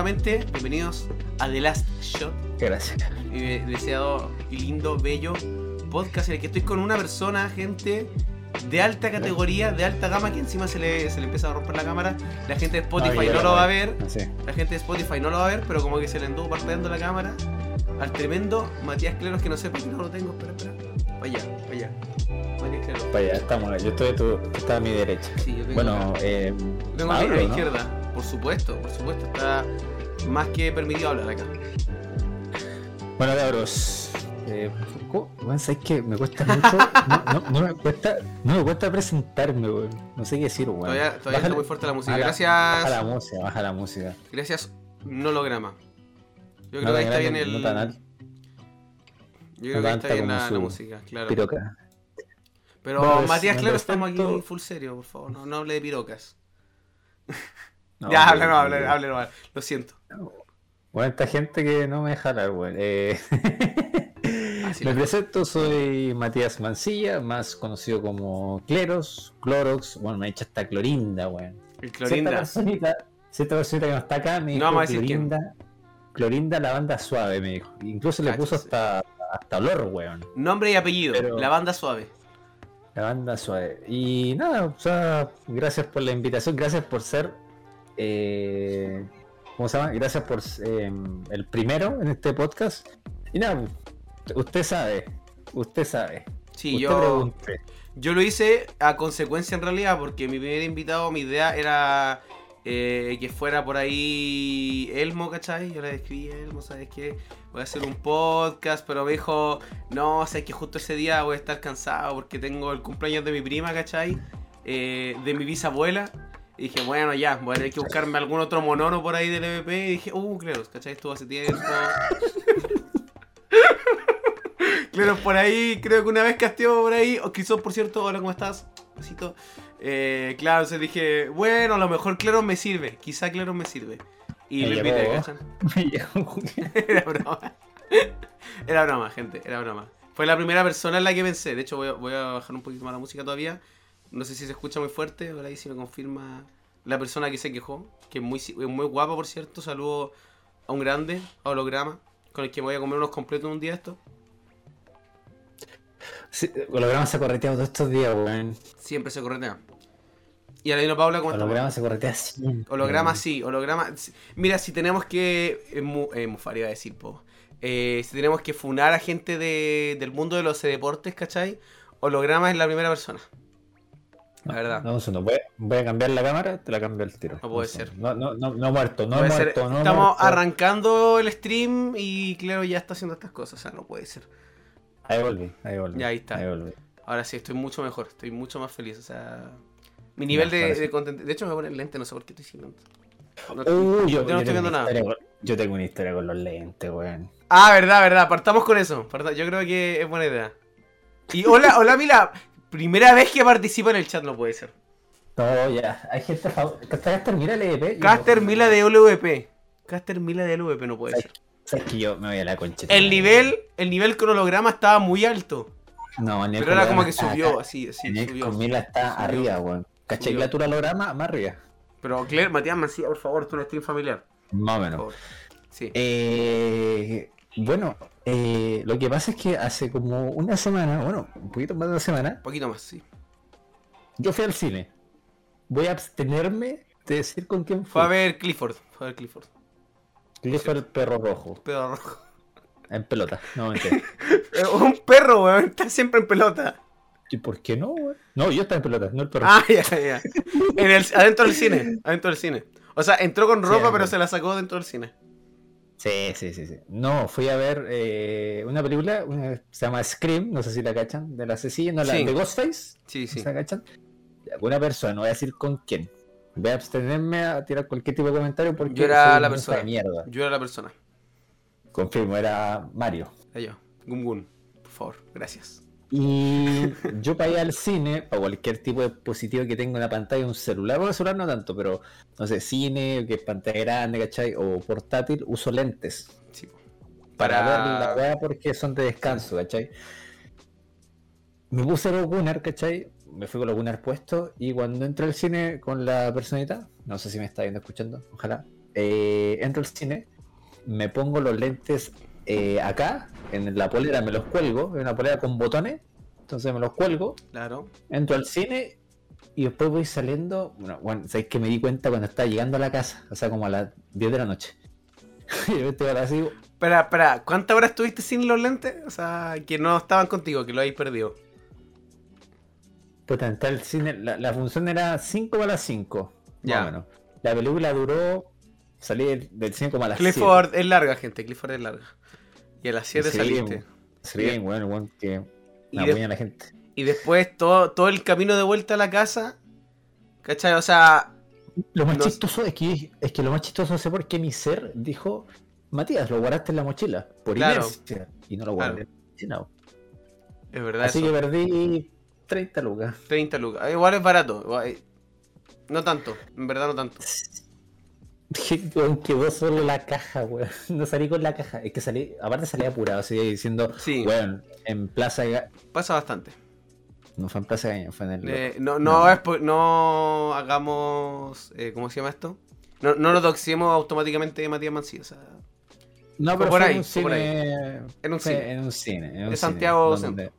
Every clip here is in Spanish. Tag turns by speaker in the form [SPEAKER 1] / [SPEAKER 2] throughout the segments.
[SPEAKER 1] Nuevamente, bienvenidos a The Last Shot,
[SPEAKER 2] Gracias.
[SPEAKER 1] eh, deseado y lindo, bello podcast en el que estoy con una persona, gente de alta categoría, de alta gama, que encima se le, se le empieza a romper la cámara. La gente de Spotify
[SPEAKER 2] Ah,
[SPEAKER 1] no lo va a ver,
[SPEAKER 2] Sí.
[SPEAKER 1] la gente de Spotify no lo va a ver, pero como que se le anduvo parpadeando la cámara al tremendo Matías Cleros, que no sé por qué no lo tengo, espera, espera. Vaya, vaya. Matías Cleros.
[SPEAKER 2] Para allá estamos. Yo estoy a tu, a mi derecha.
[SPEAKER 1] Sí, yo tengo
[SPEAKER 2] Bueno, eh,
[SPEAKER 1] Tengo a
[SPEAKER 2] ¿no?
[SPEAKER 1] izquierda, por supuesto, por supuesto, está más que permitido hablar acá.
[SPEAKER 2] Bueno, cabros. Eh, ¿cómo? Bueno, ¿sabes qué? Me cuesta mucho. No, no, no me cuesta, no me cuesta presentarme, weón. No sé qué decir, weón.
[SPEAKER 1] Todavía, todavía está muy fuerte la música.
[SPEAKER 2] baja
[SPEAKER 1] Gracias,
[SPEAKER 2] Baja la música, baja la música.
[SPEAKER 1] gracias, Nolograma. Yo creo
[SPEAKER 2] No
[SPEAKER 1] que ahí está bien el.
[SPEAKER 2] no tan alto,
[SPEAKER 1] Yo creo que ahí está bien la, música, claro.
[SPEAKER 2] piroca.
[SPEAKER 1] Pero Matías, claro, estamos aquí full serio, por favor. No, no hable de pirocas.
[SPEAKER 2] No,
[SPEAKER 1] ya, hable, no, hable,
[SPEAKER 2] weón.
[SPEAKER 1] hable, no, Lo siento.
[SPEAKER 2] Bueno, esta gente que no me deja hablar, weón. Eh, me presento, soy Matías Mancilla, más conocido como Cleros, Clorox. Bueno, me ha dicho hasta Clorinda, weón.
[SPEAKER 1] El
[SPEAKER 2] Cierta
[SPEAKER 1] Clorinda.
[SPEAKER 2] personita, cierta personita que no está acá me
[SPEAKER 1] No
[SPEAKER 2] dijo
[SPEAKER 1] vamos a decir quién.
[SPEAKER 2] Clorinda, Clorinda la banda suave, me dijo. Incluso le puso hasta, hasta olor, weón.
[SPEAKER 1] Nombre y apellido.
[SPEAKER 2] Pero-
[SPEAKER 1] La banda suave.
[SPEAKER 2] La banda suave. Y nada, o sea, gracias por la invitación, gracias por ser. Eh, ¿Cómo se llama? Gracias por eh, el primero en este podcast. Y nada, usted sabe, usted sabe.
[SPEAKER 1] Sí,
[SPEAKER 2] usted
[SPEAKER 1] yo.
[SPEAKER 2] pregunte.
[SPEAKER 1] Yo lo hice a consecuencia en realidad, porque mi primer invitado, mi idea era eh, que fuera por ahí Elmo, ¿cachai? Yo le escribí a Elmo, ¿sabes qué? Voy a hacer un podcast, pero me dijo, no, sé que justo ese día voy a estar cansado porque tengo el cumpleaños de mi prima, ¿cachai? Eh, de mi bisabuela. Y dije, bueno, ya, voy a tener que buscarme algún otro monono por ahí del EVP. Y dije, uh, claro, ¿cachai? Estuvo hace tiempo. Claro, por ahí, creo que una vez casteó por ahí. O quizás, por cierto, hola, ¿cómo estás? Besito. Eh, claro, entonces dije, bueno, a lo mejor Claro me sirve. Quizá Claro me sirve. Y
[SPEAKER 2] Me
[SPEAKER 1] lo invité,
[SPEAKER 2] llegó.
[SPEAKER 1] ¿cachan? Era broma. Era broma, gente, era broma. Fue la primera persona en la que pensé. De hecho, voy a, voy a bajar un poquito más la música todavía. No sé si se escucha muy fuerte. Ahora ahí si me confirma la persona que se quejó. Que es muy, es muy guapa, por cierto. Saludo a un grande, a holograma. Con el que me voy a comer unos completos un día esto.
[SPEAKER 2] Sí, holograma se ha correteado todos estos días, weón.
[SPEAKER 1] Siempre se corretea. Y Aladino Paula, ¿cómo?
[SPEAKER 2] Holograma se corretea siempre.
[SPEAKER 1] Holograma sí, holograma. sí. Mira, si tenemos que. eh, mu- eh, mufar, iba a decir, po. Eh, si tenemos que funar a gente de- del mundo de los deportes, ¿cachai? Holograma es la primera persona. La verdad.
[SPEAKER 2] No, segundo. Voy, voy a cambiar la cámara, te la cambio al tiro.
[SPEAKER 1] No puede ser.
[SPEAKER 2] No, no, no, no muerto, no
[SPEAKER 1] ser-
[SPEAKER 2] muerto, no
[SPEAKER 1] Estamos
[SPEAKER 2] muerto.
[SPEAKER 1] arrancando el stream y claro, ya está haciendo estas cosas. O sea, no puede ser.
[SPEAKER 2] Ahí volví, ahí volví.
[SPEAKER 1] Ya, ahí está.
[SPEAKER 2] Ahí volví.
[SPEAKER 1] Ahora sí, estoy mucho mejor. Estoy mucho más feliz. O sea. Mi nivel de, de content- De hecho, me voy a poner lente, no sé por qué estoy sin No-
[SPEAKER 2] Uh,
[SPEAKER 1] yo no estoy viendo nada.
[SPEAKER 2] con- yo tengo una historia con los lentes, weón.
[SPEAKER 1] Ah, verdad, verdad. Partamos con eso. Yo creo que es buena idea. Y hola, hola Mila. Primera vez que participa en el chat, no puede ser.
[SPEAKER 2] No, ya, hay gente Caster, mira el EVP. y
[SPEAKER 1] Caster Mila de LVP. Caster Mila de LVP no puede ser.
[SPEAKER 2] Sabes que yo me voy a la concha.
[SPEAKER 1] El nivel, el nivel con holograma estaba muy alto.
[SPEAKER 2] No, el
[SPEAKER 1] Pero era como que subió,
[SPEAKER 2] acá.
[SPEAKER 1] así, así,
[SPEAKER 2] El
[SPEAKER 1] subió.
[SPEAKER 2] Mila está
[SPEAKER 1] Subió.
[SPEAKER 2] arriba, weón. Holograma, más arriba.
[SPEAKER 1] Pero Claire, Matías Mancilla, por favor, tú un stream familiar.
[SPEAKER 2] Más o menos.
[SPEAKER 1] Sí.
[SPEAKER 2] Eh, bueno, eh, lo que pasa es que hace como una semana, bueno, un poquito más de una semana,
[SPEAKER 1] Un poquito más, sí.
[SPEAKER 2] yo fui al cine. Voy a abstenerme de decir con quién
[SPEAKER 1] Fue
[SPEAKER 2] fue.
[SPEAKER 1] a ver Clifford. Fue a ver Clifford.
[SPEAKER 2] Clifford perro rojo.
[SPEAKER 1] Pedo rojo.
[SPEAKER 2] En pelota, no mentira.
[SPEAKER 1] Un perro, weón. Está siempre en pelota.
[SPEAKER 2] ¿Y por qué no, güey? No, yo estaba en pelota, no el perro.
[SPEAKER 1] Ah, ya, ya. En el, adentro del cine. Adentro del cine. O sea, entró con
[SPEAKER 2] Sí,
[SPEAKER 1] ropa, pero se la sacó dentro del cine.
[SPEAKER 2] Sí, sí, sí, sí. No, fui a ver eh, una película, una- se llama Scream, no sé si la cachan, de la asesina, no, la
[SPEAKER 1] Sí.
[SPEAKER 2] de Ghostface,
[SPEAKER 1] Sí, sí.
[SPEAKER 2] ¿se la cachan? Una persona, no voy a decir con quién. Voy a abstenerme a tirar cualquier tipo de comentario porque
[SPEAKER 1] Yo era
[SPEAKER 2] soy
[SPEAKER 1] la
[SPEAKER 2] un
[SPEAKER 1] persona.
[SPEAKER 2] de mierda.
[SPEAKER 1] Yo era la persona.
[SPEAKER 2] Confirmo, era Mario.
[SPEAKER 1] Era yo. Gun Gun. Por favor, gracias.
[SPEAKER 2] Y yo para ir al cine, para cualquier tipo de dispositivo que tenga una pantalla, un celular, bueno, celular no tanto, pero no sé, cine, que es pantalla grande, ¿cachai? O portátil, uso lentes.
[SPEAKER 1] Sí.
[SPEAKER 2] para,
[SPEAKER 1] Para-
[SPEAKER 2] ver la weá porque son de descanso, ¿cachai? Me puse los Gunnar, ¿cachai? Me fui con los Gunnar puestos y cuando entré al cine con la personita, no sé si me está viendo escuchando, ojalá. eh, entro al cine, me pongo los lentes eh, acá, en la polera, me los cuelgo, es una polera con botones, entonces me los cuelgo,
[SPEAKER 1] Claro.
[SPEAKER 2] entro al cine y después voy saliendo. Bueno, bueno sabéis que me di cuenta cuando estaba llegando a la casa, o sea, como a las 10 de la noche. y yo estoy así,
[SPEAKER 1] Espera, espera, ¿cuántas horas estuviste sin los lentes? O sea, que no estaban contigo, que lo habéis perdido.
[SPEAKER 2] puta, entré al cine, la, la función era 5 para las 5.
[SPEAKER 1] Ya.
[SPEAKER 2] La película duró, salí del- del cine como a las 7.
[SPEAKER 1] Clifford es larga, gente, Clifford es larga. Y a las 7 saliste.
[SPEAKER 2] Sí, bueno, bueno, que
[SPEAKER 1] Y
[SPEAKER 2] la
[SPEAKER 1] de-
[SPEAKER 2] la gente.
[SPEAKER 1] Y después todo, todo el camino de vuelta a la casa. ¿Cachai? O sea,
[SPEAKER 2] Lo más
[SPEAKER 1] No-
[SPEAKER 2] chistoso es que, es que lo más chistoso es porque mi ser dijo, Matías, lo guardaste en la mochila, por
[SPEAKER 1] Claro.
[SPEAKER 2] inercia. Y no lo guardé en la mochila.
[SPEAKER 1] es verdad.
[SPEAKER 2] Así
[SPEAKER 1] eso.
[SPEAKER 2] que perdí 30 lucas.
[SPEAKER 1] 30 lucas. Igual es barato. igual- eh, No tanto, en verdad no tanto.
[SPEAKER 2] Quedó solo la caja, weón. No salí con la caja. Es que salí, aparte salí apurado, así diciendo,
[SPEAKER 1] Sí.
[SPEAKER 2] weón, en Plaza
[SPEAKER 1] Pasa bastante.
[SPEAKER 2] No fue en Plaza Gaña, fue en el.
[SPEAKER 1] Eh, no, no,
[SPEAKER 2] No.
[SPEAKER 1] es no hagamos. eh, ¿Cómo se llama esto? No, no lo doxiemos automáticamente de Matías Mancilla. O sea,
[SPEAKER 2] no, pero
[SPEAKER 1] por
[SPEAKER 2] fue
[SPEAKER 1] ahí,
[SPEAKER 2] en un
[SPEAKER 1] fue por
[SPEAKER 2] cine.
[SPEAKER 1] En un cine.
[SPEAKER 2] En un cine. en un
[SPEAKER 1] De
[SPEAKER 2] cine,
[SPEAKER 1] Santiago
[SPEAKER 2] no,
[SPEAKER 1] Centro.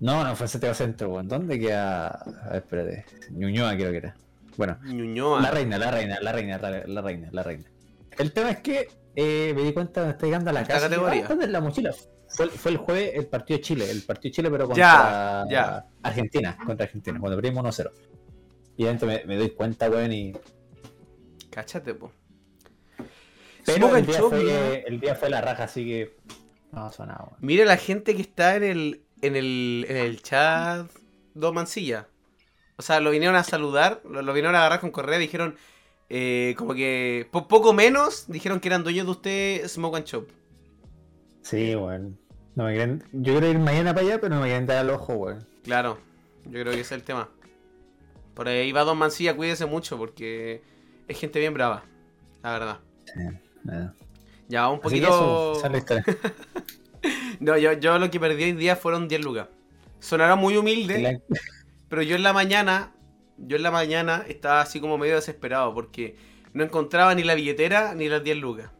[SPEAKER 2] No, no fue en Santiago Centro, weón. ¿Dónde queda? A ver, espérate. Ñuñoa creo que era. Bueno,
[SPEAKER 1] Ñuñoa.
[SPEAKER 2] la reina, la reina, la reina, la, reina, la reina. El tema es que eh, me di cuenta cuando estoy llegando a la casa.
[SPEAKER 1] categoría.
[SPEAKER 2] Ah, ¿Dónde es la mochila? Fue, el- fue el jueves el partido de Chile, el partido de Chile, pero contra
[SPEAKER 1] ya.
[SPEAKER 2] Argentina, contra Argentina, cuando perdimos 1-0. Y dentro me, me doy cuenta, weón, y.
[SPEAKER 1] Cáchate, po.
[SPEAKER 2] Pero el día, fue, el día fue la raja, así que. No weón.
[SPEAKER 1] Mira la gente que está en el, en el, en el chat Dos Mancilla. O sea, lo vinieron a saludar, lo, lo vinieron a agarrar con correa, dijeron, eh, como que po- poco menos, dijeron que eran dueños de usted Smoke and Chop.
[SPEAKER 2] Sí, weón. No me quieren... Yo quiero ir mañana para allá, pero no me quieren dar al ojo, weón.
[SPEAKER 1] Claro, yo creo que ese es el tema. Por ahí va Don Mancilla, cuídese mucho porque es gente bien brava, la verdad.
[SPEAKER 2] Nada.
[SPEAKER 1] Ya, un
[SPEAKER 2] Así que
[SPEAKER 1] poquito...
[SPEAKER 2] eso.
[SPEAKER 1] No, yo, yo lo que perdí hoy día fueron 10 lucas. Sonará muy humilde, pero yo en la mañana, yo en la mañana estaba así como medio desesperado porque no encontraba ni la billetera ni las 10 lucas.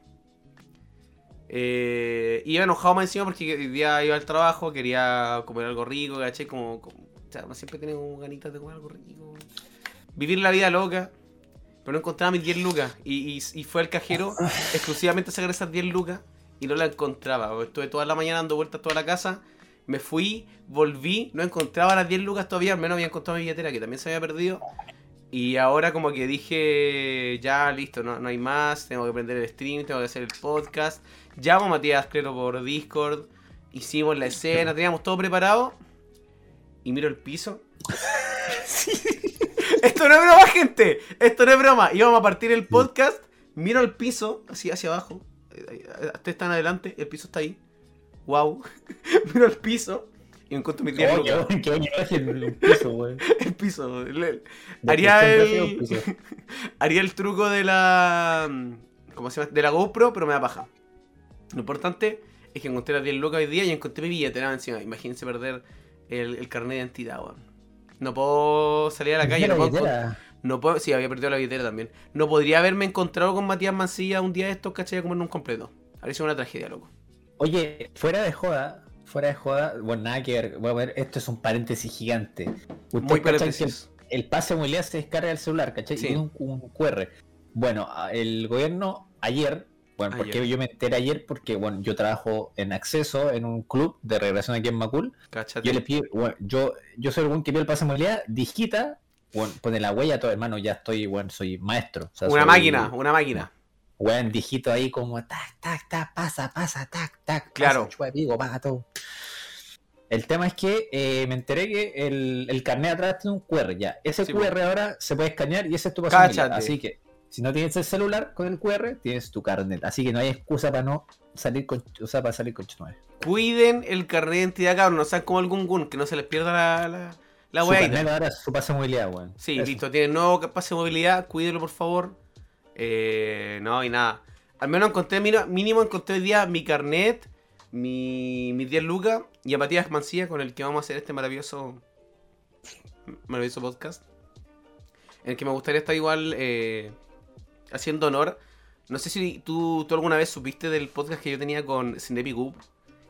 [SPEAKER 1] Eh, iba enojado más encima porque hoy día iba al trabajo, quería comer algo rico, ¿cachai? Como, como- o sea, siempre como ganitas de comer algo rico. Vivir la vida loca. Pero no encontraba mis 10 lucas. Y, y- y fue al cajero exclusivamente a sacar esas 10 lucas y no la encontraba. Estuve toda la mañana dando vueltas toda la casa. Me fui, volví, no encontraba las 10 lucas todavía, al menos había encontrado mi billetera que también se había perdido. Y ahora como que dije, ya listo, no, no hay más, tengo que prender el stream, tengo que hacer el podcast. Llamo a Matías Clero por Discord, hicimos la escena, teníamos todo preparado. Y miro el piso. Esto no es broma, gente. Esto no es broma. Íbamos a partir el podcast, miro el piso, así hacia abajo. Eh, eh, Ustedes están adelante, el piso está ahí. Wow. miro el piso y encuentro mis 10
[SPEAKER 2] Oh, qué, qué el piso, weón.
[SPEAKER 1] El piso. el- Haría el,
[SPEAKER 2] piso.
[SPEAKER 1] haría el truco de la. ¿Cómo se llama? De la GoPro, pero me da paja. Lo importante es que encontré las 10 lucas hoy día y encontré mi billetera encima. Imagínense perder el, el carnet de identidad, weón. No puedo salir a la calle, no
[SPEAKER 2] la
[SPEAKER 1] puedo, no puedo. Sí, había perdido la billetera también. No podría haberme encontrado con Matías Mancilla un día de estos, ¿cachai? A comer un completo. Habría sido una tragedia, loco.
[SPEAKER 2] Oye, fuera de joda, fuera de joda, bueno, nada que ver, voy a ver, esto es un paréntesis gigante. Ustedes
[SPEAKER 1] Muy paréntesis.
[SPEAKER 2] que el, pase de movilidad se descarga del celular, ¿cachai?
[SPEAKER 1] Sí.
[SPEAKER 2] Y tiene un, un QR. Bueno, el gobierno ayer, bueno, porque yo me enteré ayer porque, bueno, yo trabajo en acceso en un club de regresión aquí en Macul.
[SPEAKER 1] Cáchate.
[SPEAKER 2] Yo le pido, bueno, yo, yo soy el buen que pide el pase de movilidad, digita, bueno, pone la huella, todo, hermano, ya estoy, bueno, soy maestro. o sea,
[SPEAKER 1] una
[SPEAKER 2] soy-
[SPEAKER 1] máquina, una máquina.
[SPEAKER 2] Weón, digito ahí como tac, tac, tac, pasa, pasa, tac, tac.
[SPEAKER 1] Claro.
[SPEAKER 2] Pasa, chupa pico, paga todo. El tema es que eh, me enteré que el, el carnet atrás tiene un QR ya. Ese
[SPEAKER 1] Sí,
[SPEAKER 2] QR ahora se puede escanear y ese es tu paso de movilidad.
[SPEAKER 1] Cáchate.
[SPEAKER 2] Así que si no tienes el celular con el QR, tienes tu carnet. Así que no hay excusa para no salir con, o sea, para salir con chunueve.
[SPEAKER 1] Cuiden el carnet de identidad, cabrón. No sean como algún gun, que no se les pierda la, la, la
[SPEAKER 2] su ahora es su pase de movilidad, weón.
[SPEAKER 1] Sí,
[SPEAKER 2] Eso.
[SPEAKER 1] listo, tiene nuevo pase de movilidad, cuídelo por favor. Eh, no, y nada. Al menos encontré, mínimo, encontré hoy día mi carnet, mi, mis 10 lucas y a Matías Mancilla con el que vamos a hacer este maravilloso maravilloso podcast. En el que me gustaría estar igual eh, haciendo honor No sé si tú, tú alguna vez supiste del podcast que yo tenía con Sneppy Goop,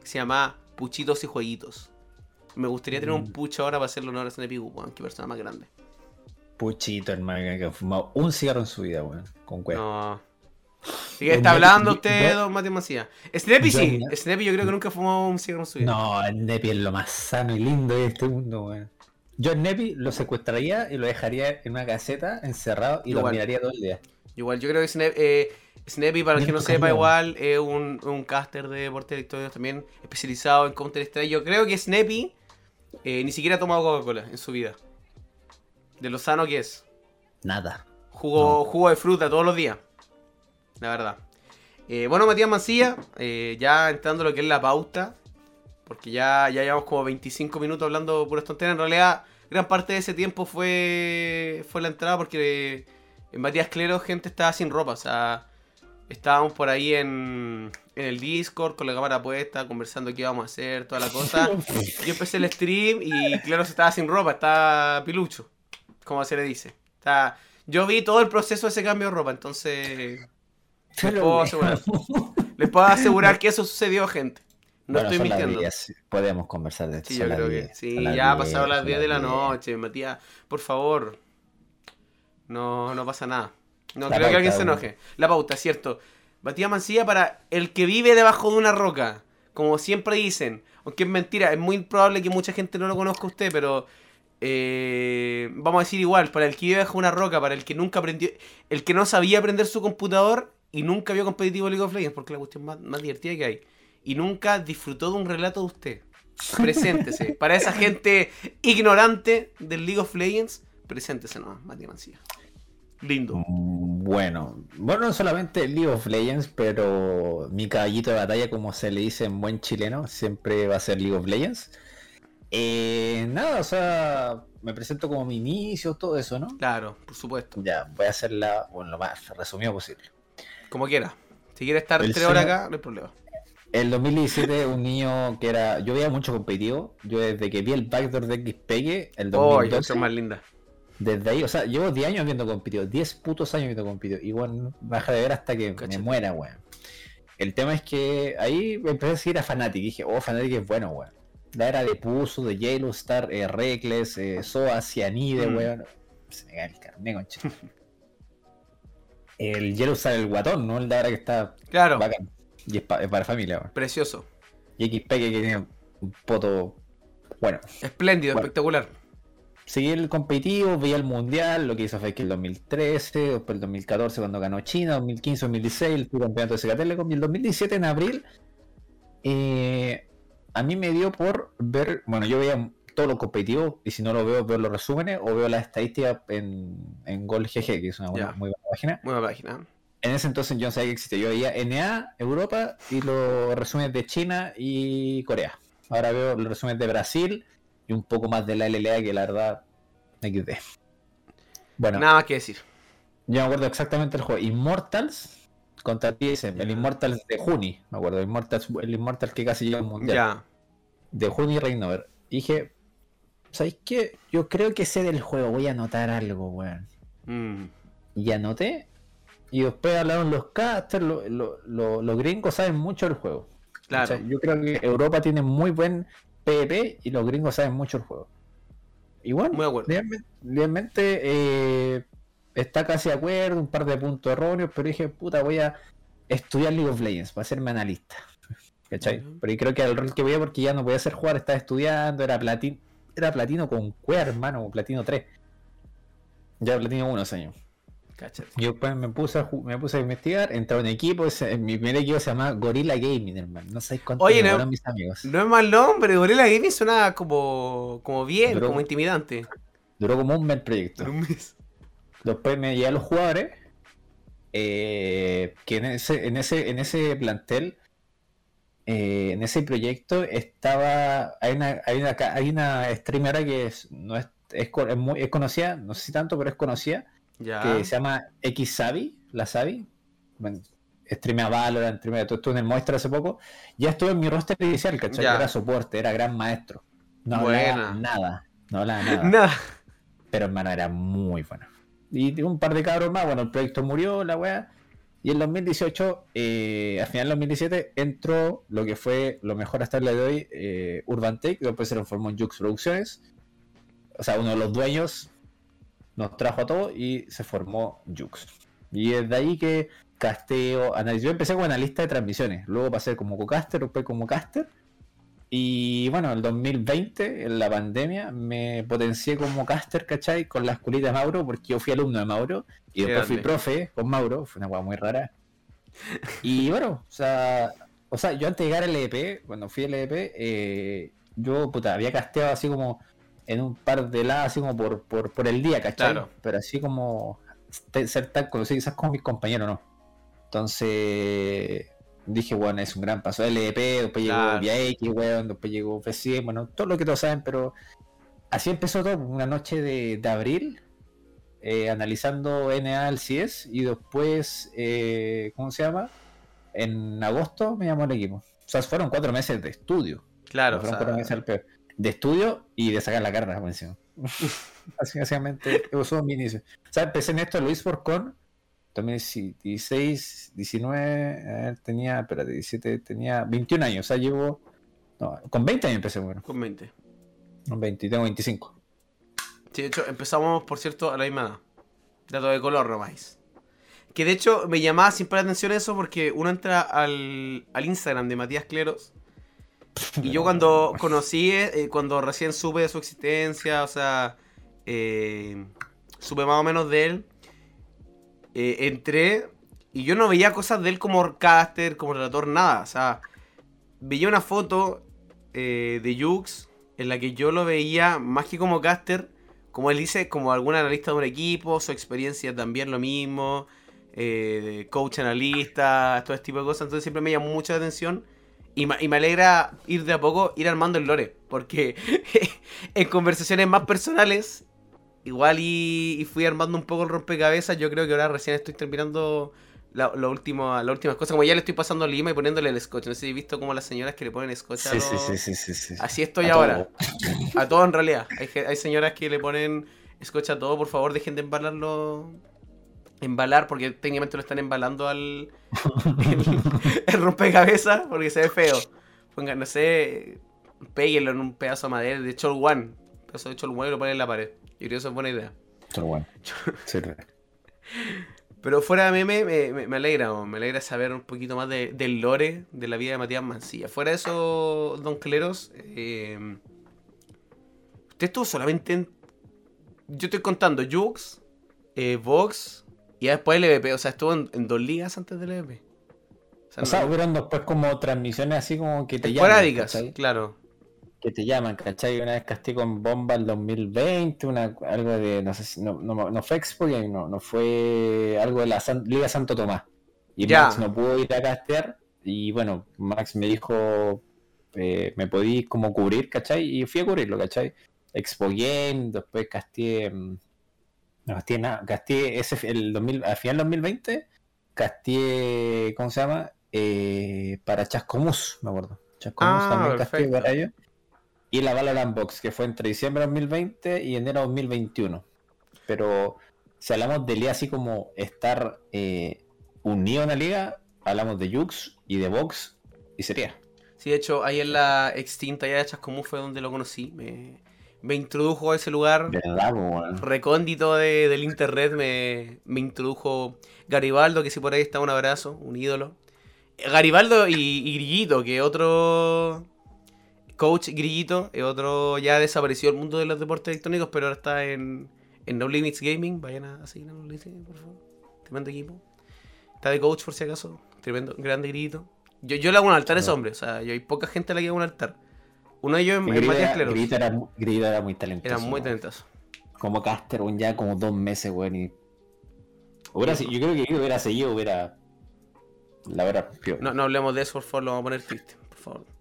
[SPEAKER 1] que se llama Puchitos y Jueguitos. Me gustaría tener un
[SPEAKER 2] Mm.
[SPEAKER 1] pucho ahora para hacerle honor a Sneppy Goop. Qué persona más grande.
[SPEAKER 2] Puchito, hermano, que ha fumado un cigarro en su vida, weón. Con cueva.
[SPEAKER 1] No. ¿De qué
[SPEAKER 2] Yo-
[SPEAKER 1] está hablando usted, don Mati Macías? Snappy
[SPEAKER 2] yo-
[SPEAKER 1] sí. Snappy yo creo que nunca fumó un cigarro en su vida.
[SPEAKER 2] No, Nepi es lo más sano y lindo de este mundo, weón. Yo el Nepi lo secuestraría y lo dejaría en una caseta encerrado y lo miraría todo el día.
[SPEAKER 1] Igual, yo creo que eh, Snappy, para el que no sepa, igual es un, un caster de deportes electrónicos también especializado en Counter Strike. Yo creo que Snappy eh, ni siquiera ha tomado Coca-Cola en su vida. De lo sano que es.
[SPEAKER 2] Nada.
[SPEAKER 1] Jugo,
[SPEAKER 2] No.
[SPEAKER 1] jugo de fruta todos los días. La verdad. Eh, bueno, Matías Mancilla, eh, ya entrando lo que es la pauta. Porque ya, ya llevamos como 25 minutos hablando puras tonterías. En realidad, gran parte de ese tiempo fue, fue la entrada porque en Matías Clero gente estaba sin ropa. O sea, estábamos por ahí en, en el Discord con la cámara puesta, conversando qué íbamos a hacer, toda la cosa. Yo empecé el stream y Claro se estaba sin ropa, estaba pilucho, como se le dice. Yo vi todo el proceso de ese cambio de ropa, entonces les puedo asegurar, les puedo asegurar que eso sucedió, gente. No
[SPEAKER 2] Bueno,
[SPEAKER 1] estoy mintiendo.
[SPEAKER 2] 10, Podemos conversar de esto.
[SPEAKER 1] Sí, yo creo que
[SPEAKER 2] 10,
[SPEAKER 1] sí, ya ha
[SPEAKER 2] 10,
[SPEAKER 1] pasado las
[SPEAKER 2] son
[SPEAKER 1] 10 de la
[SPEAKER 2] 10.
[SPEAKER 1] noche, Matías, por favor. No, no pasa nada. No
[SPEAKER 2] La
[SPEAKER 1] creo que alguien se enoje. La pauta, cierto. Matías Mancilla para el que vive debajo de una roca. Como siempre dicen. Aunque es mentira, es muy probable que mucha gente no lo conozca a usted, pero eh, vamos a decir igual, para el que vive debajo de una roca, para el que nunca aprendió, el que no sabía aprender su computador y nunca vio competitivo League of Legends, porque es la cuestión más, más divertida que hay, y nunca disfrutó de un relato de usted. Preséntese. Para esa gente ignorante del League of Legends, preséntese nomás, Matías Mancilla. Lindo.
[SPEAKER 2] Mm, Bueno, bueno, no solamente League of Legends, pero mi caballito de batalla, como se le dice en buen chileno, siempre va a ser League of Legends. Eh, nada, o sea, me presento como mi inicio, todo eso, ¿no?
[SPEAKER 1] Claro, por supuesto.
[SPEAKER 2] Ya, voy a hacerla, bueno, lo más resumido posible.
[SPEAKER 1] Como quiera. Si quiere estar
[SPEAKER 2] El
[SPEAKER 1] tres horas acá, no hay problema.
[SPEAKER 2] El 2017, un niño que era. Yo veía mucho competitivo. Yo desde que vi el backdoor de XPG, el
[SPEAKER 1] Oh,
[SPEAKER 2] 2012,
[SPEAKER 1] es más linda.
[SPEAKER 2] desde ahí, o sea, llevo 10 años viendo competitivo. 10 putos años viendo competitivo. Bueno, baja de ver hasta que
[SPEAKER 1] Cachete.
[SPEAKER 2] me muera, weón. El tema es que ahí empecé a seguir a Fnatic. Y dije, oh, Fnatic es bueno, weón. La era de Puso, de Yellow Star, eh, Reckless, eh, Soa, Cianide,
[SPEAKER 1] Mm.
[SPEAKER 2] weón. Se me cae el carnet, concha. el Yellow Star, el guatón, ¿no? El de ahora que está
[SPEAKER 1] Claro,
[SPEAKER 2] bacán. Y es, pa- es para familia, weón.
[SPEAKER 1] precioso.
[SPEAKER 2] Y XP que tiene un poto. Bueno,
[SPEAKER 1] Espléndido,
[SPEAKER 2] Bueno.
[SPEAKER 1] espectacular.
[SPEAKER 2] seguí el competitivo, veía el mundial, lo que hizo fue que el 2013, después el 2014 cuando ganó China, 2015, 2016, el campeonato de Telecom, y el 2017 en abril, eh, a mí me dio por ver, bueno, yo veía todo lo competitivo, y si no lo veo, veo los resúmenes o veo las estadísticas en, en Gol GG, que es una buena- muy buena página.
[SPEAKER 1] Buena página.
[SPEAKER 2] En ese entonces yo no sabía que existía. Yo veía NA, Europa y los resúmenes de China y Corea. Ahora veo los resúmenes de Brasil y un poco más de la LLA que la verdad XD. Bueno,
[SPEAKER 1] Nada más que decir.
[SPEAKER 2] yo me acuerdo exactamente el juego. Immortals contra TSM. El
[SPEAKER 1] Ya.
[SPEAKER 2] Immortals de Juni. Me acuerdo. Immortals, el Immortals que casi llega al mundial.
[SPEAKER 1] Ya.
[SPEAKER 2] De Juni. Y dije, ¿sabéis qué? Yo creo que sé del juego. Voy a anotar algo, weón.
[SPEAKER 1] Mm.
[SPEAKER 2] y anoté. Y después hablaron los casters, lo- lo- lo- los gringos saben mucho del juego.
[SPEAKER 1] Claro.
[SPEAKER 2] O sea, yo creo que Europa tiene muy buen PvP y los gringos saben mucho el juego. Y bueno, realmente, eh, está casi de acuerdo, un par de puntos erróneos, pero dije, puta, voy a estudiar League of Legends para hacerme analista. ¿Cachai? Pero creo que el rol que voy a porque ya no podía hacer jugar, estaba estudiando, era platino, era platino con cueva, hermano, platino 3. Ya platino 1 ese año.
[SPEAKER 1] Cáchate.
[SPEAKER 2] Yo pues, me puse a, me puse a investigar, entré a un equipo, ese- mi primer equipo se llama Gorilla Gaming, hermano. No sé cuánto
[SPEAKER 1] Oye,
[SPEAKER 2] me
[SPEAKER 1] no-
[SPEAKER 2] mis amigos.
[SPEAKER 1] No es mal nombre, Gorilla Gaming suena como, como bien, como intimidante.
[SPEAKER 2] Duró como un mes el proyecto.
[SPEAKER 1] Un mes.
[SPEAKER 2] Después me llegué a los jugadores, eh, que en ese, en ese, en ese plantel, eh, en ese proyecto estaba, hay una, hay una, hay una streamera que es, no es, es, muy, es conocida, no sé si tanto, pero es conocida,
[SPEAKER 1] Ya.
[SPEAKER 2] que se llama Xsavi, la Savi. Bueno, streamea Valorant, streamea todo esto en el Moistra hace poco. Ya estuve en mi roster inicial, ¿cachai? Era soporte, era gran maestro. No hablaba
[SPEAKER 1] Buena.
[SPEAKER 2] nada, no hablaba nada.
[SPEAKER 1] Nada.
[SPEAKER 2] Pero hermano, era muy bueno. Y un par de cabros más, bueno, el proyecto murió, la weá. Y en 2018, eh, al final del 2017, entró lo que fue lo mejor hasta el día de hoy, eh, Urban Take, después se transformó en Jux Producciones. O sea, uno de los dueños nos trajo a todo y se formó Jux. Y es de ahí que casteo, análisis. Yo empecé como analista de transmisiones, luego pasé como co-caster, después como caster. Y bueno, el 2020, en la pandemia, me potencié como caster, ¿cachai? Con la escuelita de Mauro, porque yo fui alumno de Mauro. Y después fui profe con Mauro, fue una hueá muy rara. Y bueno, o sea, o sea, yo antes de llegar al EDP, cuando fui al EDP, eh, yo puta, había casteado así como en un par de lados, así como por, por, por el día, ¿cachai? Pero así como ser tan conocido quizás como mis compañeros, ¿no? Entonces dije, weón, es un gran paso. LDP, después claro. llegó VIX, weón, después llegó FCM, bueno, todo lo que todos saben, pero así empezó todo, una noche de, de abril, eh, analizando NA al CIES, y después, eh, ¿cómo se llama? En agosto me llamó el equipo. O sea, fueron cuatro meses de estudio.
[SPEAKER 1] Claro.
[SPEAKER 2] Fueron o sea... cuatro meses al peor. De estudio y de sacar la carta, pues, como Así, básicamente, eso fue mi inicio. O sea, empecé en esto, Luis Forcón, 2016, 19, tenía, espérate, 17, tenía 21 años, o sea, llevo, no, con 20 años empecé, bueno.
[SPEAKER 1] Con 20.
[SPEAKER 2] Con 20, tengo 25.
[SPEAKER 1] Sí, de hecho, empezamos, por cierto, a la misma edad. Dato de color nomás. Que de hecho me llamaba siempre la atención eso porque uno entra al, al Instagram de Matías Cleros. Y yo cuando conocí, eh, cuando recién supe de su existencia, o sea, eh, supe más o menos de él, eh, entré y yo no veía cosas de él como caster, como relator, nada. O sea, veía una foto eh, de Jux en la que yo lo veía más que como caster, como él dice, como algún analista de un equipo, su experiencia también lo mismo, eh, coach analista, todo este tipo de cosas. Entonces siempre me llamó mucha atención. Y me, y me alegra ir de a poco, ir armando el lore. Porque en conversaciones más personales igual y, fui armando un poco el rompecabezas. Yo creo que ahora recién estoy terminando la, último, las últimas cosas. Como ya le estoy pasando lima y poniéndole el scotch. No sé si he visto como las señoras que le ponen scotch a
[SPEAKER 2] los... sí, sí, sí, sí,
[SPEAKER 1] Así estoy ahora. A todo en realidad. Hay, hay señoras que le ponen scotch a todo. Por favor, dejen de embalarlo. Embalar, porque técnicamente lo están embalando al el, rompecabezas, porque se ve feo. Pongan, no sé, péguenlo en un pedazo de madera de Chol One. Pedazo de Chol One y lo ponen en la pared. Yo creo que eso es buena idea.
[SPEAKER 2] Pero bueno.
[SPEAKER 1] Pero fuera de meme, me, me, alegra, me alegra saber un poquito más de, del lore de la vida de Matías Mancilla. Fuera de eso, Don Cleros, eh, usted estuvo solamente en. Yo estoy contando Jux, eh, Vox y después LVP. O sea, estuvo en, dos ligas antes del LVP.
[SPEAKER 2] O sea, o sea hubieron después como transmisiones así como que te
[SPEAKER 1] llaman. claro
[SPEAKER 2] que te llaman, ¿cachai? Una vez castigo en Bomba el 2020, una, algo de, no sé si, no, no, fue Expo no, no fue algo de la Liga Santo Tomás. Y Max no pudo ir a castear, y bueno, Max me dijo, eh, me podí como cubrir, ¿cachai? Y fui a cubrirlo, ¿cachai? Expo Game, después casteé, mm, no casteé nada, casteé ese, el 2000, al final del 2020, casteé, ¿cómo se llama? Eh, para Chascomús, me acuerdo. Chascomús
[SPEAKER 1] ah,
[SPEAKER 2] también casteé para ellos y la Valorant Box, que fue entre diciembre de 2020 y enero de 2021. Pero si hablamos de liga así como estar eh, unido en la liga, hablamos de Jux y de Box y sería.
[SPEAKER 1] Sí, de hecho, ahí en la extinta ya de Chascomú fue donde lo conocí. Me, me introdujo a ese lugar recóndito de, del internet. Me, me, introdujo Garibaldo, que si por ahí está un abrazo, un ídolo. Garibaldo y, y Grillito, que otro Coach Grillito es otro, ya desapareció el mundo de los deportes electrónicos, pero ahora está en, en No Limits Gaming. Vayan a seguir a No Limits por favor. Tremendo equipo. Está de coach por si acaso. Tremendo, grande Grillito. Yo, yo le hago un altar a ese hombre. O sea, yo hay poca gente a la que hago un altar. Uno de ellos es Matías Cleros.
[SPEAKER 2] Grillito era, era muy talentoso.
[SPEAKER 1] Era muy talentoso.
[SPEAKER 2] Como caster, un ya como dos meses, weón. Y... Hubiera, yo creo que hubiera seguido, hubiera. La verdad,
[SPEAKER 1] no, no hablemos de eso, por favor, lo vamos a poner triste, por favor.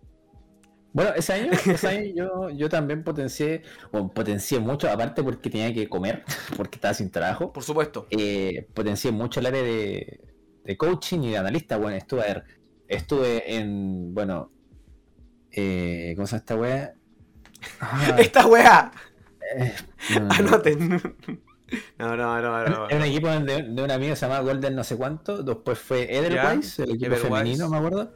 [SPEAKER 2] Bueno, ese año, ese año yo, yo también potencié, bueno, potencié mucho, aparte porque tenía que comer, porque estaba sin trabajo.
[SPEAKER 1] Por supuesto.
[SPEAKER 2] Eh, potencié mucho el área de, de, coaching y de analista. Bueno, estuve, a ver, estuve en, bueno, eh, ¿cómo se llama esta wea?
[SPEAKER 1] ¡Esta wea! Eh, Anoten. No, no, no, no.
[SPEAKER 2] Era un equipo de, de un amigo que se llamaba Golden no sé cuánto. Después fue Edelweiss, el equipo
[SPEAKER 1] Edelweiss.
[SPEAKER 2] femenino, me acuerdo.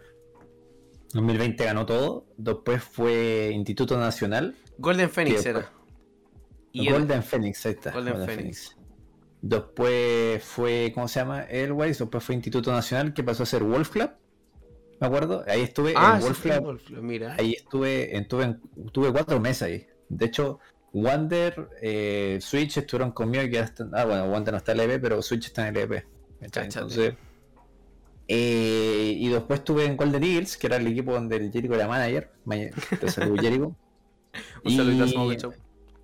[SPEAKER 2] 2020 ganó todo. Después fue Instituto Nacional.
[SPEAKER 1] Golden Phoenix era. Y el-
[SPEAKER 2] Golden Phoenix, ahí está.
[SPEAKER 1] Golden Phoenix.
[SPEAKER 2] Después fue, ¿cómo se llama? Edelweiss. Después fue Instituto Nacional, que pasó a ser Wolf Club. Me acuerdo. Ahí estuve
[SPEAKER 1] Ah,
[SPEAKER 2] en
[SPEAKER 1] sí,
[SPEAKER 2] Wolf Club.
[SPEAKER 1] Wolf Club, mira.
[SPEAKER 2] Ahí estuve, estuve, en- estuve cuatro meses ahí. De hecho, Wander, eh, Switch estuvieron conmigo. Que hasta, ah, bueno, Wander no está en LP, pero Switch está en. ¿cachai?
[SPEAKER 1] Cáchate.
[SPEAKER 2] Entonces, eh, y después estuve en Golden Eagles, que era el equipo donde el Jericho era manager. Ma- Te saludo, Jericho.
[SPEAKER 1] Un
[SPEAKER 2] Y-
[SPEAKER 1] saludito.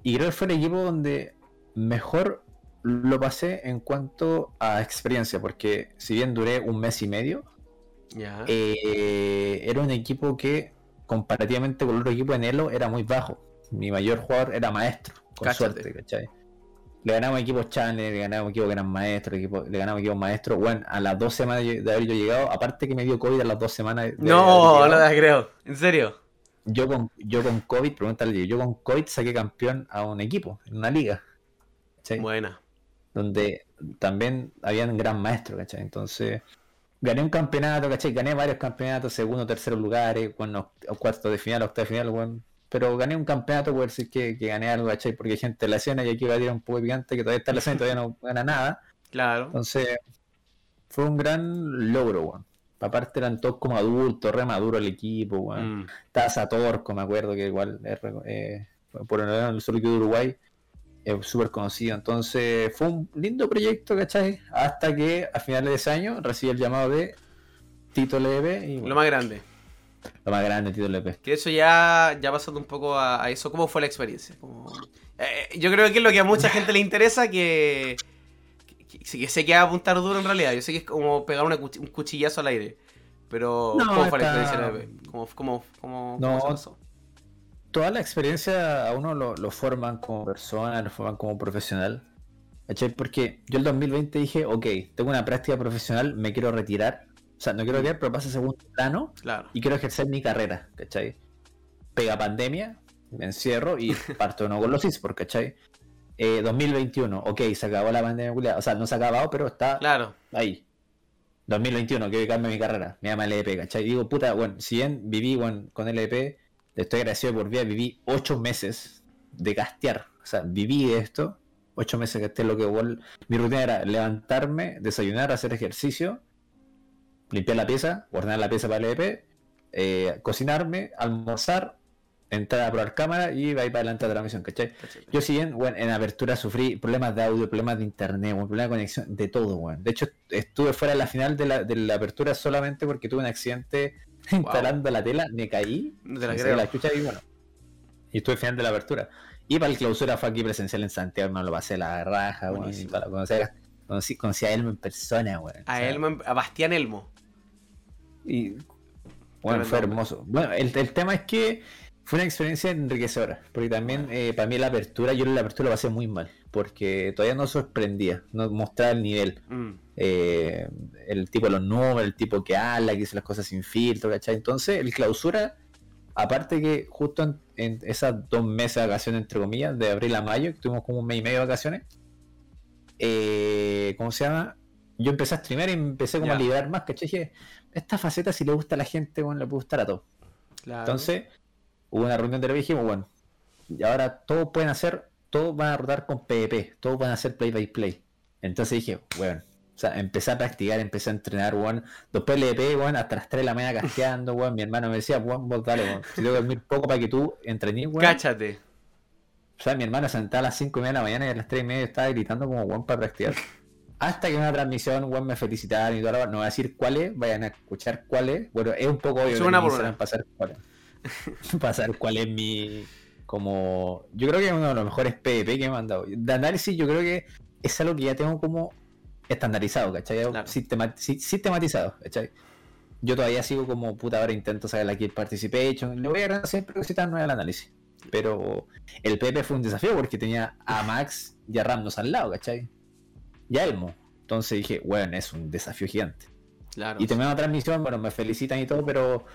[SPEAKER 2] Y creo que fue el equipo donde mejor lo pasé en cuanto a experiencia, porque si bien duré un mes y medio, eh, era un equipo que comparativamente con el otro equipo en Elo era muy bajo. Mi mayor jugador era maestro, con
[SPEAKER 1] Cáchate.
[SPEAKER 2] suerte, ¿cachai? Le ganamos equipos channel, le ganamos equipos que eran maestros, equipo- le ganamos equipos maestros. Bueno, a las dos semanas de haber yo llegado, aparte que me dio COVID a las dos semanas de
[SPEAKER 1] no, no te creo. ¿En serio?
[SPEAKER 2] yo con, yo con COVID, pregúntale, yo con COVID saqué campeón a un equipo, en una liga. ¿cachai?
[SPEAKER 1] Buena.
[SPEAKER 2] donde también habían gran maestro, ¿cachai? Entonces, gané un campeonato, ¿cachai? Gané varios campeonatos, segundo, tercero lugares, bueno, cuarto de final, octavo de final, bueno, pero gané un campeonato, por decir que, que gané algo, ¿cachai? Porque hay gente en la escena y aquí va a tirar un poco picante que todavía está en la escena y todavía no gana nada.
[SPEAKER 1] Claro.
[SPEAKER 2] Entonces, fue un gran logro, weón. Aparte eran todos como adultos, re maduro el equipo, weón.
[SPEAKER 1] Mm.
[SPEAKER 2] Estaba Satorco, me acuerdo que igual eh, por el, equipo de Uruguay es súper conocido. Entonces fue un lindo proyecto, ¿cachai? Hasta que a finales de ese año recibí el llamado de Tito Leve y bueno,
[SPEAKER 1] Lo más grande.
[SPEAKER 2] Lo más grande, Tito Leve.
[SPEAKER 1] Que eso ya, ya pasando un poco a, a eso, ¿cómo fue la experiencia? Como- Eh, yo creo que es lo que a mucha gente le interesa, que, que, que sé que va a apuntar duro en realidad. Yo sé que es como pegar una un cuchillazo al aire. Pero,
[SPEAKER 2] No,
[SPEAKER 1] ¿cómo fue la
[SPEAKER 2] está-
[SPEAKER 1] experiencia? ¿Cómo, cómo, cómo,
[SPEAKER 2] No.
[SPEAKER 1] cómo se pasó?
[SPEAKER 2] Toda la experiencia a uno lo, lo forman como persona, lo forman como profesional. ¿Cachai? Porque yo el 2020 dije, ok, tengo una práctica profesional, me quiero retirar. O sea, no quiero retirar, pero pasa a segundo plano.
[SPEAKER 1] Claro.
[SPEAKER 2] y quiero ejercer mi carrera, ¿cachai? Pega pandemia, me encierro y parto de nuevo con los eSports, ¿cachai? Eh, 2021, ok, se acabó la pandemia, o sea, no se ha acabado, pero está
[SPEAKER 1] Claro.
[SPEAKER 2] ahí. 2021, quiero dedicarme a mi carrera, me llama LEP, ¿cachai? Y digo, puta, bueno, si bien viví bueno, con LEP, le estoy agradecido por vida, viví 8 meses de castear, o sea, viví esto, 8 meses que esté lo que mi rutina era levantarme, desayunar, hacer ejercicio, limpiar la pieza, ordenar la pieza para el EP, eh, cocinarme, almorzar, entrar a probar cámara y va a ir para adelante la transmisión, ¿cachai?
[SPEAKER 1] ¿cachai?
[SPEAKER 2] Yo si bien, bueno, en apertura sufrí problemas de audio, problemas de internet, bueno, problemas de conexión, de todo, bueno. De hecho, estuve fuera de la final de la, de la apertura solamente porque tuve un accidente instalando la tela, me caí,
[SPEAKER 1] No te la
[SPEAKER 2] me
[SPEAKER 1] creo.
[SPEAKER 2] saqué la chucha y bueno. Y estuve final de la apertura. Y para el clausura fue aquí presencial en Santiago, me lo pasé la raja, bueno, y para conocer, conocí, conocí a Elmo en persona, bueno.
[SPEAKER 1] A Elmo, a Bastián Elmo.
[SPEAKER 2] Y bueno, fue hermoso. Bueno, el, el tema es que fue una experiencia enriquecedora, porque también eh, para mí la apertura, yo la apertura lo pasé muy mal, porque todavía no sorprendía, no mostraba el nivel,
[SPEAKER 1] Mm.
[SPEAKER 2] eh, el tipo de los números, el tipo que habla, que dice las cosas sin filtro, ¿cachai? Entonces, el clausura, aparte que justo en, en esas dos meses de vacaciones, entre comillas, de abril a mayo, que tuvimos como un mes y medio de vacaciones, eh, ¿cómo se llama? Yo empecé a streamear y empecé como a liberar más, ¿cachai? Esta faceta si le gusta a la gente, bueno, le puede gustar a todos.
[SPEAKER 1] Claro.
[SPEAKER 2] Entonces, hubo una reunión de que dijimos, bueno, y ahora todos pueden hacer, todos van a rotar con PvP, todos van a hacer play by play. Entonces dije, bueno, o sea, empecé a practicar, empecé a entrenar, weón. Después le pegué, weón, hasta las 3 de la mañana casteando, weón. Mi hermano me decía, weón, vos dale, weón. Si tengo que dormir poco para que tú entrenes, weón.
[SPEAKER 1] Cáchate.
[SPEAKER 2] O sea, mi hermano sentaba a las 5 y media de la mañana y a las 3 y media estaba gritando como weón para practicar. Hasta que en una transmisión, weón, me felicitaron y todo lo No voy a decir cuál es, vayan a escuchar cuál es. Bueno, es un poco obvio
[SPEAKER 1] una por una.
[SPEAKER 2] pasar cuál es. pasar cuál es mi. Como. Yo creo que es uno de los mejores PvP que me han dado. De análisis, yo creo que es algo que ya tengo como estandarizado, ¿cachai?
[SPEAKER 1] Claro.
[SPEAKER 2] Sistema- si- sistematizado, ¿cachai? Yo todavía sigo como puta ahora intento sacar la Kill Participation. Le voy a agarrar siempre cositas nuevas al análisis. Pero el PP fue un desafío porque tenía a Max y a Ramnos al lado, ¿cachai? Y Elmo. Entonces dije, bueno, es un desafío gigante.
[SPEAKER 1] Claro.
[SPEAKER 2] Y terminó la transmisión, bueno, me felicitan y todo, pero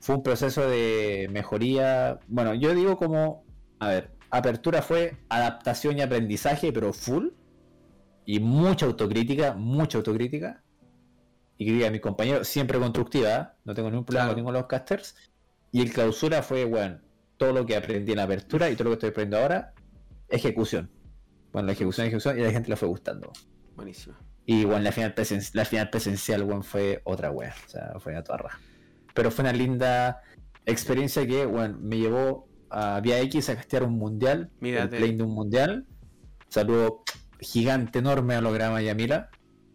[SPEAKER 2] fue un proceso de mejoría. Bueno, yo digo como, a ver, apertura fue adaptación y aprendizaje, pero full. y mucha autocrítica, mucha autocrítica. Y crítica a mis compañeros, siempre constructiva, ¿eh? no tengo ningún problema
[SPEAKER 1] Claro.
[SPEAKER 2] con los casters. Y el clausura fue, bueno, todo lo que aprendí en la apertura y todo lo que estoy aprendiendo ahora, ejecución. Bueno, la ejecución, ejecución, y la gente le fue gustando.
[SPEAKER 1] Buenísimo.
[SPEAKER 2] Y bueno, la final, presen- la final presencial, bueno, fue otra wea. O sea, fue a toda raja. Pero fue una linda experiencia que, bueno, me llevó a Vía X a castear un mundial.
[SPEAKER 1] Mírate.
[SPEAKER 2] El plane de un mundial. Saludo gigante, enorme a Holograma y a Mila.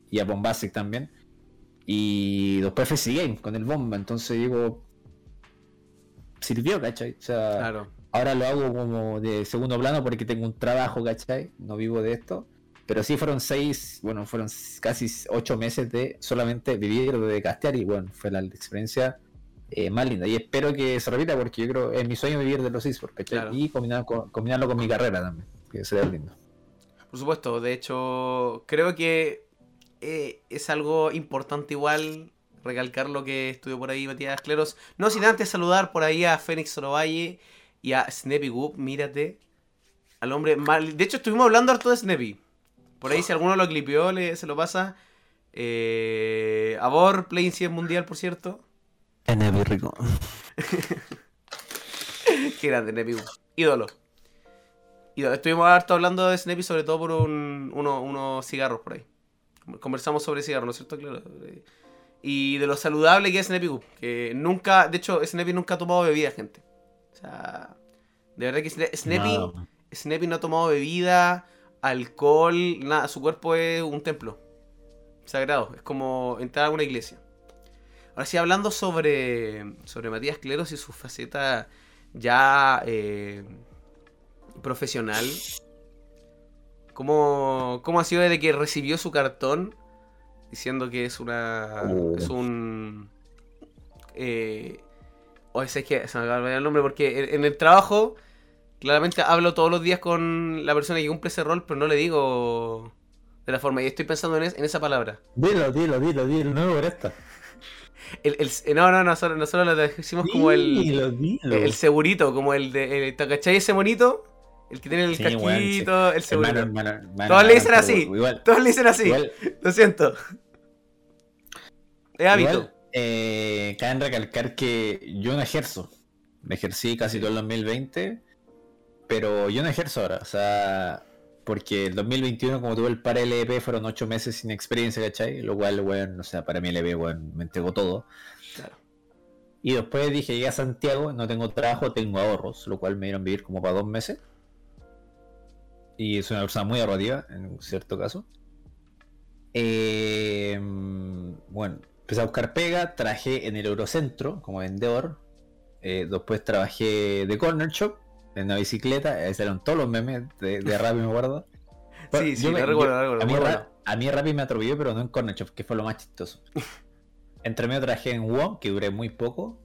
[SPEAKER 2] Y a Bombastic también. Y después fue Game con el bomba. Entonces digo. Sirvió, ¿cachai? O sea,
[SPEAKER 1] Claro.
[SPEAKER 2] Ahora lo hago como de segundo plano porque tengo un trabajo, ¿cachai? No vivo de esto. Pero sí fueron seis, bueno, fueron casi ocho meses de solamente vivir de castear y bueno, fue la experiencia eh, más linda. Y espero que se repita porque yo creo es mi sueño vivir de los esports, ¿cachai?
[SPEAKER 1] Claro.
[SPEAKER 2] Y combinarlo con, combinarlo con mi carrera también, que sería lindo.
[SPEAKER 1] Por supuesto, de hecho, creo que eh, es algo importante igual recalcar lo que estudió por ahí Matías Cleros. No sin antes saludar por ahí a Fénix Orovalle y a Snappy Goop, mírate. Al hombre mal. De hecho, estuvimos hablando harto de Snappy. Por ahí, si alguno lo clipeó, le, se lo pasa. Eh, Abor, Play 100 Mundial, por cierto.
[SPEAKER 2] Enevi rico.
[SPEAKER 1] Qué grande, Snappy Goop. Ídolo. Ídolo. Estuvimos harto hablando de Snappy, sobre todo por un- uno- unos cigarros por ahí. Conversamos sobre cigarros, ¿no es cierto? Claro. Y de lo saludable que es Snappy Goop. Que nunca, de hecho, Snappy nunca ha tomado bebida, gente. Sea, de verdad que Sna- Snappy,
[SPEAKER 2] No,
[SPEAKER 1] Snappy no ha tomado bebida, alcohol, nada. Su cuerpo es un templo sagrado. Es como entrar a una iglesia. Ahora sí, hablando sobre, sobre Matías Cleros y su faceta ya eh, profesional. ¿Cómo, ¿Cómo ha sido desde que recibió su cartón? Diciendo que es una.
[SPEAKER 2] Oh.
[SPEAKER 1] Es un. Eh, o es que se me acaba de el nombre porque en, el trabajo. Claramente hablo todos los días con la persona que cumple ese rol, pero no le digo de la forma. Y estoy pensando en, es- en esa palabra.
[SPEAKER 2] Dilo, dilo, dilo, dilo, no por esta.
[SPEAKER 1] El, el- no, no, nosotros, nosotros lo decimos como el,
[SPEAKER 2] Dilo, dilo.
[SPEAKER 1] el segurito, como el de. El, ¿Te cachai ese monito? El que tiene el
[SPEAKER 2] Sí,
[SPEAKER 1] casquito,
[SPEAKER 2] sí.
[SPEAKER 1] el segurito.
[SPEAKER 2] Hermano, hermano, hermano,
[SPEAKER 1] Todos le dicen así.
[SPEAKER 2] Igual,
[SPEAKER 1] Todos le dicen así.
[SPEAKER 2] igual,
[SPEAKER 1] Lo siento. Es hábito.
[SPEAKER 2] Igual, eh, cabe recalcar que yo no ejerzo. Me ejercí casi todo el 2020, pero yo no ejerzo ahora. O sea, porque el 2021, como tuve el par LP, fueron ocho meses sin experiencia, ¿cachai? Lo cual, weón, o sea, para mí LP, weón, me entregó todo.
[SPEAKER 1] Claro.
[SPEAKER 2] Y después dije, llegué a Santiago, no tengo trabajo, tengo ahorros, lo cual me dieron vivir como para dos meses. Y soy una persona muy ahorrativa, en cierto caso. Eh, bueno, empecé a buscar pega, trabajé en el Eurocentro como vendedor. Eh, después trabajé de Corner Shop, en una bicicleta. Ahí salieron todos los memes de, de Rappi, me acuerdo.
[SPEAKER 1] Sí, sí,
[SPEAKER 2] me-
[SPEAKER 1] recuerdo,
[SPEAKER 2] yo-
[SPEAKER 1] recuerdo,
[SPEAKER 2] A mí,
[SPEAKER 1] bueno.
[SPEAKER 2] a mí Rappi me atropelló, pero no en Corner Shop, que fue lo más chistoso. Entre medio trabajé en WOM, que duré muy poco.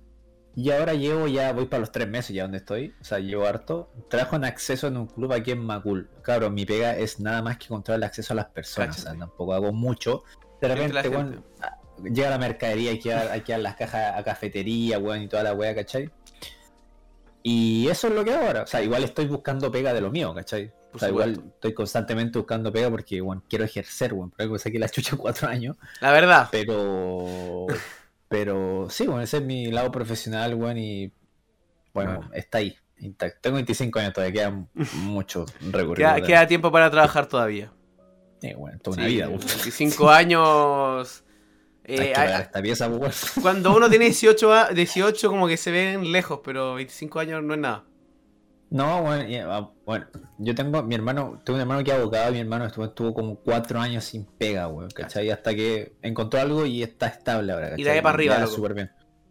[SPEAKER 2] Y ahora llevo ya, voy para los tres meses ya donde estoy. O sea, llevo harto. Trabajo en acceso en un club aquí en Macul. Claro, mi pega es nada más que controlar el acceso a las personas. O sea, tampoco hago mucho. De repente,
[SPEAKER 1] gente.
[SPEAKER 2] Llega la mercadería, hay que dar, hay que dar las cajas a cafetería, weón, y toda la weá, ¿cachai? Y eso es lo que hago ahora. O sea, igual estoy buscando pega de lo mío, ¿cachai? O sea, igual estoy constantemente buscando pega porque, bueno, quiero ejercer, weón. Por algo saqué la chucha cuatro años.
[SPEAKER 1] La verdad.
[SPEAKER 2] Pero. Pero sí, bueno, ese es mi lado profesional, weón, y. Bueno,
[SPEAKER 1] Bueno.
[SPEAKER 2] está ahí, intacto. Tengo 25 años todavía, queda mucho recorrido.
[SPEAKER 1] Queda, tiempo para trabajar todavía.
[SPEAKER 2] Eh, bueno, toda una
[SPEAKER 1] Sí,
[SPEAKER 2] vida, weón.
[SPEAKER 1] 25 años. Eh,
[SPEAKER 2] esta pieza, weón.
[SPEAKER 1] cuando uno tiene 18, a- 18 como que se ven lejos, pero 25 años no es nada.
[SPEAKER 2] No, bueno, ah, bueno, yo tengo mi hermano, tengo un hermano que es abogado, mi hermano estuvo, estuvo como cuatro años sin pega, weón, ¿cachai? Hasta que encontró algo y está estable ahora, ¿cachai?
[SPEAKER 1] Y de ahí para arriba,
[SPEAKER 2] súper bien.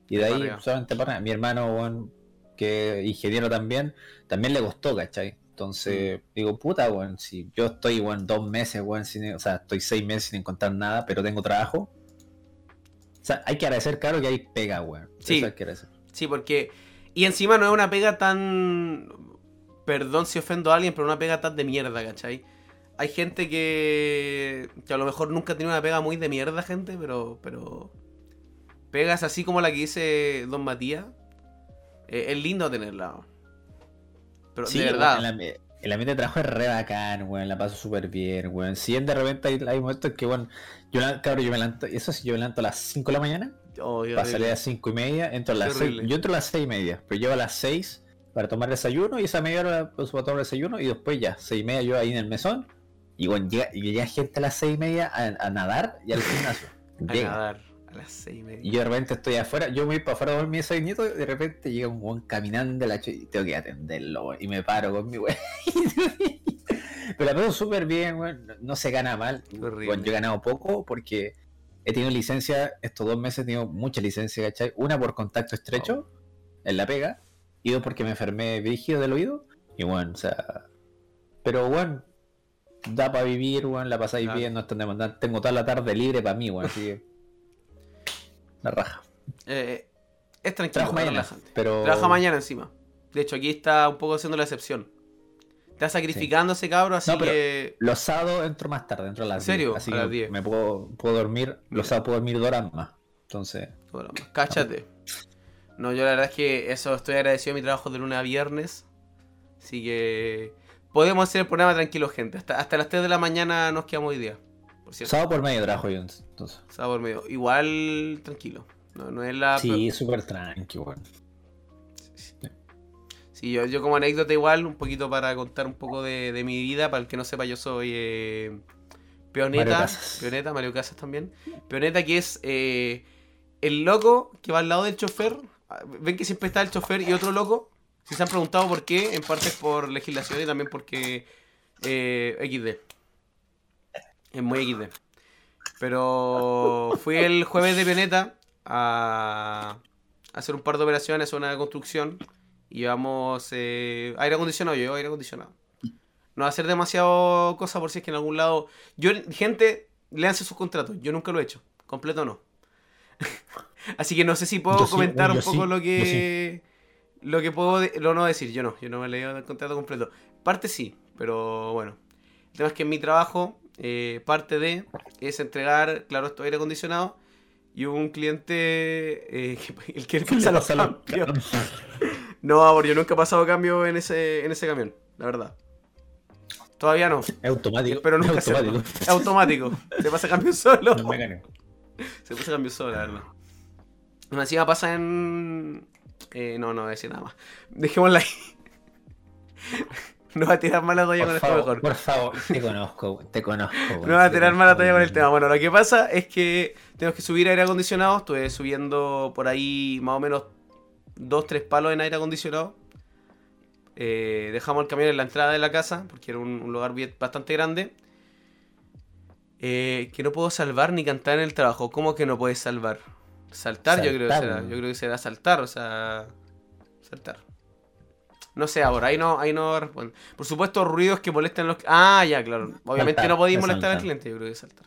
[SPEAKER 2] Y de
[SPEAKER 1] De ahí para
[SPEAKER 2] solamente para arriba. Mi hermano, weón, que es ingeniero también, también le costó, ¿cachai?
[SPEAKER 1] Mm.
[SPEAKER 2] Entonces, digo, puta, weón, si yo estoy, weón, dos meses, weón, sin, o sea, estoy seis meses sin encontrar nada, pero tengo trabajo. Sea, hay que agradecer, claro, que hay pega, weón.
[SPEAKER 1] Sí.
[SPEAKER 2] Eso hay que agradecer.
[SPEAKER 1] Sí, porque. Y encima no es una pega tan. Perdón si ofendo a alguien, pero una pega tan de mierda, ¿cachai? Hay gente que. que a lo mejor nunca tiene una pega muy de mierda, gente, pero. pero. Pegas así como la que dice Don Matías. eh, es lindo tenerla. Pero
[SPEAKER 2] Sí,
[SPEAKER 1] de verdad.
[SPEAKER 2] en la, el ambiente de trabajo es re bacán, weón, la paso súper bien, weón. Si de repente hay, hay momentos que, bueno, yo, cabrón, yo me levanto, eso sí, yo me levanto a las 5 de la mañana, oh, pasaría a las 5 y media, entro a las 6, yo entro a las 6 y media, pero llevo a las 6 para tomar desayuno y esa media hora pues, para tomar desayuno y después ya, 6 y media yo ahí en el mesón y bueno, llega, llega gente a las 6 y media a, nadar y al gimnasio.
[SPEAKER 1] a nadar a las 6 y media.
[SPEAKER 2] Y yo de repente estoy afuera, yo me voy para afuera a dormir ese nieto y de repente llega un buen caminando la y tengo que atenderlo, y me paro con mi weón. Pero la veo súper bien, weón. No se gana mal. Bueno, yo he ganado poco porque he tenido licencia, estos dos meses he tenido mucha licencia, ¿cachai? Una por contacto estrecho en la pega, y dos porque me enfermé rígido del oído. Y bueno, o sea. Pero bueno, da para vivir, weón, la pasáis bien, no están demandando. Tengo toda la tarde libre para mí, weón, así que. La raja.
[SPEAKER 1] Eh, es tranquilo, mañana, pero... Trabaja mañana encima. De hecho, aquí está un poco haciendo la excepción. Está sacrificando ese cabro, así que.
[SPEAKER 2] Los sábados entro más tarde, entro a las
[SPEAKER 1] ¿En serio?
[SPEAKER 2] Así que me puedo, puedo dormir. Los sábados puedo dormir dos horas más. Entonces.
[SPEAKER 1] Cáchate. No, yo la verdad es que eso estoy agradecido a mi trabajo de lunes a viernes. Así que. Podemos hacer el programa tranquilo, gente. Hasta, hasta las 3 de la mañana nos quedamos hoy día.
[SPEAKER 2] Sábado por medio trabajo yo entonces.
[SPEAKER 1] Sábado por medio. Igual tranquilo. No, no es la.
[SPEAKER 2] Sí, súper tranquilo,
[SPEAKER 1] Sí, yo, yo, como anécdota igual, un poquito para contar un poco de, mi vida, para el que no sepa, yo soy eh, peoneta, Mario peoneta, Mario Casas también. Peoneta que es eh, el loco que va al lado del chofer. Ven que siempre está el chofer y otro loco. Si se han preguntado por qué, en parte es por legislación y también porque eh, XD. Es muy XD. Pero fui el jueves de Peneta a hacer un par de operaciones, una construcción. Y vamos eh, aire acondicionado, yo aire acondicionado. No va a hacer demasiado cosa por si es que en algún lado. Yo, gente, léanse sus contratos. Yo nunca lo he hecho. Completo no. Así que no sé si puedo comentar un poco lo que. Lo que puedo lo no decir. Yo no, yo no me he leído el contrato completo. Parte sí, pero bueno. El tema es que en mi trabajo eh, parte de es entregar, claro, esto aire acondicionado y un cliente eh, el que pasa los cambios. no, amor, yo nunca he pasado cambio en ese, en ese camión, la verdad. Todavía no.
[SPEAKER 2] Es automático.
[SPEAKER 1] Pero nunca es automático. Es automático. Se pasa cambio solo. Se pasa cambio solo, la verdad. Encima pasa en. Eh, no, no voy a decir nada más. Dejémosla ahí. No va a tirar mala toalla con esto mejor.
[SPEAKER 2] Por favor, te conozco, te conozco.
[SPEAKER 1] No va a tirar mala toalla con el tema. Bueno, lo que pasa es que tenemos que subir aire acondicionado. Estuve subiendo por ahí más o menos dos, tres palos en aire acondicionado. Eh, dejamos el camión en la entrada de la casa, porque era un, lugar bastante grande. Eh, que no puedo salvar ni cantar en el trabajo. ¿Cómo que no puedes salvar? Saltar, yo creo que será. Yo creo que será saltar, o sea. Saltar. No sé ahora, ahí no, ahí no responde. Por supuesto, ruidos que molestan los. Ah, ya, claro. Obviamente no podéis molestar al cliente, yo creo que saltar.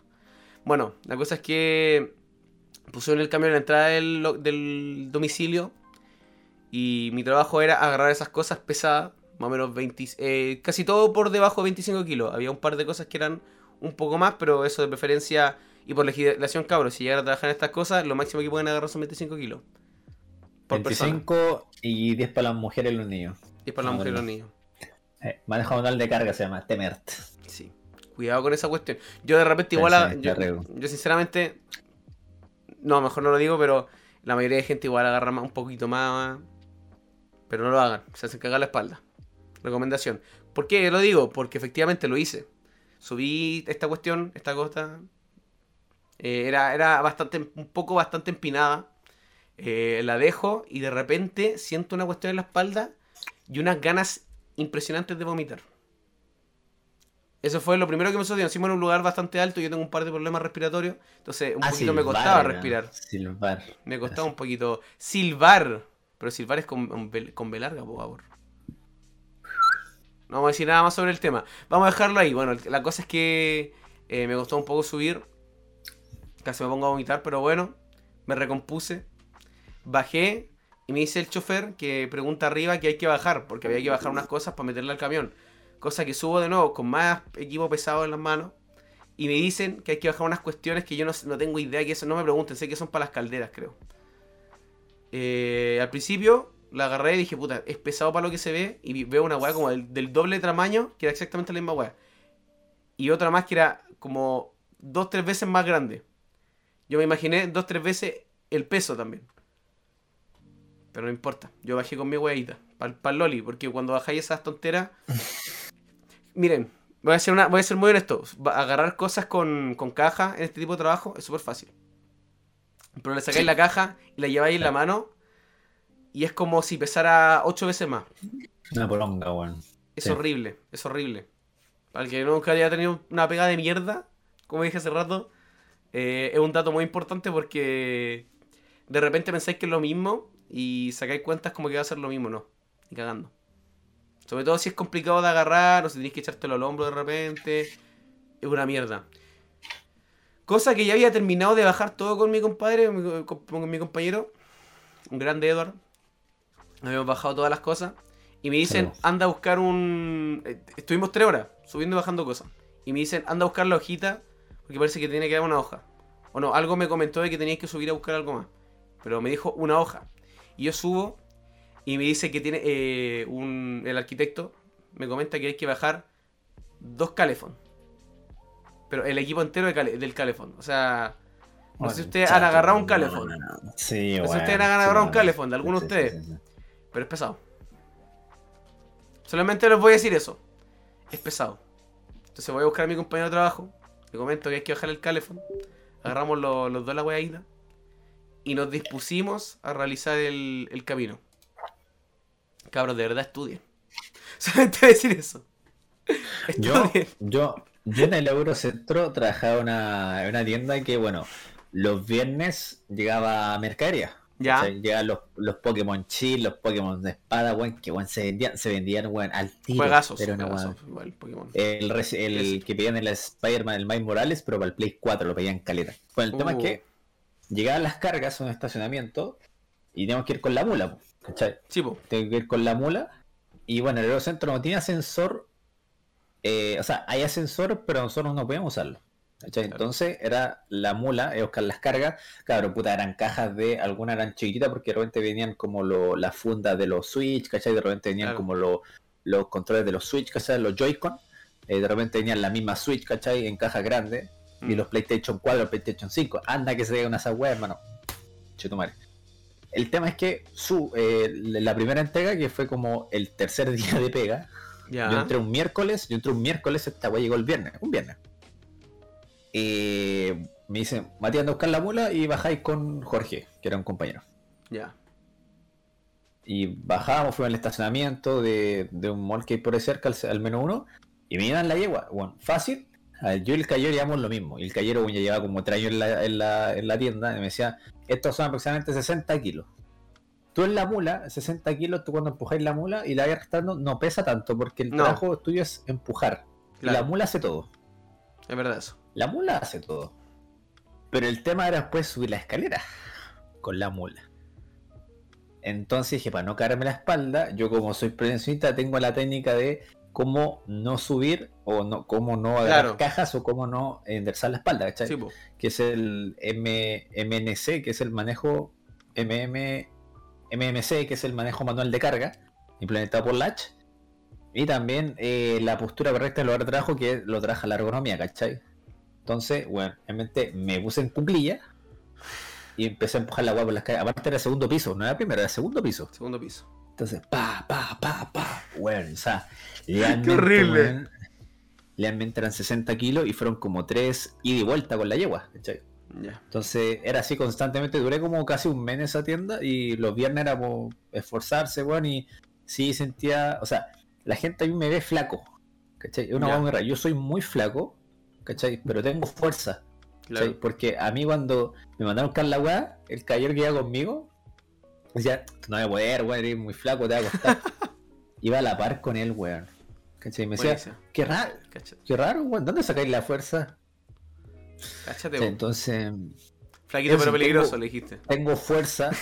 [SPEAKER 1] Bueno, la cosa es que pusieron el cambio en la entrada del, domicilio. Y mi trabajo era agarrar esas cosas pesadas, más o menos 20, eh, casi todo por debajo de 25 kilos. Había un par de cosas que eran un poco más, pero eso de preferencia y por legislación, cabros, si llegan a trabajar en estas cosas, lo máximo que pueden agarrar son 25 kilos.
[SPEAKER 2] 25 y 10 para las mujeres y los niños.
[SPEAKER 1] Y para la mujer y los niños.
[SPEAKER 2] Eh, modal de carga se llama Temert.
[SPEAKER 1] Sí. Cuidado con esa cuestión. Yo de repente igual yo, sinceramente. No, mejor no lo digo, pero la mayoría de gente igual agarra un poquito más. Pero no lo hagan. Se hacen cagar la espalda. Recomendación. ¿Por qué lo digo? Porque efectivamente lo hice. Subí esta cuestión, esta costa. Eh, era, era bastante, un poco bastante empinada. Eh, la dejo y de repente siento una cuestión en la espalda y unas ganas impresionantes de vomitar. Eso fue lo primero que me sucedió. Encima en un lugar bastante alto, yo tengo un par de problemas respiratorios. Entonces, un ah, poquito me costaba respirar.
[SPEAKER 2] Silbar.
[SPEAKER 1] Me costaba un poquito. Silbar. Pero silbar es con, con B larga, por favor. No vamos a decir nada más sobre el tema. Vamos a dejarlo ahí. Bueno, la cosa es que eh, me costó un poco subir. Casi me pongo a vomitar, pero bueno. Me recompuse. Bajé y me dice el chofer que pregunta arriba que hay que bajar, porque había que bajar unas cosas para meterle al camión. Cosa que subo de nuevo con más equipo pesado en las manos. Y me dicen que hay que bajar unas cuestiones que yo no, tengo idea que eso. No me pregunten, sé que son para las calderas, creo. Eh, al principio la agarré y dije, puta, es pesado para lo que se ve. Y veo una weá como del, del doble tamaño, que era exactamente la misma weá. Y otra más que era como dos, tres veces más grande. Yo me imaginé dos, tres veces el peso también. Pero no importa, yo bajé con mi weadita, para el loli, porque cuando bajáis esas tonteras... Miren, voy a ser, una, voy a ser muy honesto. Agarrar cosas con, con caja en este tipo de trabajo es súper fácil. Pero le sacáis
[SPEAKER 2] Sí.
[SPEAKER 1] la caja y la lleváis en la mano y es como si pesara ocho veces más.
[SPEAKER 2] Una poronga, weón.
[SPEAKER 1] Es
[SPEAKER 2] Sí.
[SPEAKER 1] horrible, es horrible. Para el que nunca haya tenido una pegada de mierda, como dije hace rato, eh, es un dato muy importante porque de repente pensáis que es lo mismo y sacáis cuentas como que va a ser lo mismo, no. Y cagando. Sobre todo si es complicado de agarrar o si tenéis que echártelo al hombro de repente. Es una mierda. Cosa que ya había terminado de bajar todo con mi compadre, mi- con, con mi compañero, un grande Edward. Habíamos bajado todas las cosas. Y me dicen, anda a buscar un... eh, Estuvimos tres horas subiendo y bajando cosas. Y me dicen, anda a buscar la hojita, porque parece que tiene que dar una hoja. O no, algo me comentó de que teníais que subir a buscar algo más. Pero me dijo una hoja. Y yo subo y me dice que tiene eh, un... El arquitecto me comenta que hay que bajar dos calefón. Pero el equipo entero de cale- del calefón. O sea... No sé si ustedes han agarrado un
[SPEAKER 2] no,
[SPEAKER 1] calefón.
[SPEAKER 2] no, no. Sí,
[SPEAKER 1] No sé si ustedes han
[SPEAKER 2] sí,
[SPEAKER 1] agarrado un calefón de alguno de
[SPEAKER 2] Sí,
[SPEAKER 1] ustedes.
[SPEAKER 2] sí, sí, sí.
[SPEAKER 1] Pero es pesado. Solamente les voy a decir eso. Es pesado. Entonces voy a buscar a mi compañero de trabajo. Le comento que hay que bajar el calefón. Agarramos lo- los dos la weadita. Y nos dispusimos a realizar el, el camino. Cabros, de verdad estudien. Solamente a decir eso.
[SPEAKER 2] Yo,
[SPEAKER 1] Estudien.
[SPEAKER 2] yo, yo en el Eurocentro trabajaba en una, una tienda que, bueno, los viernes llegaba mercadería.
[SPEAKER 1] Ya.
[SPEAKER 2] ¿cachai? Llegaban los, los Pokémon Chill, los Pokémon de espada, weón, que weón, se vendían, se vendían weón, al tiro.
[SPEAKER 1] Juegazos.
[SPEAKER 2] Era una
[SPEAKER 1] juegazos,
[SPEAKER 2] weón.
[SPEAKER 1] igual, Pokémon.
[SPEAKER 2] El, el
[SPEAKER 1] Ese.
[SPEAKER 2] que pedían el Spider-Man, el Miles Morales, pero para el Play 4 lo pedían caleta. Bueno, el tema es
[SPEAKER 1] Uh.
[SPEAKER 2] que llegaban las cargas a un estacionamiento y teníamos que ir con la mula, ¿cachai?
[SPEAKER 1] Sí, po.
[SPEAKER 2] Tengo que ir con la mula. Y bueno, el Eurocentro no tiene ascensor. eh, o sea, hay ascensor, pero nosotros no podíamos usarlo. ¿cachai?
[SPEAKER 1] Claro.
[SPEAKER 2] Entonces era la mula, eh, buscar las cargas. Claro, puta, eran cajas de. Algunas eran chiquititas porque de repente venían como lo, las fundas de los Switch, ¿cachai? De repente venían
[SPEAKER 1] Claro.
[SPEAKER 2] como lo- los controles de los Switch, ¿cachai? Los Joy-Con. eh, de repente venían la misma Switch, ¿cachai? En caja grande. Y
[SPEAKER 1] Mm.
[SPEAKER 2] los PlayStation 4, los PlayStation 5. Anda que se diga una esa wea, hermano. Chetumare. El tema es que su, eh, la primera entrega, que fue como el tercer día de pega, yo entré un miércoles, yo entré un miércoles, esta wea llegó el viernes, un viernes. Eh, me dicen, Matías, anda a buscar la mula y bajáis con Jorge, que era un compañero.
[SPEAKER 1] Ya.
[SPEAKER 2] Y bajábamos, fuimos al estacionamiento de, de un mall que hay por ahí cerca, al, al menos uno, y me iban la yegua. Bueno, fácil. A ver, yo y el cayero llevamos lo mismo. Y el cayero ya llevaba como tres años en la, en, la, en la tienda. Y me decía, estos son aproximadamente 60 kilos. Tú en la mula, 60 kilos, tú cuando empujáis la mula y la vais arrastrando, no pesa tanto, porque el
[SPEAKER 1] No.
[SPEAKER 2] trabajo tuyo es empujar. Y la mula hace todo.
[SPEAKER 1] Es verdad eso.
[SPEAKER 2] La mula hace todo. Pero el tema era después subir la escalera con la mula. Entonces dije, para no caerme la espalda, yo como soy prevencionista tengo la técnica de cómo no subir o no cómo no agarrar
[SPEAKER 1] Claro.
[SPEAKER 2] cajas o cómo no enderezar la espalda, ¿cachai?
[SPEAKER 1] Sí.
[SPEAKER 2] Que es el M MNC, que es el manejo MM, MMC, que es el manejo manual de carga, implementado por Latch. Y también eh, la postura correcta del lugar de trabajo, que lo trabaja la ergonomía, ¿cachai? Entonces, bueno, realmente me puse en cuclilla y empecé a empujar la agua por las calles. Aparte era segundo piso, no era primero, era segundo piso.
[SPEAKER 1] Segundo piso.
[SPEAKER 2] Entonces, pa, pa, pa, pa, bueno, o sea, realmente,
[SPEAKER 1] horrible.
[SPEAKER 2] weón, realmente eran 60 kilos y fueron como 3 ida y vuelta con la yegua, ¿cachai?
[SPEAKER 1] Ya.
[SPEAKER 2] Entonces era así constantemente, duré como casi un mes en esa tienda y los viernes era como esforzarse, weón, y sí sentía, o sea, la gente a mí me ve flaco, ¿cachai? Una muy rara. Yo soy muy flaco, ¿cachai? Pero tengo fuerza.
[SPEAKER 1] Claro.
[SPEAKER 2] Porque a mí cuando me mandaron a buscar la weá, el cayer que iba conmigo, decía, "Tú no vas a poder, weón, eres muy flaco, te va a costar. iba a la par con él, weón. ¿Cachai? Y me decía,
[SPEAKER 1] Buenísimo.
[SPEAKER 2] qué raro,
[SPEAKER 1] Cáchate.
[SPEAKER 2] qué raro, weón, ¿dónde sacáis la fuerza?
[SPEAKER 1] Cáchate, po.
[SPEAKER 2] entonces,
[SPEAKER 1] Flaquito pero peligroso,
[SPEAKER 2] tengo-
[SPEAKER 1] le dijiste.
[SPEAKER 2] tengo fuerza.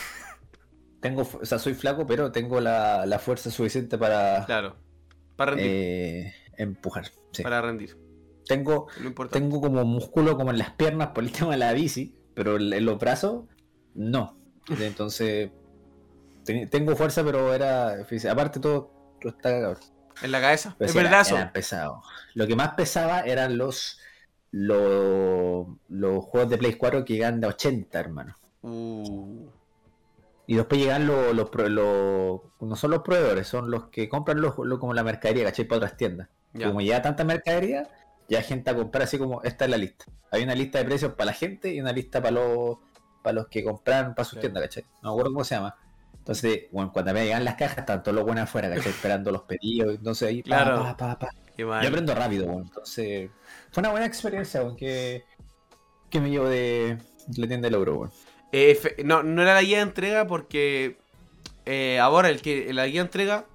[SPEAKER 2] Tengo, o sea, soy flaco, pero tengo la, la fuerza suficiente para
[SPEAKER 1] Claro. Para rendir.
[SPEAKER 2] eh, empujar. sí.
[SPEAKER 1] Para rendir.
[SPEAKER 2] Tengo, tengo como músculo como en las piernas por el tema de la bici, pero en los brazos no. Entonces, tengo fuerza, pero era. Aparte, todo, todo está cagado.
[SPEAKER 1] En la cabeza.
[SPEAKER 2] Sí, era- pesados. Lo que más pesaba eran los, los, los juegos de Play 4 que llegan de 80, hermano.
[SPEAKER 1] Uh,
[SPEAKER 2] Y después llegan los, los, no son los proveedores, son los que compran los, lo- como la mercadería, ¿cachai? Para otras tiendas.
[SPEAKER 1] ya.
[SPEAKER 2] Como llega tanta mercadería, ya gente a comprar así como, esta es la lista. Hay una lista de precios para la gente y una lista para los, para los que compran para sus tiendas, ¿cachai? No me acuerdo cómo se llama. Entonces, bueno, cuando me llegan las cajas, están todos los buenos afuera, ¿cachai? Esperando los pedidos. Entonces ahí,
[SPEAKER 1] Claro.
[SPEAKER 2] pa, pa, pa.
[SPEAKER 1] Qué mal.
[SPEAKER 2] Yo aprendo rápido, bueno. Entonces, fue una buena experiencia, weón, que, que me llevo de la tienda del euro, weón.
[SPEAKER 1] Eh, no, no era la guía de entrega porque eh, ahora el que la guía de entrega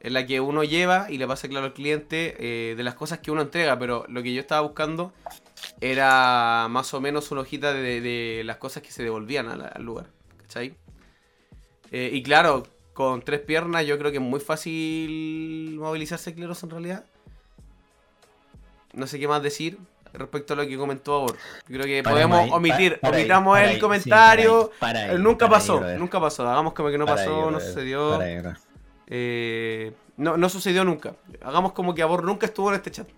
[SPEAKER 1] es la que uno lleva y le pasa claro al cliente eh, de las cosas que uno entrega, pero lo que yo estaba buscando era más o menos una hojita de, de las cosas que se devolvían al, al lugar, ¿cachai? Eh, y claro, con tres piernas yo creo que es muy fácil movilizarse cleros en realidad. No sé qué más decir respecto a lo que comentó Abor. Creo que podemos
[SPEAKER 2] ahí,
[SPEAKER 1] omitir,
[SPEAKER 2] para
[SPEAKER 1] omitamos el
[SPEAKER 2] ahí,
[SPEAKER 1] comentario.
[SPEAKER 2] ahí,
[SPEAKER 1] nunca pasó, nunca pasó. Hagamos como que no pasó, no sucedió. Eh, no, no sucedió nunca. Hagamos como que Abor nunca estuvo en este chat.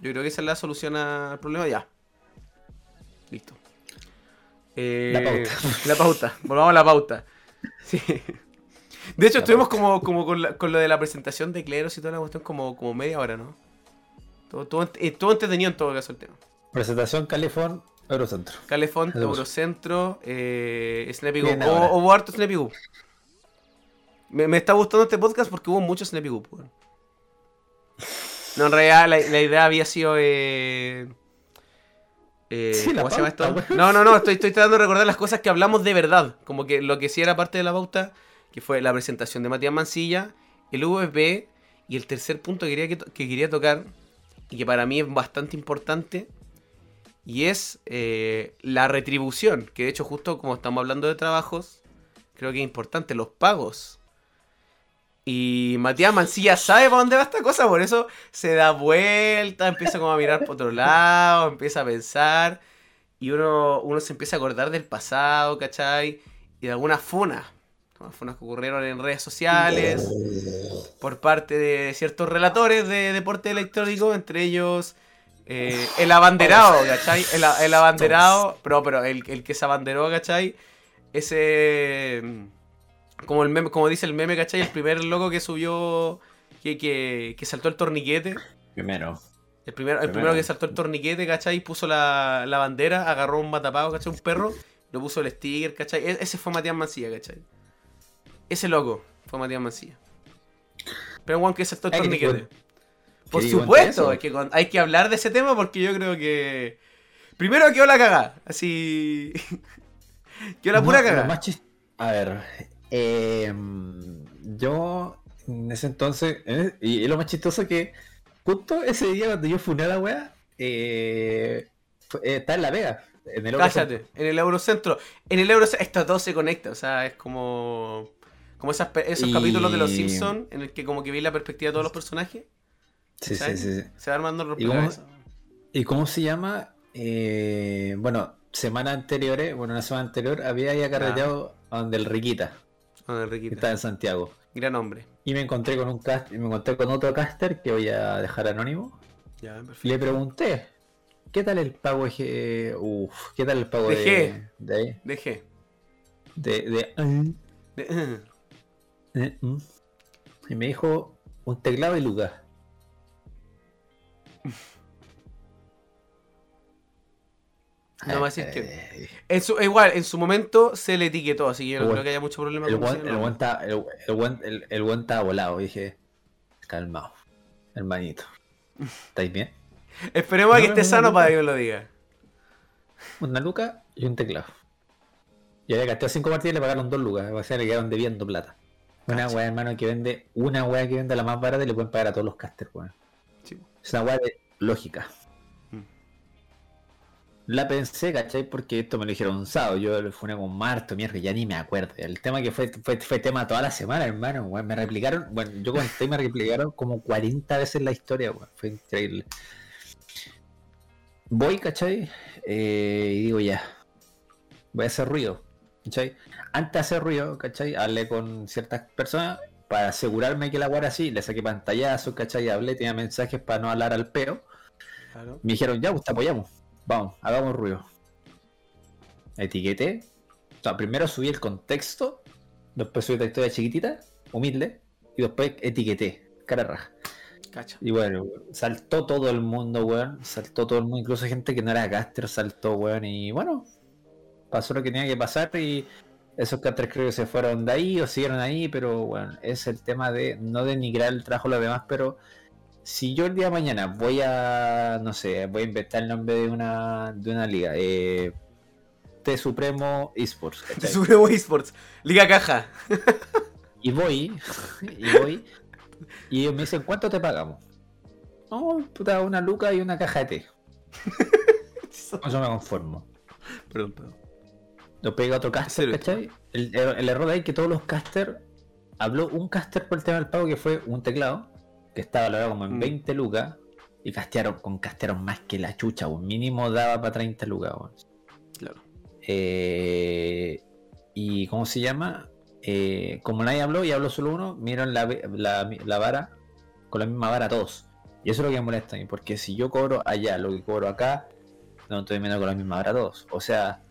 [SPEAKER 1] Yo creo que esa es la solución al problema ya. Listo. Eh,
[SPEAKER 2] La pauta.
[SPEAKER 1] La pauta. Volvamos a la pauta. Sí. De hecho,
[SPEAKER 2] La
[SPEAKER 1] estuvimos como, como con, la- con lo de la presentación de Cleros y toda la cuestión como, como media hora, ¿no? Todo, todo, eh, todo entretenido en todo caso el tema.
[SPEAKER 2] Presentación Califón, Eurocentro. Pasó.
[SPEAKER 1] Eurocentro, eh, Snappy Go.
[SPEAKER 2] Bien
[SPEAKER 1] Hubo, harto Snappy Go. Me, me está gustando este podcast porque hubo mucho Snappy Go. weón. No, en realidad la, la idea había sido. Eh, eh,
[SPEAKER 2] Sí,
[SPEAKER 1] ¿Cómo se llama esto? No, no, no, estoy, estoy tratando de recordar las cosas que hablamos de verdad. Como que lo que sí era parte de la pauta, que fue la presentación de Matías Mancilla, el VP y el tercer punto que quería, que quería tocar, y que para mí es bastante importante, y es eh, la retribución, que de hecho justo como estamos hablando de trabajos, creo que es importante, los pagos. Y Matías Mancilla sabe para dónde va esta cosa, por eso se da vuelta, empieza como a mirar por otro lado, empieza a pensar, y uno, uno se empieza a acordar del pasado, ¿cachai? Y de algunas funas, funas que ocurrieron en redes sociales, por parte de ciertos relatores de deporte electrónico, entre ellos eh, el abanderado, ¿cachai? El, el abanderado, pero, pero el, el que se abanderó, ¿cachai? Ese, como, el meme, como dice el meme, ¿cachai? El primer loco que subió, que, que, que saltó el torniquete.
[SPEAKER 2] Primero.
[SPEAKER 1] El primero, el
[SPEAKER 2] Primero.
[SPEAKER 1] primero que saltó el torniquete, ¿cachai? Puso la, la bandera, agarró un matapago, ¿cachai? Un perro, le puso el sticker, ¿cachai? E- ese fue Matías Mancilla, ¿cachai? Ese loco fue Matías Mancilla. Pero Juan que saltó el torniquete. Por supuesto, hay que, hay que hablar de ese tema porque yo creo que. Primero quedó la cagada. Así. quedó la pura
[SPEAKER 2] No, lo
[SPEAKER 1] cagada.
[SPEAKER 2] A ver, eh, yo en ese entonces, eh, y, y lo más chistoso que justo ese día cuando yo funé a la wea, eh, eh, está en La Vega, en el Eurocentro.
[SPEAKER 1] Cállate, en el Eurocentro. En el Eurocentro, esto todo se conecta, o sea, es como. Como esas esos
[SPEAKER 2] Y-
[SPEAKER 1] capítulos de los Simpsons en el que como que vi la perspectiva de todos los personajes.
[SPEAKER 2] Sí, sí,
[SPEAKER 1] ¿sabes?
[SPEAKER 2] sí, sí.
[SPEAKER 1] Se va armando el
[SPEAKER 2] ¿Y cómo-. ¿Y cómo se llama? Eh, bueno, semana anteriores, bueno, una semana anterior había ya carreteado a donde el Riquita,
[SPEAKER 1] Enriquita.
[SPEAKER 2] está en Santiago.
[SPEAKER 1] Gran hombre.
[SPEAKER 2] Y me encontré con un cast, me encontré con otro caster que voy a dejar anónimo.
[SPEAKER 1] Ya, perfecto.
[SPEAKER 2] Le pregunté, ¿qué tal el pago de G- Uf, ¿qué tal el pago
[SPEAKER 1] De
[SPEAKER 2] de
[SPEAKER 1] G.
[SPEAKER 2] de ahí?
[SPEAKER 1] Dejé.
[SPEAKER 2] De, de-
[SPEAKER 1] De-
[SPEAKER 2] eh, mm. Y me dijo un teclado y Lucas.
[SPEAKER 1] No más decir que.
[SPEAKER 2] Eh,
[SPEAKER 1] En su, igual, en su momento se le etiquetó, así que yo no creo que haya mucho problema
[SPEAKER 2] El
[SPEAKER 1] con
[SPEAKER 2] buen,
[SPEAKER 1] decir
[SPEAKER 2] el buen está- el- el volado. Dije, calmado, hermanito. ¿Estáis bien?
[SPEAKER 1] Esperemos a que esté
[SPEAKER 2] no, no,
[SPEAKER 1] sano
[SPEAKER 2] no.
[SPEAKER 1] para que yo lo diga.
[SPEAKER 2] Una luca y un teclado. Y había gastado cinco partidas y le pagaron dos lucas. O sea, le quedaron debiendo plata. Una weá, hermano, que vende, una weá que vende la más barata y le pueden pagar a todos los casters, weón.
[SPEAKER 1] Sí.
[SPEAKER 2] Es una weá de lógica. La pensé, ¿cachai? Porque esto me lo dijeron un sábado. Yo lo fue con marto, miércoles, ya ni me acuerdo. El tema que fue, fue, fue tema toda la semana, hermano. Me replicaron, bueno, yo comenté y me replicaron como 40 veces la historia, weón. Fue increíble. Voy, ¿cachai? Eh, y digo ya. Voy a hacer ruido. ¿cachai? Antes de hacer ruido, ¿cachai? Hablé con ciertas personas para asegurarme que la era así, le saqué pantallazos, ¿cachai? Hablé, tenía mensajes para no hablar al peo.
[SPEAKER 1] Claro.
[SPEAKER 2] Me dijeron, ya, pues te apoyamos. Vamos, hagamos ruido. Etiqueté. O sea, primero subí el contexto, después subí la historia chiquitita, humilde, y después etiqueté, cara raja.
[SPEAKER 1] Cacha.
[SPEAKER 2] Y bueno, saltó todo el mundo, weón. Saltó todo el mundo, incluso gente que no era caster saltó, weón. Y bueno, pasó lo que tenía que pasar y esos casters creo que se fueron de ahí o siguieron ahí, pero bueno, es el tema de no denigrar el trabajo de los demás, pero si yo el día de mañana voy a, no sé, voy a inventar el nombre de una, de una liga, eh, T Supremo Esports, ¿cachai?
[SPEAKER 1] Supremo Esports. Liga Caja.
[SPEAKER 2] Y voy, y voy, y ellos me dicen, ¿cuánto te pagamos? Oh, puta, una luca y una caja de té. Eso me conformo.
[SPEAKER 1] Perdón, perdón.
[SPEAKER 2] Lo pega otro caster. ¿cachai? El, el- el error ahí es que todos los casters, habló un caster por el tema del pago que fue un teclado, que estaba valorado como en
[SPEAKER 1] Mm.
[SPEAKER 2] 20 lucas, y castearon con castearon más que la chucha, un mínimo daba para 30 lucas.
[SPEAKER 1] Claro.
[SPEAKER 2] Eh, y ¿cómo se llama? Eh, como nadie habló y habló solo uno, miran la, la, la vara con la misma vara todos. Y eso es lo que me molesta a mí, porque si yo cobro allá lo que cobro acá, no estoy menos con la misma vara todos. O sea,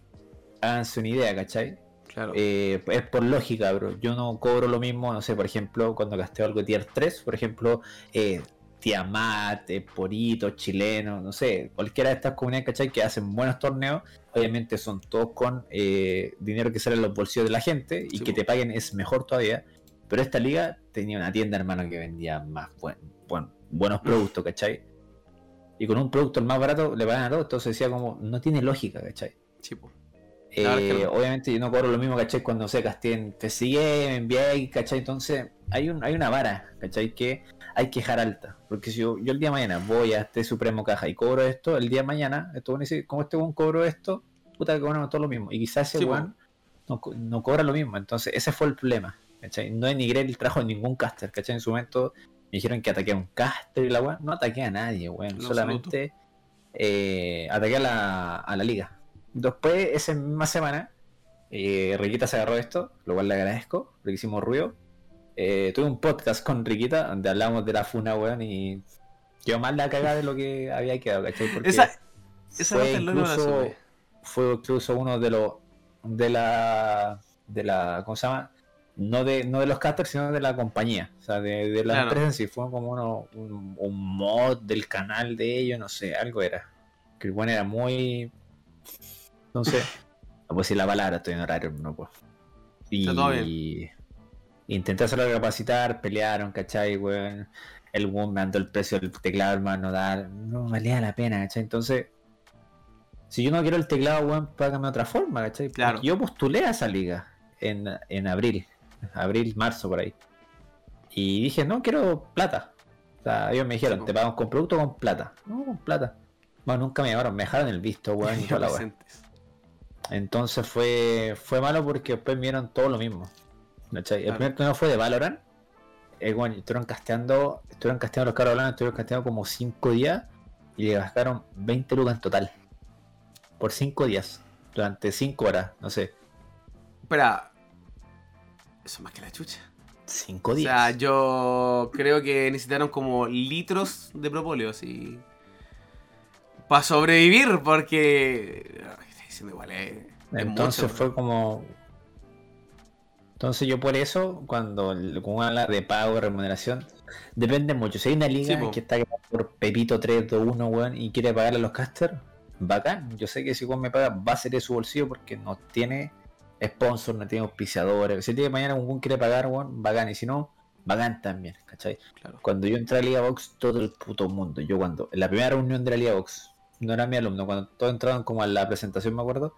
[SPEAKER 2] háganse una idea, ¿cachai?
[SPEAKER 1] Claro.
[SPEAKER 2] Eh, es por lógica, bro. Yo no cobro lo mismo, no sé, por ejemplo, cuando gasteo algo de tier 3, por ejemplo, eh, Tiamat, eh, Porito, Chileno, no sé, cualquiera de estas comunidades, ¿cachai? Que hacen buenos torneos, obviamente son todos con eh, dinero que sale en los bolsillos de la gente y
[SPEAKER 1] Sí,
[SPEAKER 2] que te paguen es mejor todavía. Pero esta liga tenía una tienda, hermano, que vendía más buen, buen- buenos productos, ¿cachai? Y con un producto el más barato le pagan a todos, entonces decía como, no tiene lógica, ¿cachai?
[SPEAKER 1] Sí,
[SPEAKER 2] Eh. Obviamente yo no cobro lo mismo, ¿cachai? Cuando sé casté en FCG, en VA, ¿cachai? Entonces hay, un, hay una vara, ¿cachai? Que hay que dejar alta. Porque si yo, yo el día de mañana voy a este Supremo Caja y cobro esto, el día de mañana, esto a decir, como este weón cobró esto, puta que cobramos todo lo mismo. Y quizás ese
[SPEAKER 1] Sí,
[SPEAKER 2] weón no, no cobra lo mismo. Entonces ese fue el problema, ¿cachai? No denigré el trabajo de ningún caster, ¿cachai? En su momento me dijeron que ataqué a un caster y la weón. No ataqué a nadie, weón.
[SPEAKER 1] En
[SPEAKER 2] Solamente eh, ataqué a la, a la liga. Después, esa misma semana, eh, Riquita se agarró esto, lo cual le agradezco, porque hicimos ruido. Eh, tuve un podcast con Riquita donde hablamos de la funa, weón, y quedó más la cagada de lo que había quedado, ¿cachai? Porque
[SPEAKER 1] Esa, esa
[SPEAKER 2] fue
[SPEAKER 1] no la
[SPEAKER 2] incluso, fue incluso uno de los de la de la ¿cómo se llama? No de, no de los casters, sino de la compañía, o sea, de, de la
[SPEAKER 1] Claro.
[SPEAKER 2] empresa en sí, fue como uno, un, un mod del canal de ellos, no sé, algo era. Que bueno era muy entonces, no puedo decir la palabra, estoy en horario, no puedo.
[SPEAKER 1] Está todo
[SPEAKER 2] Y intenté hacerlo recapacitar, pelearon, ¿cachai, weón? El weón me andó el precio del teclado, hermano, da, no valía la pena, ¿cachai? Entonces, si yo no quiero el teclado, weón, págame de otra forma, ¿cachai? Porque
[SPEAKER 1] Claro.
[SPEAKER 2] Yo postulé a esa liga en, en abril, abril, marzo, por ahí. Y dije, no, quiero plata. O sea, ellos me dijeron, te pagamos con producto o con plata. No, con plata. Bueno, nunca me llamaron, me dejaron el visto, weón, y toda la weá. Entonces fue, fue malo porque después vieron todo lo mismo. El
[SPEAKER 1] Claro.
[SPEAKER 2] primer torneo fue de Valorant. Eh, bueno, estuvieron casteando, estuvieron casteando los caros hablando, estuvieron casteando como 5 días y le gastaron 20 lucas en total. Por 5 días. Durante 5 horas, no sé.
[SPEAKER 1] Espera. Eso es más que la chucha.
[SPEAKER 2] 5
[SPEAKER 1] O
[SPEAKER 2] días.
[SPEAKER 1] sea, yo creo que necesitaron como litros de propóleo, así. Para sobrevivir, porque. Ay, diciendo igual, eh, es
[SPEAKER 2] Entonces
[SPEAKER 1] mucho,
[SPEAKER 2] fue como. Entonces yo por eso, cuando como habla de pago, remuneración, depende mucho. Si hay una liga
[SPEAKER 1] Sí,
[SPEAKER 2] que está por Pepito 321, weón, y quiere pagarle a los casters, bacán. Yo sé que si Juan me paga, va a ser de su bolsillo porque no tiene sponsor, no tiene auspiciadores. Si el día de mañana un quiere pagar, weón, bacán. Y si no, bacán también, ¿cachai?
[SPEAKER 1] Claro.
[SPEAKER 2] Cuando yo entré a Liga Box, todo el puto mundo, yo cuando, en la primera reunión de la Liga Box, no era mi alumno, cuando todos entraban como a la presentación, me acuerdo,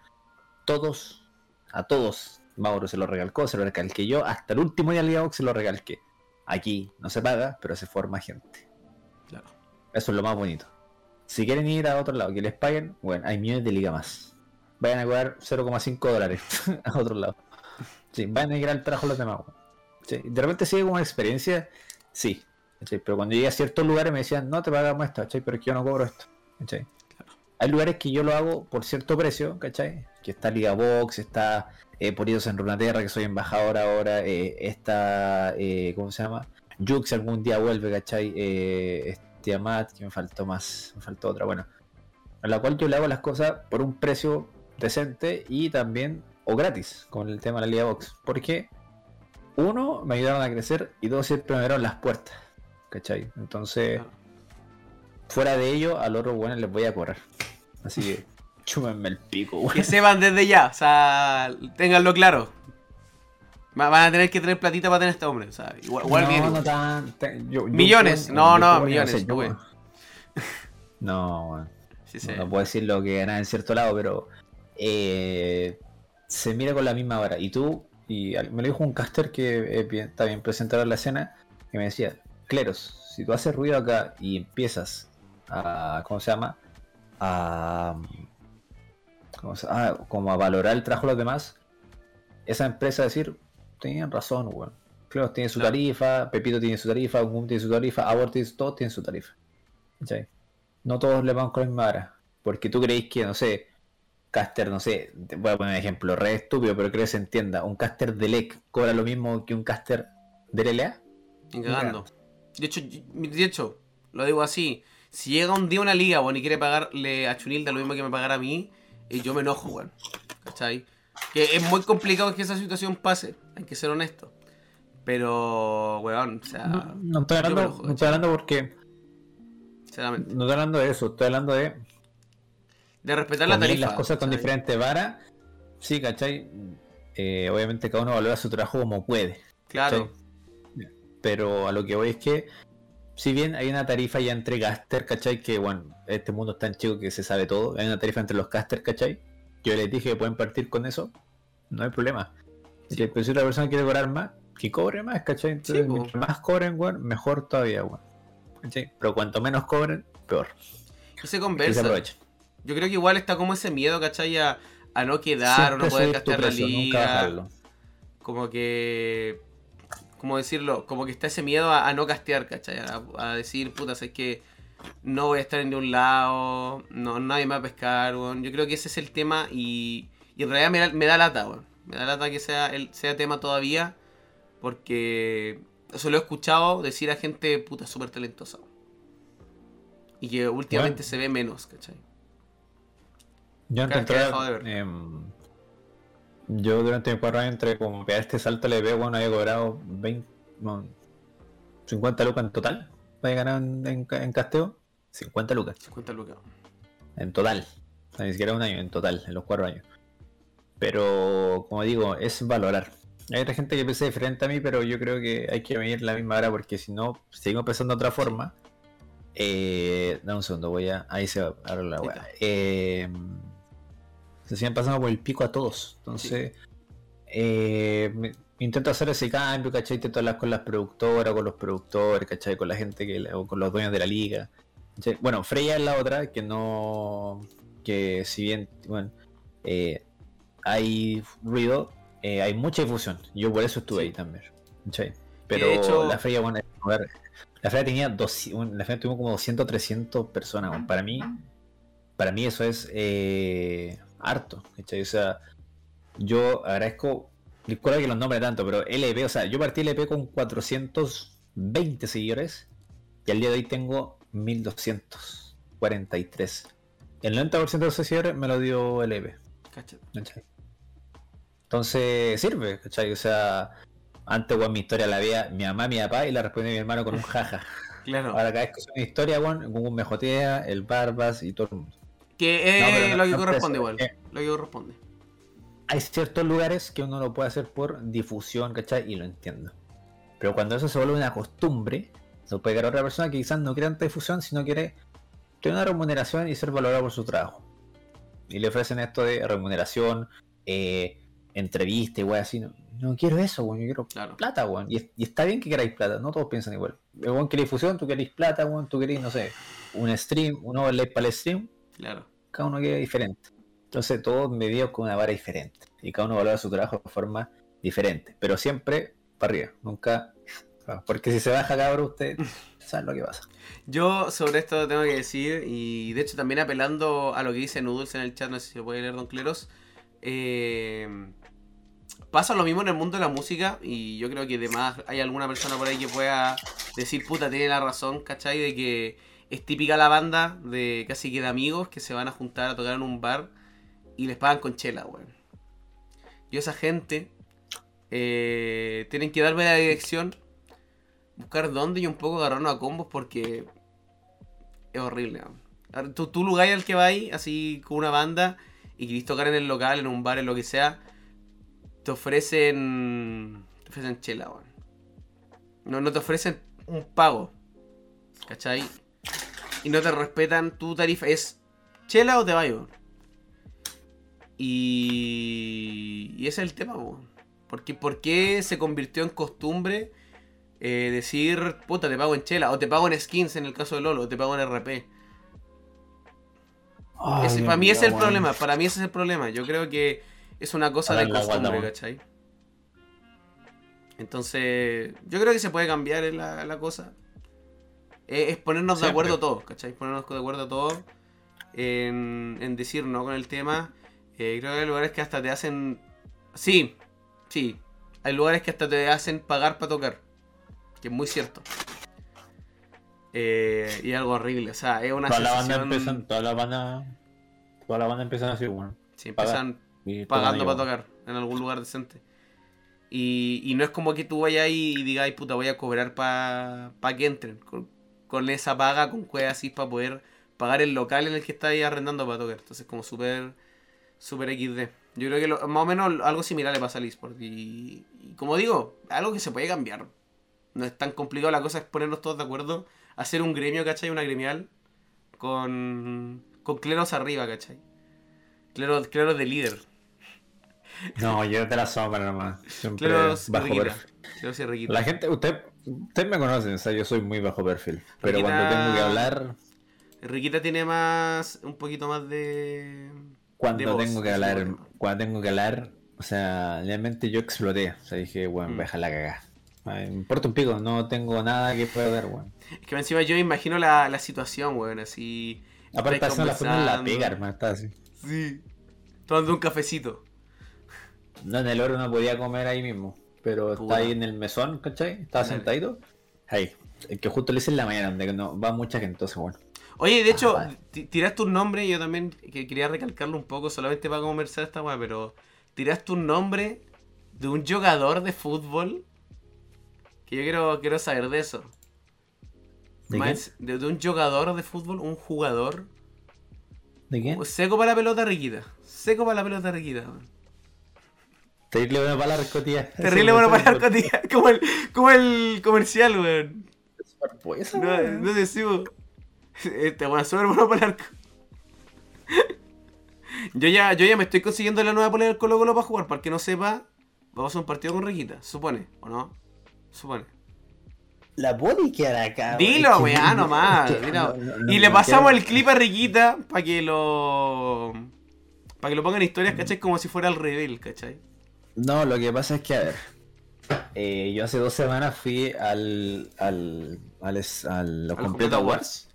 [SPEAKER 2] todos, a todos, Mauro se lo recalcó, se lo recalqué yo, hasta el último día de Liga Box se lo recalqué. Aquí no se paga, pero se forma gente.
[SPEAKER 1] Claro.
[SPEAKER 2] Eso es lo más bonito. Si quieren ir a otro lado que les paguen, bueno, hay millones de liga más. Vayan a cobrar 0,5 dólares a otro lado. Sí, vayan a ir al trabajo los demás. Sí, De repente sigue como una experiencia, sí. Pero cuando llegué a ciertos lugares me decían, no te pagamos esto, ¿cachai? pero es que yo no cobro esto. ¿cachai? Hay lugares que yo lo hago por cierto precio, ¿cachai? Que está Liga Box, está eh, Poridos en Runaterra, que soy embajador ahora, eh, está, eh, ¿cómo se llama? Jux algún día vuelve, ¿cachai? Eh, este Amat, que me faltó más, me faltó otra, bueno. A la cual yo le hago las cosas por un precio decente y también, o gratis, con el tema de la Liga Box. Porque, uno, me ayudaron a crecer y dos, siempre me abrieron las puertas, ¿cachai? Entonces. Fuera de ello, al otro bueno les voy a cobrar. Así que, chúmenme el pico, weón.
[SPEAKER 1] Que sepan desde ya, o sea, ténganlo claro. Va- Van a tener que tener platita para tener este hombre, o sea, igual, igual
[SPEAKER 2] no,
[SPEAKER 1] bien.
[SPEAKER 2] no tan- te- yo- yo
[SPEAKER 1] Millones,
[SPEAKER 2] puedo-
[SPEAKER 1] no,
[SPEAKER 2] yo
[SPEAKER 1] no, millones, no, güey.
[SPEAKER 2] puedo. No, weón.
[SPEAKER 1] Sí, sí.
[SPEAKER 2] No, no puedo decir lo que ganaba en cierto lado, pero eh, se mira con la misma vara. Y tú, y me lo dijo un caster que eh, bien- está bien presentado en la escena, que me decía, Cleros, si tú haces ruido acá y empiezas a, ¿cómo se llama? A, ¿cómo se- ah, como a valorar el trabajo de los demás, esa empresa decir, tenían razón, weón. Cleros tiene su
[SPEAKER 1] Claro.
[SPEAKER 2] tarifa, Pepito tiene su tarifa, Gum tiene su tarifa, Abort tiene, todos tienen su tarifa. No todos le van con la misma vara. Porque tú creéis que, no sé, caster, no sé, te voy a poner un ejemplo, re estúpido, pero creo que se entienda. Un caster de LEC cobra lo mismo que un caster de LLA.
[SPEAKER 1] Ni cagando. De hecho, de hecho, lo digo así. Si llega un día una liga, weón, y quiere pagarle a Chunilda lo mismo que me pagara a mí, eh, yo me enojo, weón. ¿Cachai? Que es muy complicado que esa situación pase, hay que ser honesto. Pero, weón, o sea,
[SPEAKER 2] No, no estoy hablando,
[SPEAKER 1] enojo,
[SPEAKER 2] no estoy hablando porque.
[SPEAKER 1] sinceramente.
[SPEAKER 2] No estoy hablando de eso, estoy hablando de.
[SPEAKER 1] De respetar la tarifa.
[SPEAKER 2] las cosas con
[SPEAKER 1] ¿cachai?
[SPEAKER 2] diferentes varas. Sí, ¿cachai? Eh, obviamente cada uno valora su trabajo como puede.
[SPEAKER 1] Claro.
[SPEAKER 2] ¿cachai? Pero a lo que voy es que, si bien hay una tarifa ya entre caster, ¿cachai? Que bueno, este mundo es tan chico que se sabe todo. Hay una tarifa entre los caster, ¿cachai? Yo les dije que pueden partir con eso. No hay problema.
[SPEAKER 1] Sí.
[SPEAKER 2] Pero si otra persona quiere cobrar más, que cobre más, ¿cachai? Entonces,
[SPEAKER 1] po.
[SPEAKER 2] mientras más cobren, weón, mejor todavía, weón. ¿Cachai? Pero cuanto menos cobren, peor.
[SPEAKER 1] Que se conversa. Yo creo que igual está como ese miedo, ¿cachai? A, a no quedar o no poder castear la
[SPEAKER 2] nunca
[SPEAKER 1] liga.
[SPEAKER 2] bajarlo.
[SPEAKER 1] Como que. ¿Cómo decirlo? Como que está ese miedo a, a no castear, ¿cachai? A, a decir, puta, es que no voy a estar en ningún lado, no, nadie me va a pescar, weón. Yo creo que ese es el tema y, y en realidad me da, me da lata, weón. Me da lata que sea, el, sea tema todavía porque eso lo he escuchado decir a gente, puta, súper talentosa. Y que últimamente
[SPEAKER 2] Bueno.
[SPEAKER 1] se ve menos, ¿cachai?
[SPEAKER 2] Yo de
[SPEAKER 1] ver.
[SPEAKER 2] em, yo durante mis cuatro años entré como pegar este salto LP, bueno, había cobrado 20, no, 50 lucas en total. Había ganado en, en, ca- en casteo 50 lucas
[SPEAKER 1] 50 lucas.
[SPEAKER 2] en total. O sea, ni siquiera un año, en total, en los cuatro años. Pero, como digo, es valorar. Hay otra gente que piensa diferente a mí, pero yo creo que hay que venir la misma hora porque si no, seguimos pensando de otra forma. Eh, dame un segundo, voy a. Ahí se va a abrir la. Eh, se siguen pasando por el pico a todos. Entonces, eh, intento hacer ese cambio, ¿cachai? Intento hablar con las productoras, con los productores, ¿cachai? Con la gente que. o con los dueños de la liga. ¿cachai? Bueno, Freya es la otra que no. que si bien, bueno, eh, hay ruido, eh, hay mucha difusión. Yo por eso estuve
[SPEAKER 1] Sí.
[SPEAKER 2] ahí también. ¿cachai? Pero
[SPEAKER 1] de hecho-
[SPEAKER 2] la Freya, bueno, a ver, la Freya tenía dos, la Freya tuvo como 200, 300 personas. bueno, Para mí, para mí eso es eh, harto. ¿cachai? O sea, yo agradezco, disculpa que los nombre tanto, pero LP, o sea, yo partí LP con 420 seguidores y al día de hoy tengo 1243. El 90% de esos seguidores me lo dio LP. ¿cachai? Entonces sirve, ¿cachai? O sea, antes, weón, mi historia la veía mi mamá, mi papá y la respondía mi hermano con un jaja.
[SPEAKER 1] Claro.
[SPEAKER 2] Ahora cada vez que suena una historia, weón, Google me jotea, el Barbas y todo el mundo.
[SPEAKER 1] Que es
[SPEAKER 2] no-
[SPEAKER 1] lo que
[SPEAKER 2] no
[SPEAKER 1] corresponde igual.
[SPEAKER 2] eh.
[SPEAKER 1] Lo que corresponde.
[SPEAKER 2] Hay ciertos lugares que uno lo puede hacer por difusión, ¿cachai? Y lo entiendo. Pero cuando eso se vuelve una costumbre, se puede llegar a otra persona que quizás no quiere tanta difusión, sino quiere tener una remuneración y ser valorado por su trabajo. Y le ofrecen esto de remuneración, eh, entrevista y wey así. No, no quiero eso, weón. Yo quiero
[SPEAKER 1] Claro.
[SPEAKER 2] plata, weón. Y, es- y está bien que queráis plata, no todos piensan igual. El weón quiere difusión, tú queréis plata, weón. Tú queréis, no sé, un stream, un overlay para el stream
[SPEAKER 1] Claro.
[SPEAKER 2] cada uno quiere diferente. Entonces todos medidos con una vara diferente. Y cada uno valora su trabajo de forma diferente. Pero siempre para arriba, nunca Porque si se baja cabro, usted sabe lo que pasa.
[SPEAKER 1] Yo sobre esto tengo que decir, y de hecho también apelando a lo que dice Noodles en el chat, no sé si se puede leer Don Cleros. Eh, pasa lo mismo en el mundo de la música, y yo creo que además hay alguna persona por ahí que pueda decir, puta, tiene la razón, ¿cachai? De que es típica la banda de casi que de amigos que se van a juntar a tocar en un bar y les pagan con chela, weón. Y esa gente eh, tienen que darme la dirección, buscar dónde y un poco agarrarnos a combos porque es horrible. weón. Tú, tú lugar al que vais, así con una banda, y querés tocar en el local, en un bar, en lo que sea, te ofrecen. Te ofrecen chela, weón. No, no te ofrecen un pago. ¿Cachai? Y no te respetan tu tarifa. Es chela o te vayas. Y, y ese es el tema. Porque, ¿Por qué se convirtió en costumbre eh, decir, puta, te pago en chela? O te pago en skins en el caso de Lolo, o te pago en RP. Ese- para mí ese es el problema, para mí ese es el problema. Yo creo que es una cosa de
[SPEAKER 2] guata,
[SPEAKER 1] costumbre. ¿cachai? Entonces, yo creo que se puede cambiar la, la cosa. Eh, es ponernos de acuerdo todos, ¿cachai? Ponernos de acuerdo todos en, en decir no con el tema. Eh, creo que hay lugares que hasta te hacen... Sí, sí. Hay lugares que hasta te hacen pagar para tocar. Que es muy cierto. Eh, y algo horrible. O sea, es una
[SPEAKER 2] Todas las bandas
[SPEAKER 1] sensación...
[SPEAKER 2] empiezan, todas las bandas, todas las bandas empiezan así, bueno.
[SPEAKER 1] Sí, empiezan pagando para tocar en algún lugar decente. Y, y no es como que tú vayas ahí y digas, "Ay, puta, voy a cobrar para que entren. Con, esa paga, con cuevas así, para poder pagar el local en el que estáis arrendando para tocar. Entonces, como súper, súper XD. Yo creo que lo- más o menos algo similar le pasa al eSport. Y, y como digo, algo que se puede cambiar. No es tan complicado, la cosa es ponernos todos de acuerdo, hacer un gremio, ¿cachai? Una gremial con, con cleros arriba, ¿cachai? Cleros, cleros de líder.
[SPEAKER 2] No, yo de la sombra nomás. Siempre
[SPEAKER 1] Cleros
[SPEAKER 2] bajo
[SPEAKER 1] y.
[SPEAKER 2] La gente, usted, usted me conoce, o sea, yo soy muy bajo perfil. Pero
[SPEAKER 1] Riquita-
[SPEAKER 2] cuando tengo que hablar,
[SPEAKER 1] Riquita tiene más. un poquito más de.
[SPEAKER 2] cuando
[SPEAKER 1] de voz,
[SPEAKER 2] tengo que hablar,
[SPEAKER 1] bueno.
[SPEAKER 2] cuando tengo que hablar, o sea, realmente yo exploté. O sea, dije, bueno,
[SPEAKER 1] Mm.
[SPEAKER 2] la cagada. Me importa un pico, no tengo nada que perder, weón.
[SPEAKER 1] Es que encima yo imagino la, la situación, weón, así.
[SPEAKER 2] Aparte, eso la forma en la pega, hermano, está así.
[SPEAKER 1] Sí. Tomando un cafecito.
[SPEAKER 2] No, en el oro no podía comer ahí mismo, pero está ahí en el mesón, ¿cachai? Estaba
[SPEAKER 1] Dale.
[SPEAKER 2] sentadito. Ahí. El que justo le hice en la mañana, donde no va mucha gente, entonces bueno.
[SPEAKER 1] Oye, de hecho,
[SPEAKER 2] Ah, vale.
[SPEAKER 1] ti- tiraste un nombre, yo también que quería recalcarlo un poco, solamente para conversar esta weá, pero tiraste un nombre de un jugador de fútbol que yo quiero, quiero saber de eso.
[SPEAKER 2] ¿De
[SPEAKER 1] Más- de, de un jugador de fútbol, un jugador
[SPEAKER 2] ¿De quién?
[SPEAKER 1] seco para la pelota riquita. Seco para la pelota riquita. weón.
[SPEAKER 2] Terrible bueno para la rescotilla.
[SPEAKER 1] Terrible bueno para la narcotía. Como el, como el comercial, weón.
[SPEAKER 2] Pues,
[SPEAKER 1] No, no decimos. Este bueno, súper bueno para el arco. Yo ya, yo ya me estoy consiguiendo la nueva polera del Colo Colo para jugar. Para el que no sepa, vamos a un partido con Riquita. Supone, ¿o no? Supone.
[SPEAKER 2] La body que hará acá.
[SPEAKER 1] Dilo, weá, nomás.
[SPEAKER 2] no,
[SPEAKER 1] y le pasamos el clip a Riquita para que lo. Para que lo pongan en historias, ¿cachai? Como si fuera el reveal, ¿cachai?
[SPEAKER 2] No, lo que pasa es que, a ver. eh, yo hace dos semanas fui al. al. al, al, los
[SPEAKER 1] ¿A los
[SPEAKER 2] Complete
[SPEAKER 1] Complete
[SPEAKER 2] Awards.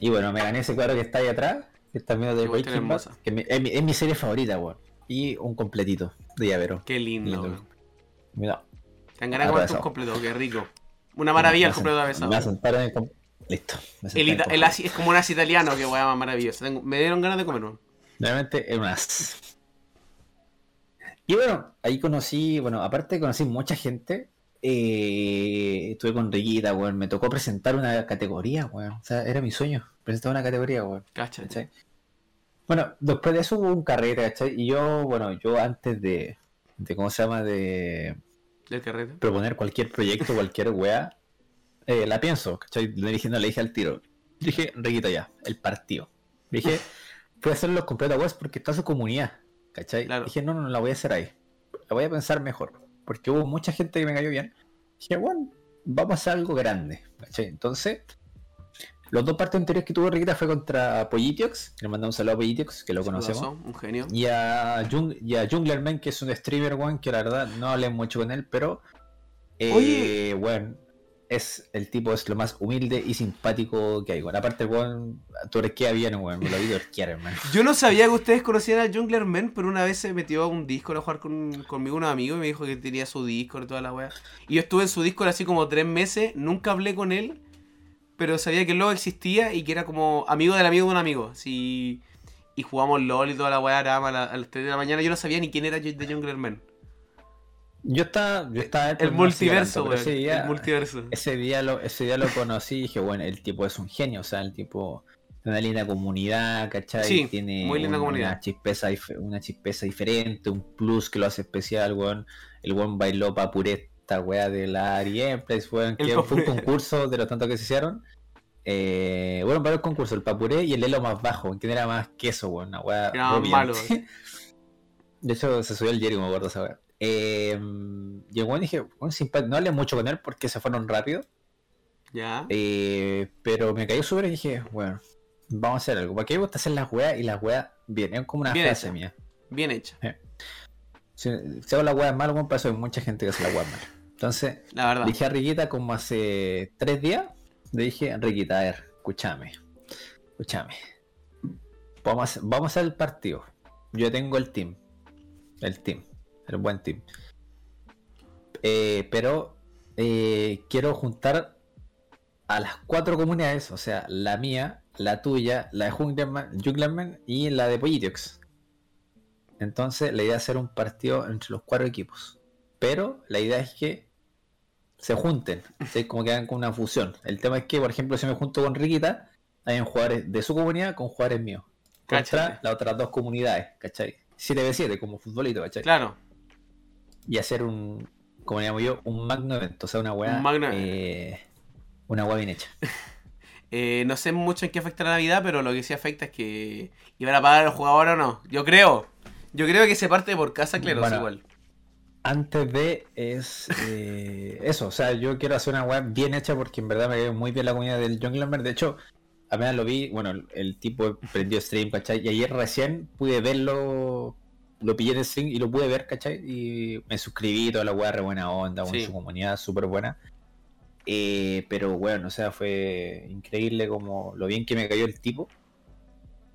[SPEAKER 2] Y bueno, me gané ese cuadro que está ahí atrás. Que está medio de Breaking Bad, que es, mi, es mi serie favorita, weón. Y un completito de llavero.
[SPEAKER 1] Qué lindo,
[SPEAKER 2] Lindo.
[SPEAKER 1] weón.
[SPEAKER 2] Mira.
[SPEAKER 1] Te han ganado con completo, qué rico. Una maravilla el completo de avesado.
[SPEAKER 2] Me hacen parar en el Listo.
[SPEAKER 1] El, el es como un as italiano, que más maravilloso. Tengo- me dieron ganas de comer uno.
[SPEAKER 2] Realmente es un as. Y bueno, ahí conocí, bueno, aparte conocí mucha gente. eh, estuve con Riquita, weón. Me tocó presentar una categoría, weón. O sea, era mi sueño, presentar una categoría, weón.
[SPEAKER 1] Cacha.
[SPEAKER 2] ¿cachai? Bueno, después de eso hubo un carrete, ¿cachai? Y yo, bueno, yo antes de, de ¿cómo se llama? De
[SPEAKER 1] Del carrete.
[SPEAKER 2] proponer cualquier proyecto, cualquier weá, eh, la pienso, ¿cachai? Le dije, no, le dije al tiro. Dije, Riquita ya, el partido. Dije, voy a hacer los completos webs porque está su comunidad, ¿cachai?
[SPEAKER 1] Claro.
[SPEAKER 2] Dije, no, no, no la voy a hacer ahí. La voy a pensar mejor. Porque hubo mucha gente que me cayó bien. Dije, bueno, vamos a hacer algo grande, ¿cachai? Entonces, los dos partidos anteriores que tuvo Riquita fue contra Pollitiox, le mandamos un saludo a Pollitiox, que lo conocemos.
[SPEAKER 1] Un genio.
[SPEAKER 2] Y a, Jung- y a Junglerman, que es un streamer, weón, que la verdad no hablé mucho con él, pero Eh, bueno, es el tipo es lo más humilde y simpático que hay. Bueno, aparte, weón, torquea bien, weón. Me lo vi torquear, hermano.
[SPEAKER 1] Yo no sabía que ustedes conocían a Jungler Man, pero una vez se metió a un Discord a jugar con, conmigo unos amigos y me dijo que tenía su Discord y toda la weá. Y yo estuve en su Discord así como tres meses, nunca hablé con él, pero sabía que LOL existía y que era como amigo del amigo de un amigo. Así, y jugamos LOL y toda la weá, a, a las 3 de la mañana. Yo no sabía ni quién era de Jungler Man.
[SPEAKER 2] Yo estaba, yo estaba
[SPEAKER 1] El multiverso,
[SPEAKER 2] weón. Ese día,
[SPEAKER 1] El multiverso.
[SPEAKER 2] ese día lo, ese día lo conocí y dije, bueno, el tipo es un genio, o sea, el tipo tiene una linda comunidad, ¿cachai?
[SPEAKER 1] Sí,
[SPEAKER 2] tiene
[SPEAKER 1] muy linda
[SPEAKER 2] un-
[SPEAKER 1] comunidad.
[SPEAKER 2] Una chispeza, una chispeza diferente, un plus que lo hace especial, weón. El weón bailó pa' pureta, weá, de la Ari weón, que fue un concurso de los tantos que se hicieron. Eh, bueno, para el concurso, el papuré y el elo más bajo, que era más queso, weón, una weá.
[SPEAKER 1] Malo.
[SPEAKER 2] De hecho, se subió el Jerry, me acuerdo esa weá. Eh, y el weón dije, simpático, no hablé mucho con él porque se fueron rápido.
[SPEAKER 1] Ya.
[SPEAKER 2] Eh, pero me cayó súper y dije, bueno, vamos a hacer algo. Porque a mí me gusta hacer las weas y las weas bien. Es como una
[SPEAKER 1] Bien
[SPEAKER 2] frase
[SPEAKER 1] hecha.
[SPEAKER 2] mía.
[SPEAKER 1] Bien hecha.
[SPEAKER 2] Si, si hago las weas mal, bueno, para eso hay mucha gente que hace las weas mal. Entonces,
[SPEAKER 1] La verdad.
[SPEAKER 2] dije a Riquita como hace tres días. Le dije, Riquita, a ver, escúchame. Escúchame. Vamos a, vamos a hacer el partido. Yo tengo el team. El team. El buen team. Eh, pero eh, quiero juntar a las cuatro comunidades, o sea, la mía, la tuya, la de Junglerman, y la de Pollitiox. Entonces, la idea es hacer un partido entre los cuatro equipos. Pero la idea es que se junten, ¿sí? como que hagan con una fusión. El tema es que, por ejemplo, si me junto con Riquita, hay jugadores de su comunidad con jugadores míos. Contra las otras dos comunidades, ¿cachai? 7v7 como futbolito, ¿cachai?
[SPEAKER 1] Claro.
[SPEAKER 2] Y hacer un, como le llamo yo, un magno evento, o sea, una weá,
[SPEAKER 1] Un magno
[SPEAKER 2] eh, una weá bien hecha.
[SPEAKER 1] Eh, no sé mucho en qué afecta la Navidad, pero lo que sí afecta es que iban a pagar a los jugadores o no. Yo creo. Yo creo que se parte por casa, claro,
[SPEAKER 2] Bueno.
[SPEAKER 1] igual.
[SPEAKER 2] Antes de es eh, eso, o sea, yo quiero hacer una weá bien hecha porque en verdad me veo muy bien la comunidad del Junglerman. De hecho, apenas lo vi, bueno, el, el tipo prendió stream, ¿cachai? Y ayer recién pude verlo, lo pillé en stream y lo pude ver, ¿cachai? Y me suscribí, toda la weá, re buena onda, con
[SPEAKER 1] Sí.
[SPEAKER 2] su comunidad súper buena. Eh, pero bueno, o sea, fue increíble como lo bien que me cayó el tipo.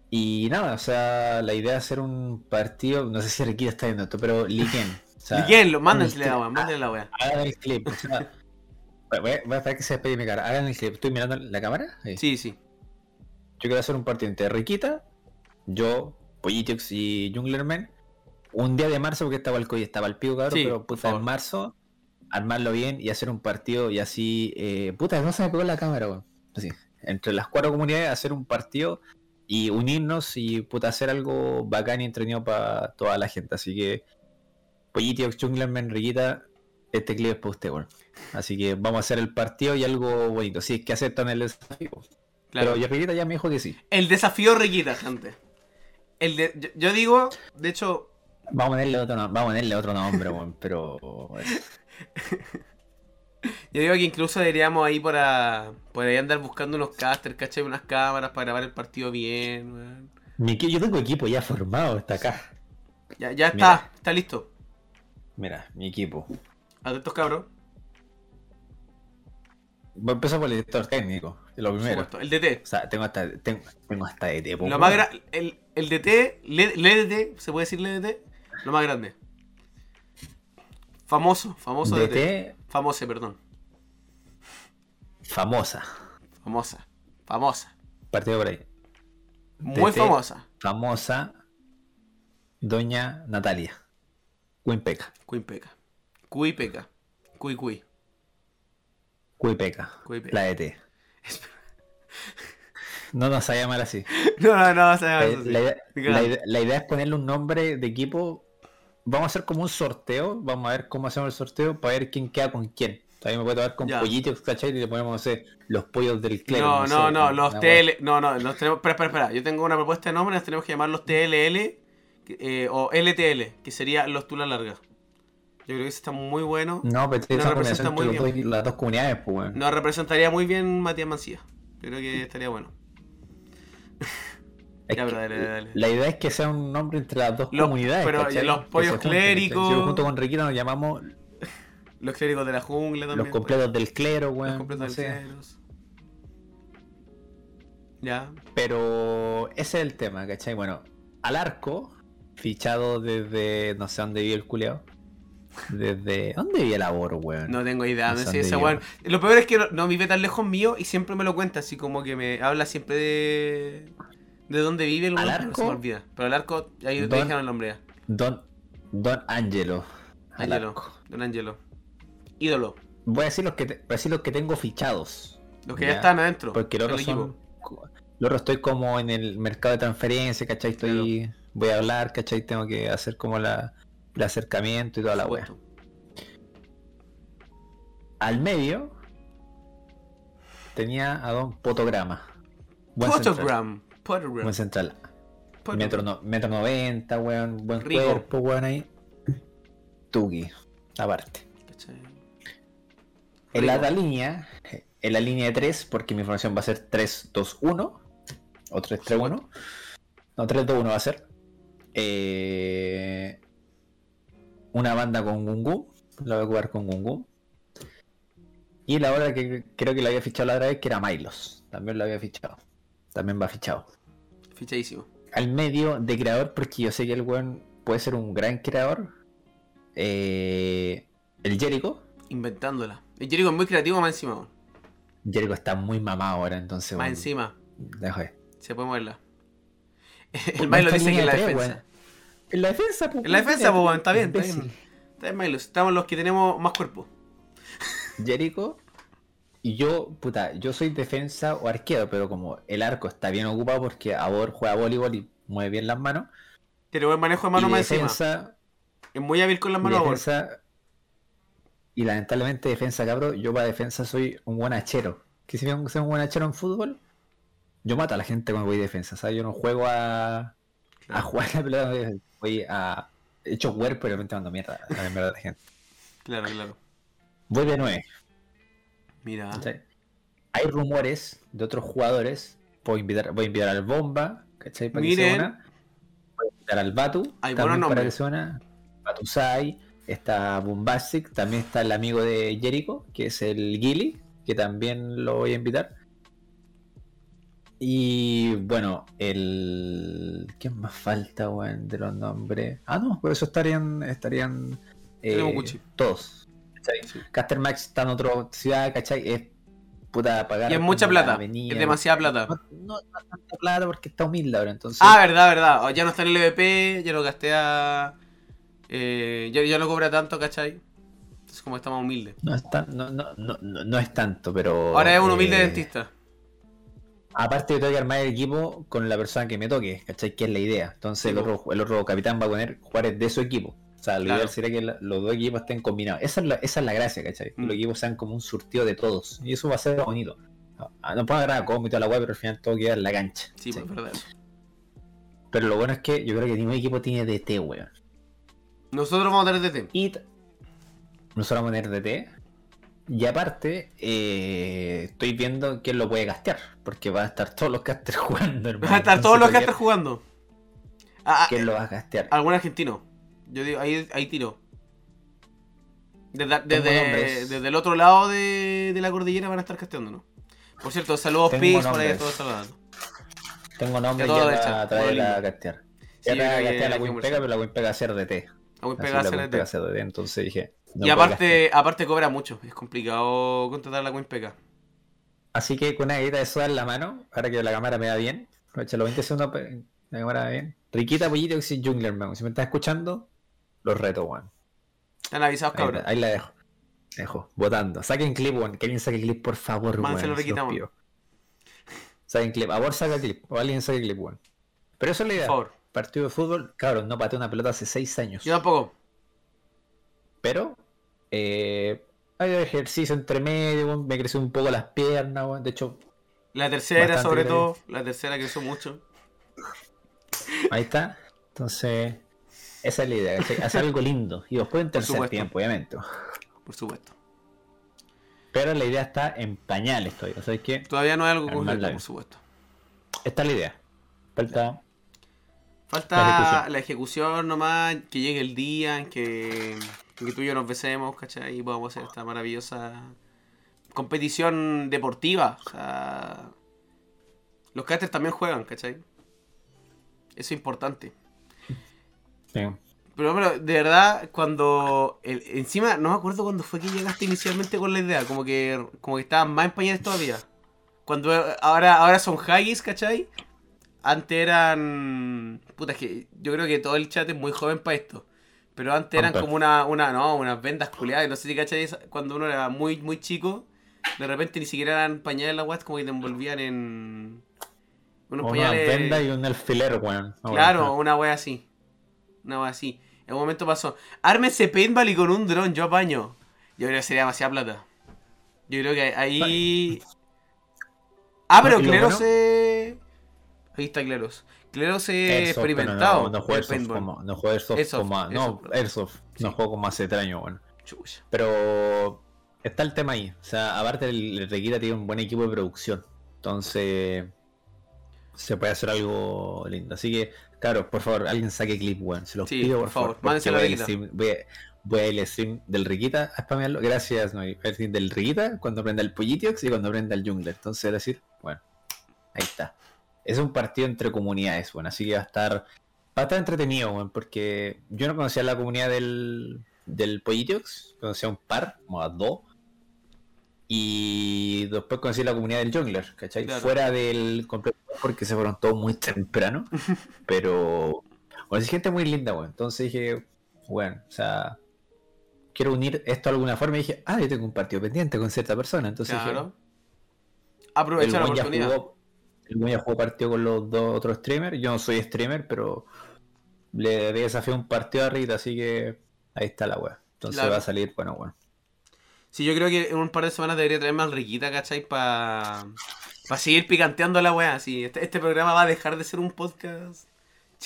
[SPEAKER 2] Y nada, o sea, la idea es hacer un partido, no sé si Riquita está viendo esto, pero Liken. O sea,
[SPEAKER 1] mándenle
[SPEAKER 2] este-
[SPEAKER 1] la weá, mándenle la weá.
[SPEAKER 2] Hagan el clip. O sea, voy, a, voy a esperar que se despegue mi cara. Hagan el clip. ¿Estoy mirando la cámara? Ahí.
[SPEAKER 1] Sí, sí.
[SPEAKER 2] Yo quiero hacer un partido entre Riquita, yo, Pollitiox y Junglerman. Un día de marzo, porque estaba el coy, estaba el pico, cabrón,
[SPEAKER 1] Sí,
[SPEAKER 2] pero puta, en marzo, armarlo bien y hacer un partido y así. Eh, puta, no se me pegó la cámara, weón. Así. Entre las cuatro comunidades, hacer un partido y unirnos y puta, hacer algo bacán y entretenido para toda la gente. Así que, Pollitiox, Junglerman, Riquita, este clip es para usted, weón. Así que vamos a hacer el partido y algo bonito. Si es que aceptan el desafío.
[SPEAKER 1] Claro.
[SPEAKER 2] Pero Riquita ya me dijo que sí.
[SPEAKER 1] El desafío Riquita, gente. El de, yo, yo digo, de hecho,
[SPEAKER 2] Vamos a ponerle otro, vamos a ponerle otro nombre, weón, pero.
[SPEAKER 1] yo digo que incluso deberíamos ahí para. Por ahí andar buscando unos casters, ¿cachai? Unas cámaras para grabar el partido bien, weón.
[SPEAKER 2] Yo tengo equipo ya formado, está acá.
[SPEAKER 1] Ya, ya está,
[SPEAKER 2] Mira.
[SPEAKER 1] está listo.
[SPEAKER 2] Mira, mi equipo.
[SPEAKER 1] Atentos, cabros.
[SPEAKER 2] Voy a empezar por el director técnico, lo primero.
[SPEAKER 1] supuesto. El DT.
[SPEAKER 2] O sea, tengo hasta, tengo, tengo hasta tipo.
[SPEAKER 1] Lo más el, el DT, le- LDT, ¿se puede decir LDT? Lo más grande. Famoso, famoso DT.
[SPEAKER 2] DT,
[SPEAKER 1] Famoso, perdón.
[SPEAKER 2] famosa.
[SPEAKER 1] Famosa. Famosa.
[SPEAKER 2] Partido por ahí.
[SPEAKER 1] Muy
[SPEAKER 2] DT.
[SPEAKER 1] famosa.
[SPEAKER 2] Famosa. Doña Natalia. Quimpeca.
[SPEAKER 1] Cuipeca. Cuipeca. Cui cui.
[SPEAKER 2] Cuipeca.
[SPEAKER 1] Cuipeca.
[SPEAKER 2] La DT. No nos a llamar así.
[SPEAKER 1] No, no, no, o sea,
[SPEAKER 2] La,
[SPEAKER 1] eso sí.
[SPEAKER 2] la idea,
[SPEAKER 1] Diga.
[SPEAKER 2] la idea- la idea es ponerle un nombre de equipo. Vamos a hacer como un sorteo. Vamos a ver cómo hacemos el sorteo para ver quién queda con quién. También me puede tocar con
[SPEAKER 1] Ya.
[SPEAKER 2] pollitos, ¿cachai? Y le ponemos, no sé, los pollos del clero.
[SPEAKER 1] No, no,
[SPEAKER 2] sé,
[SPEAKER 1] no, los TL. No, no, los tenemos. Espera, espera, espera. Yo tengo una propuesta de nombre, tenemos que llamar los TLL eh, o LTL, que sería los Tula Largas. Yo creo que eso está muy bueno.
[SPEAKER 2] No, pero
[SPEAKER 1] Nos representa muy
[SPEAKER 2] dos- las dos comunidades, pues, weón.
[SPEAKER 1] Nos representaría muy bien Matías Mancía. Yo creo que estaría bueno.
[SPEAKER 2] Es
[SPEAKER 1] Ya,
[SPEAKER 2] que
[SPEAKER 1] pero dale, dale, dale.
[SPEAKER 2] La idea es que sea un nombre entre las dos
[SPEAKER 1] Los-
[SPEAKER 2] comunidades.
[SPEAKER 1] pero
[SPEAKER 2] ¿cachai?
[SPEAKER 1] los pollos
[SPEAKER 2] junten,
[SPEAKER 1] clérigos.
[SPEAKER 2] Yo junto con Riquita nos llamamos
[SPEAKER 1] Los clérigos de la jungla también.
[SPEAKER 2] los completos del clero,
[SPEAKER 1] pues.
[SPEAKER 2] weón.
[SPEAKER 1] Los completos
[SPEAKER 2] no
[SPEAKER 1] del
[SPEAKER 2] sé.
[SPEAKER 1] cleros. Ya.
[SPEAKER 2] Pero ese es el tema, ¿cachai? Bueno, al arco, fichado desde. No sé dónde vive el culeado. Desde. ¿Dónde vive el abor, weón?
[SPEAKER 1] No tengo idea.
[SPEAKER 2] No sé
[SPEAKER 1] weón. Lo peor es que no, no vive tan lejos mío y siempre me lo cuenta, así como que me habla siempre de. De dónde vive el
[SPEAKER 2] ¿Al
[SPEAKER 1] weón, pero se me
[SPEAKER 2] arco?
[SPEAKER 1] olvida. Pero al arco, ahí te
[SPEAKER 2] Don-
[SPEAKER 1] dijeron el nombre ya.
[SPEAKER 2] Don. Don Angelo.
[SPEAKER 1] Angelo.
[SPEAKER 2] arco.
[SPEAKER 1] Don Angelo. Ídolo.
[SPEAKER 2] Voy a decir los que, te- voy a decir los que tengo fichados.
[SPEAKER 1] Los que ya,
[SPEAKER 2] Ya,
[SPEAKER 1] están adentro.
[SPEAKER 2] Porque los otros son. Los otros estoy como en el mercado de transferencia, ¿cachai? Estoy. Voy a hablar, ¿cachai? Tengo que hacer como la, el acercamiento y toda la wea. Al medio. Tenía a Don Potograma. Buen. Buen central. Metro, no, metro 90, weón. Buen
[SPEAKER 1] Rico.
[SPEAKER 2] cuerpo, weón ahí. Tuki. Aparte.
[SPEAKER 1] ¿Cachai?
[SPEAKER 2] En la línea, en la línea de 3, porque mi formación va a ser 3-2-1 o 3-3-1. No, 3-2-1 va a ser. Eh, una banda con Gungu. La voy a jugar con Gungu. Y la otra que creo que la había fichado la otra vez, que era Milos. También la había fichado. También va fichado.
[SPEAKER 1] Fichadísimo.
[SPEAKER 2] Al medio de creador, porque yo sé que el weón puede ser un gran creador. Eh, el Jericho.
[SPEAKER 1] Inventándola. El Jericho es muy creativo más encima.
[SPEAKER 2] Jericho está muy mamado ahora, entonces.
[SPEAKER 1] Más encima.
[SPEAKER 2] deja
[SPEAKER 1] Se puede moverla.
[SPEAKER 2] Pues
[SPEAKER 1] El Milo dice que en la
[SPEAKER 2] de
[SPEAKER 1] defensa.
[SPEAKER 2] En la defensa, pues.
[SPEAKER 1] En la defensa, pues, weón, está bien, está bien. Está bien, Milo. Estamos los que tenemos más cuerpo.
[SPEAKER 2] Jericho. Y yo, puta, yo soy defensa o arquero, pero como el arco está bien ocupado porque Abor juega voleibol y mueve bien las manos.
[SPEAKER 1] Tiene buen manejo de mano más
[SPEAKER 2] defensa,
[SPEAKER 1] Es muy hábil con las manos.
[SPEAKER 2] defensa. Y lamentablemente defensa, cabrón, yo para defensa soy un buen hachero. Que si bien soy un buen hachero en fútbol, yo mato a la gente cuando voy de defensa, ¿sabes? Yo no juego a, a jugar la pelota, voy a... He hecho cuerpo y de repente mando mierda a la gente.
[SPEAKER 1] claro, claro.
[SPEAKER 2] Voy de 9.
[SPEAKER 1] Mira.
[SPEAKER 2] ¿cachai? Hay rumores de otros jugadores. Puedo invitar, voy a invitar al Bomba, ¿cachai? Para que se una. Voy a invitar al Batu,
[SPEAKER 1] Hay buenos
[SPEAKER 2] para
[SPEAKER 1] nombres.
[SPEAKER 2] que se una. Batusai, está Bombastic, también está el amigo de Jericho, que es el Gilly, que también lo voy a invitar. Y bueno, el. ¿Quién más falta, weón, de los nombres? Ah, no, por eso estarían. estarían eh, todos. ¿Cachai?
[SPEAKER 1] Sí.
[SPEAKER 2] Caster Max está en otra ciudad, ¿cachai? Es puta pagar.
[SPEAKER 1] Y es mucha plata.
[SPEAKER 2] avenida.
[SPEAKER 1] Es demasiada plata.
[SPEAKER 2] No, no, no es tanta plata porque está humilde ahora, entonces.
[SPEAKER 1] Ah, verdad, verdad. Oh, Ya no está en el EVP, ya lo gasté a. Eh, ya, ya no cobra tanto, ¿cachai? Entonces, como está más humilde.
[SPEAKER 2] no, es tan- no, no, no, no- no es tanto, pero.
[SPEAKER 1] Ahora es un humilde
[SPEAKER 2] eh,
[SPEAKER 1] dentista.
[SPEAKER 2] Aparte, yo tengo que armar el equipo con la persona que me toque, ¿cachai? Que es la idea. Entonces,
[SPEAKER 1] Sí,
[SPEAKER 2] el, otro, el otro capitán va a poner jugadores de su equipo. O sea, lo
[SPEAKER 1] Claro.
[SPEAKER 2] ideal sería que los dos equipos estén combinados. Esa es la, esa es la gracia, ¿cachai? Que
[SPEAKER 1] Mm.
[SPEAKER 2] los equipos sean como un surtido de todos. Y eso va a ser bonito. Ah, No puedo agarrar a y toda la web, pero al final todo queda en la cancha.
[SPEAKER 1] Sí,
[SPEAKER 2] ¿cachai?
[SPEAKER 1] pues verdad.
[SPEAKER 2] Pero lo bueno es que yo creo que ningún equipo tiene DT, weón.
[SPEAKER 1] Nosotros vamos a tener DT.
[SPEAKER 2] Y nosotros vamos a tener DT. Y aparte, eh, estoy viendo quién lo puede castear. Porque van a estar todos los casters jugando, hermano.
[SPEAKER 1] Van a estar todos los están jugando. Ah, ah,
[SPEAKER 2] ¿Quién lo va a castear?
[SPEAKER 1] algún argentino. Yo digo, ahí, ahí tiro. Desde, desde, desde el otro lado de, de la cordillera van a estar casteándonos. Por cierto, saludos Pix, por ahí todos saludando.
[SPEAKER 2] Tengo nombre
[SPEAKER 1] Ya
[SPEAKER 2] ya para
[SPEAKER 1] chat,
[SPEAKER 2] traer
[SPEAKER 1] todo
[SPEAKER 2] a
[SPEAKER 1] lindo.
[SPEAKER 2] castear.
[SPEAKER 1] Sí,
[SPEAKER 2] Ya
[SPEAKER 1] yo
[SPEAKER 2] para castear la Winpega, pero la Winpega va a ser DT.
[SPEAKER 1] A un
[SPEAKER 2] Así
[SPEAKER 1] pegarse
[SPEAKER 2] la
[SPEAKER 1] la
[SPEAKER 2] Winpega va a
[SPEAKER 1] DT.
[SPEAKER 2] ser DT, entonces dije. no
[SPEAKER 1] Y aparte, aparte cobra mucho. Es complicado contratar la Winpeca.
[SPEAKER 2] Así que con una guita de soda en la mano, ahora que la cámara me da bien, aprovecha los 20 segundos, la cámara me da bien. Riquita Pollito que Jungler, man. Si me estás escuchando, los reto, weón.
[SPEAKER 1] Están avisados, cabrón.
[SPEAKER 2] ahí la dejo. Dejo, votando. Saquen clip, weón. Que alguien saque clip, por favor, weón.
[SPEAKER 1] se lo
[SPEAKER 2] pido. Saquen clip. A vos saca clip. O alguien saque clip, weón. Pero eso es la
[SPEAKER 1] Por
[SPEAKER 2] idea.
[SPEAKER 1] favor.
[SPEAKER 2] Partido de fútbol, cabrón, no pateé una pelota hace 6 años.
[SPEAKER 1] Yo tampoco.
[SPEAKER 2] Pero eh, hay ejercicio entre medio, weón, me creció un poco las piernas, weón. de hecho,
[SPEAKER 1] La tercera,
[SPEAKER 2] Bastante
[SPEAKER 1] sobre todo. La tercera creció mucho.
[SPEAKER 2] ahí está. Entonces, esa es la idea, hacer algo lindo. Y después en tercer tiempo, obviamente.
[SPEAKER 1] Por supuesto.
[SPEAKER 2] Pero la idea está en pañales todavía. ¿Sabes qué?
[SPEAKER 1] Todavía no hay algo concreto,
[SPEAKER 2] la-
[SPEAKER 1] por supuesto.
[SPEAKER 2] Esta es la idea. Falta.
[SPEAKER 1] Falta
[SPEAKER 2] La
[SPEAKER 1] la
[SPEAKER 2] ejecución.
[SPEAKER 1] ejecución. nomás, que llegue el día en que, Que tú y yo nos besemos, ¿cachai? Y podamos hacer esta maravillosa competición deportiva. O sea, los casters también juegan, ¿cachai? Eso es importante.
[SPEAKER 2] Sí.
[SPEAKER 1] Pero, pero, de verdad, cuando. el- encima, no me acuerdo cuándo fue que llegaste inicialmente con la idea. Como que, como que estaban más en pañales todavía. Cuando ahora, ahora son Haggis, ¿cachai? Antes eran. Puta, es que yo creo que todo el chat es muy joven para esto. Pero antes eran
[SPEAKER 2] Pamper.
[SPEAKER 1] como una, una, no, unas vendas culiadas. No sé si cachai, cuando uno era muy, muy chico, de repente ni siquiera eran pañales las como que te envolvían en. Unos
[SPEAKER 2] Una
[SPEAKER 1] pañales.
[SPEAKER 2] venda y un alfiler, weón. No,
[SPEAKER 1] Claro, una wea así. Wea así. En un momento pasó. Ármense paintball y con un dron, yo apaño. Yo creo que sería demasiada plata. Yo creo que ahí. Ah, pero Cleros se. Ahí está Cleros. Cleros
[SPEAKER 2] pero
[SPEAKER 1] experimentado.
[SPEAKER 2] No, no
[SPEAKER 1] el
[SPEAKER 2] Airsoft
[SPEAKER 1] paintball.
[SPEAKER 2] como. No juego Airsoft, como. No,
[SPEAKER 1] Airsoft.
[SPEAKER 2] No juego como hace tres años, bueno. Pero está el tema ahí. O sea, aparte el, el Requita tiene un buen equipo de producción. Entonces se puede hacer algo lindo. Así que, claro, por favor, alguien saque clip, weón. Se los
[SPEAKER 1] Sí,
[SPEAKER 2] pido,
[SPEAKER 1] por
[SPEAKER 2] por
[SPEAKER 1] favor, mándenselo
[SPEAKER 2] voy, stream, voy, a, voy a ir al stream del Riquita a spamearlo. Gracias, no, al stream del Riquita cuando prenda el Pollitiox y cuando prenda el Jungler. Entonces, es decir, bueno, ahí está. Es un partido entre comunidades, bueno, así que va a estar, va a estar entretenido, weón, porque yo no conocía la comunidad del, del Pollitiox, conocía un par, como a dos, y después conocí la comunidad del Jungler, ¿cachai?
[SPEAKER 1] Claro.
[SPEAKER 2] Fuera del completo, porque se fueron todos muy temprano, pero conocí gente muy linda, weón, entonces dije, bueno, o sea, quiero unir esto de alguna forma y dije, ah, yo tengo un partido pendiente con cierta persona, entonces dije,
[SPEAKER 1] Claro.
[SPEAKER 2] el
[SPEAKER 1] Aprovecha la oportunidad.
[SPEAKER 2] jugó, el buen ya jugó partido con los dos otros streamers. Yo no soy streamer, pero le desafié un partido a Rita, así que ahí está la wea. Entonces
[SPEAKER 1] Claro.
[SPEAKER 2] va a salir, bueno, bueno.
[SPEAKER 1] Sí, yo creo que en un par de semanas debería traerme al Riquita, ¿cachai? Para seguir picanteando la weá. Sí, este, este programa va a dejar de ser un podcast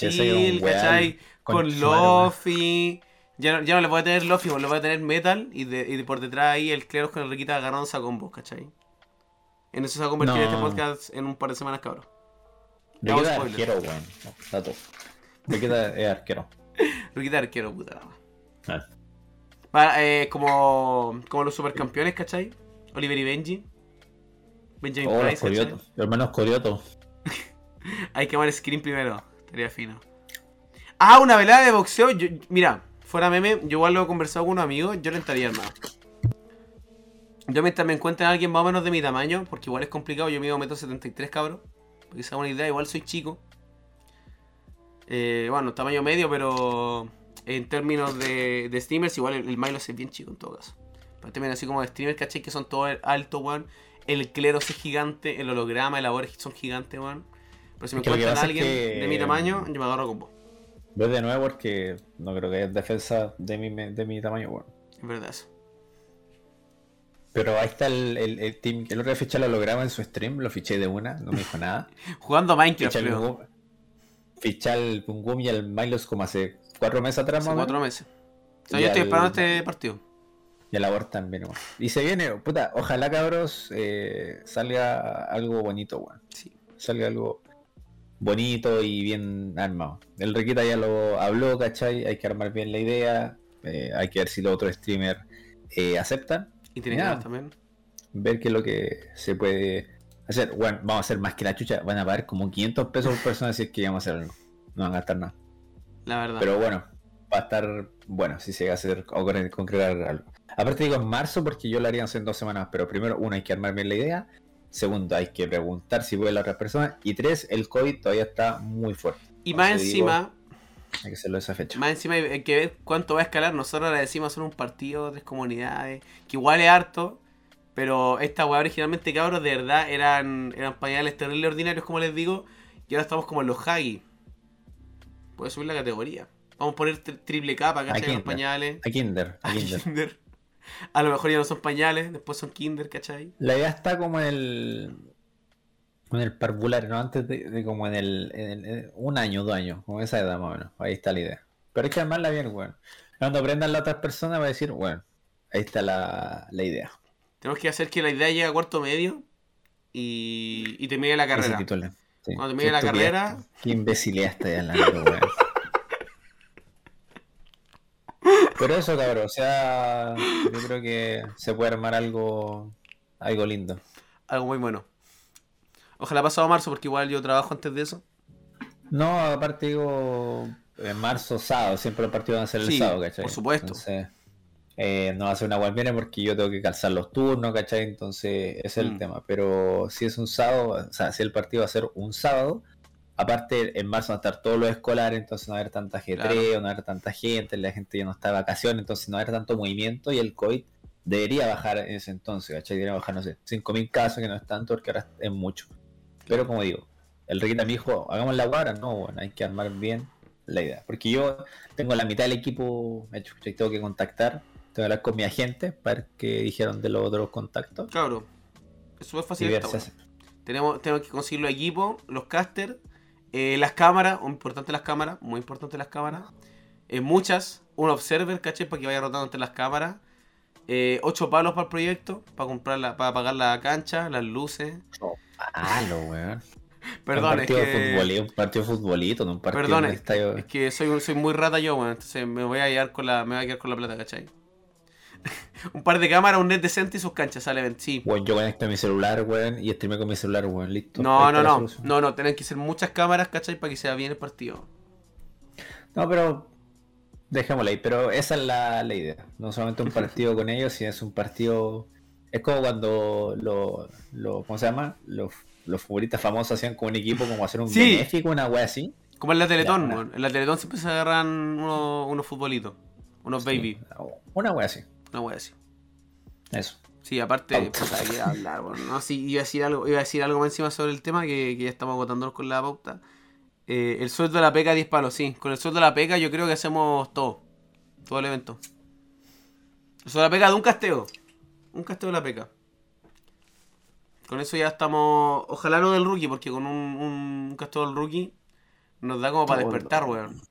[SPEAKER 2] es
[SPEAKER 1] chill, ¿cachai? Con
[SPEAKER 2] weón.
[SPEAKER 1] Lofi. Ya no, ya no le voy a tener Lofi, le voy a tener Metal. Y, de, y de por detrás ahí el Cleros con el Riquita agarrándose a combos, ¿cachai? En eso se va a convertir
[SPEAKER 2] No.
[SPEAKER 1] este podcast en un par de semanas, cabrón.
[SPEAKER 2] Queda
[SPEAKER 1] spoiler.
[SPEAKER 2] arquero, weón. Dato. Queda es arquero.
[SPEAKER 1] Riquita arquero, puta.
[SPEAKER 2] Ah.
[SPEAKER 1] Eh, como, como los supercampeones, ¿cachai? Oliver y Benji. Benjamin
[SPEAKER 2] Oh,
[SPEAKER 1] Price, ¿cachai?
[SPEAKER 2] Hermanos Coriotos.
[SPEAKER 1] Hay que amar screen primero. Estaría fino. Ah, una velada de boxeo. Yo- mira, fuera meme, yo igual lo he conversado con unos amigos. Yo le entraría hermano. Yo mientras me encuentren a alguien más o menos de mi tamaño, porque igual es complicado, yo mido 1,73m, cabrón. Para que se una idea, igual soy chico. Eh, bueno, tamaño medio, pero en términos de, de streamers, igual el, el Milo es bien chico en todo caso. Pero términos así como de streamers, ¿cachai? Que son todos altos, weón. El cleros es gigante, el holograma, el labor son gigantes, weón. Pero si me encuentran a
[SPEAKER 2] pasa es
[SPEAKER 1] alguien
[SPEAKER 2] que-
[SPEAKER 1] de mi tamaño, yo me agarro con vos.
[SPEAKER 2] Voy de nuevo porque no creo que es defensa de mi, de mi tamaño, weón.
[SPEAKER 1] Es verdad eso.
[SPEAKER 2] Pero ahí está el, el, el team. El otro día fiché el holograma en su stream, lo fiché de una, no me dijo nada.
[SPEAKER 1] Jugando a Minecraft,
[SPEAKER 2] Fiché
[SPEAKER 1] creo.
[SPEAKER 2] Fiché al Gum y al Milos como hace cuatro meses atrás, más
[SPEAKER 1] cuatro meses. O sea, yo estoy
[SPEAKER 2] al-
[SPEAKER 1] esperando este partido.
[SPEAKER 2] Y a la Bor también, weón. Y se viene, puta, ojalá cabros eh, salga algo bonito, weón.
[SPEAKER 1] Sí.
[SPEAKER 2] Salga algo bonito y bien armado. El Riquita ya lo habló, ¿cachai? Hay que armar bien la idea. eh, hay que ver si los otros streamers eh, aceptan.
[SPEAKER 1] Y tiene
[SPEAKER 2] Ya.
[SPEAKER 1] ganas también.
[SPEAKER 2] Ver qué es lo que se puede hacer. Bueno, vamos a hacer más que la chucha. Van a pagar como 500 pesos por persona si es que vamos a hacer algo. No van a gastar nada.
[SPEAKER 1] La verdad.
[SPEAKER 2] Pero bueno, va a estar bueno si se va a hacer o con- concretar algo. Aparte digo en marzo porque yo lo haría en dos semanas, pero primero, uno, hay que armar bien la idea. Segundo, hay que preguntar si puede la otra persona. Y tres, el COVID todavía está muy fuerte.
[SPEAKER 1] y más
[SPEAKER 2] entonces digo-
[SPEAKER 1] encima,
[SPEAKER 2] Hay que hacerlo esa fecha.
[SPEAKER 1] más encima hay que ver cuánto va a escalar. Nosotros ahora decimos hacer un partido, tres comunidades, que igual es harto. Pero esta weá originalmente, cabros, de verdad eran, eran pañales terribles ordinarios, como les digo. Y ahora estamos como en los Hagi. Puede subir la categoría. Vamos a poner tri- triple capa acá
[SPEAKER 2] A
[SPEAKER 1] los pañales.
[SPEAKER 2] A Kinder, a
[SPEAKER 1] A
[SPEAKER 2] Kinder.
[SPEAKER 1] Kinder. A lo mejor ya no son pañales, después son Kinder, ¿cachai?
[SPEAKER 2] La idea está como en el. En el parvular, ¿no? Antes de, de como en el, en el- en un año, dos años, como esa edad más o menos. Ahí está la idea. Pero hay que armarla bien, weón. Cuando aprendan las otras personas va a decir, bueno, ahí está la, la idea.
[SPEAKER 1] Tenemos que hacer que la idea llegue a cuarto medio y, y termine la carrera.
[SPEAKER 2] Sí.
[SPEAKER 1] Cuando termine la carrera-
[SPEAKER 2] Qué imbecilidad está hablando, weón. Pero eso, cabrón, o sea, yo creo que se puede armar algo, algo lindo.
[SPEAKER 1] Algo muy bueno. Ojalá pasado marzo, porque igual yo trabajo antes de eso.
[SPEAKER 2] No, aparte digo, en marzo, sábado, siempre los partidos van a ser el
[SPEAKER 1] Sí,
[SPEAKER 2] sábado, ¿cachai?
[SPEAKER 1] por supuesto.
[SPEAKER 2] Entonces, eh, no va a ser una guardiana porque yo tengo que calzar los turnos, ¿cachai? Entonces, ese es el
[SPEAKER 1] Mm.
[SPEAKER 2] tema. Pero si es un sábado, o sea, si el partido va a ser un sábado, aparte en marzo van a estar todos los escolares, entonces no va a haber tanta ajetreo, no va a haber tanta gente, la gente ya no está de vacaciones, entonces no va a haber tanto movimiento y el COVID debería bajar en ese entonces, ¿cachai? Debería bajar, no sé, 5.000 casos, que no es tanto, porque ahora es mucho. Pero como digo, el Riquita me dijo, hagamos la guara, no, bueno, hay que armar bien la idea. Porque yo tengo la mitad del equipo hecho, ¿cachai? tengo que contactar, tengo que hablar con mi agente para ver qué dijeron de los otros contactos.
[SPEAKER 1] Cabrón. Es súper fácil. Tenemos, tenemos que conseguir los equipos, los casters, eh, las cámaras, muy importante las cámaras, muy importante las cámaras. Eh, muchas, un observer, caché, para que vaya rotando entre las cámaras. Eh, ocho palos para el proyecto, para comprar la, para pagar la cancha, las luces.
[SPEAKER 2] Malo, weón.
[SPEAKER 1] Perdón,
[SPEAKER 2] un
[SPEAKER 1] es que,
[SPEAKER 2] futbolito, un partido de futbolito, no un partido
[SPEAKER 1] Perdón, es-
[SPEAKER 2] estadio.
[SPEAKER 1] es que soy, soy muy rata yo, weón. Entonces me voy a quedar con la, me voy a quedar con la plata, ¿cachai? Un par de cámaras, un net decente y sus canchas, sale, ven, sí.
[SPEAKER 2] Weón, yo conecto mi celular, weón, y streamé con mi celular, weón, listo.
[SPEAKER 1] No, no, no, no, no, tienen que ser muchas cámaras, ¿cachai? Para que sea bien el partido.
[SPEAKER 2] No, pero dejémosla ahí. Pero esa es la, la idea. No solamente un partido con ellos, sino es un partido. Es como cuando los. Lo, ¿Cómo se llama? Los, los futbolistas famosos hacían como un equipo, como hacer un
[SPEAKER 1] Sí.
[SPEAKER 2] benéfico, una wea así.
[SPEAKER 1] Como en la Teletón, weón. En la Teletón siempre se agarran unos, unos futbolitos. Unos baby.
[SPEAKER 2] Una wea así.
[SPEAKER 1] Una wea así.
[SPEAKER 2] Eso.
[SPEAKER 1] Sí, aparte,
[SPEAKER 2] Pauta.
[SPEAKER 1] puta, hay que hablar, bueno, no, sí, iba a decir algo, iba a decir algo más encima sobre el tema que, que ya estamos agotándonos con la pauta. Eh, el sueldo de la peca 10 palos, sí. Con el sueldo de la peca yo creo que hacemos todo. Todo el evento. El sueldo de la peca de un casteo. Un casteo de la peca. Con eso ya estamos. Ojalá no del rookie, porque con un, un casteo del rookie nos da como para despertar, weón.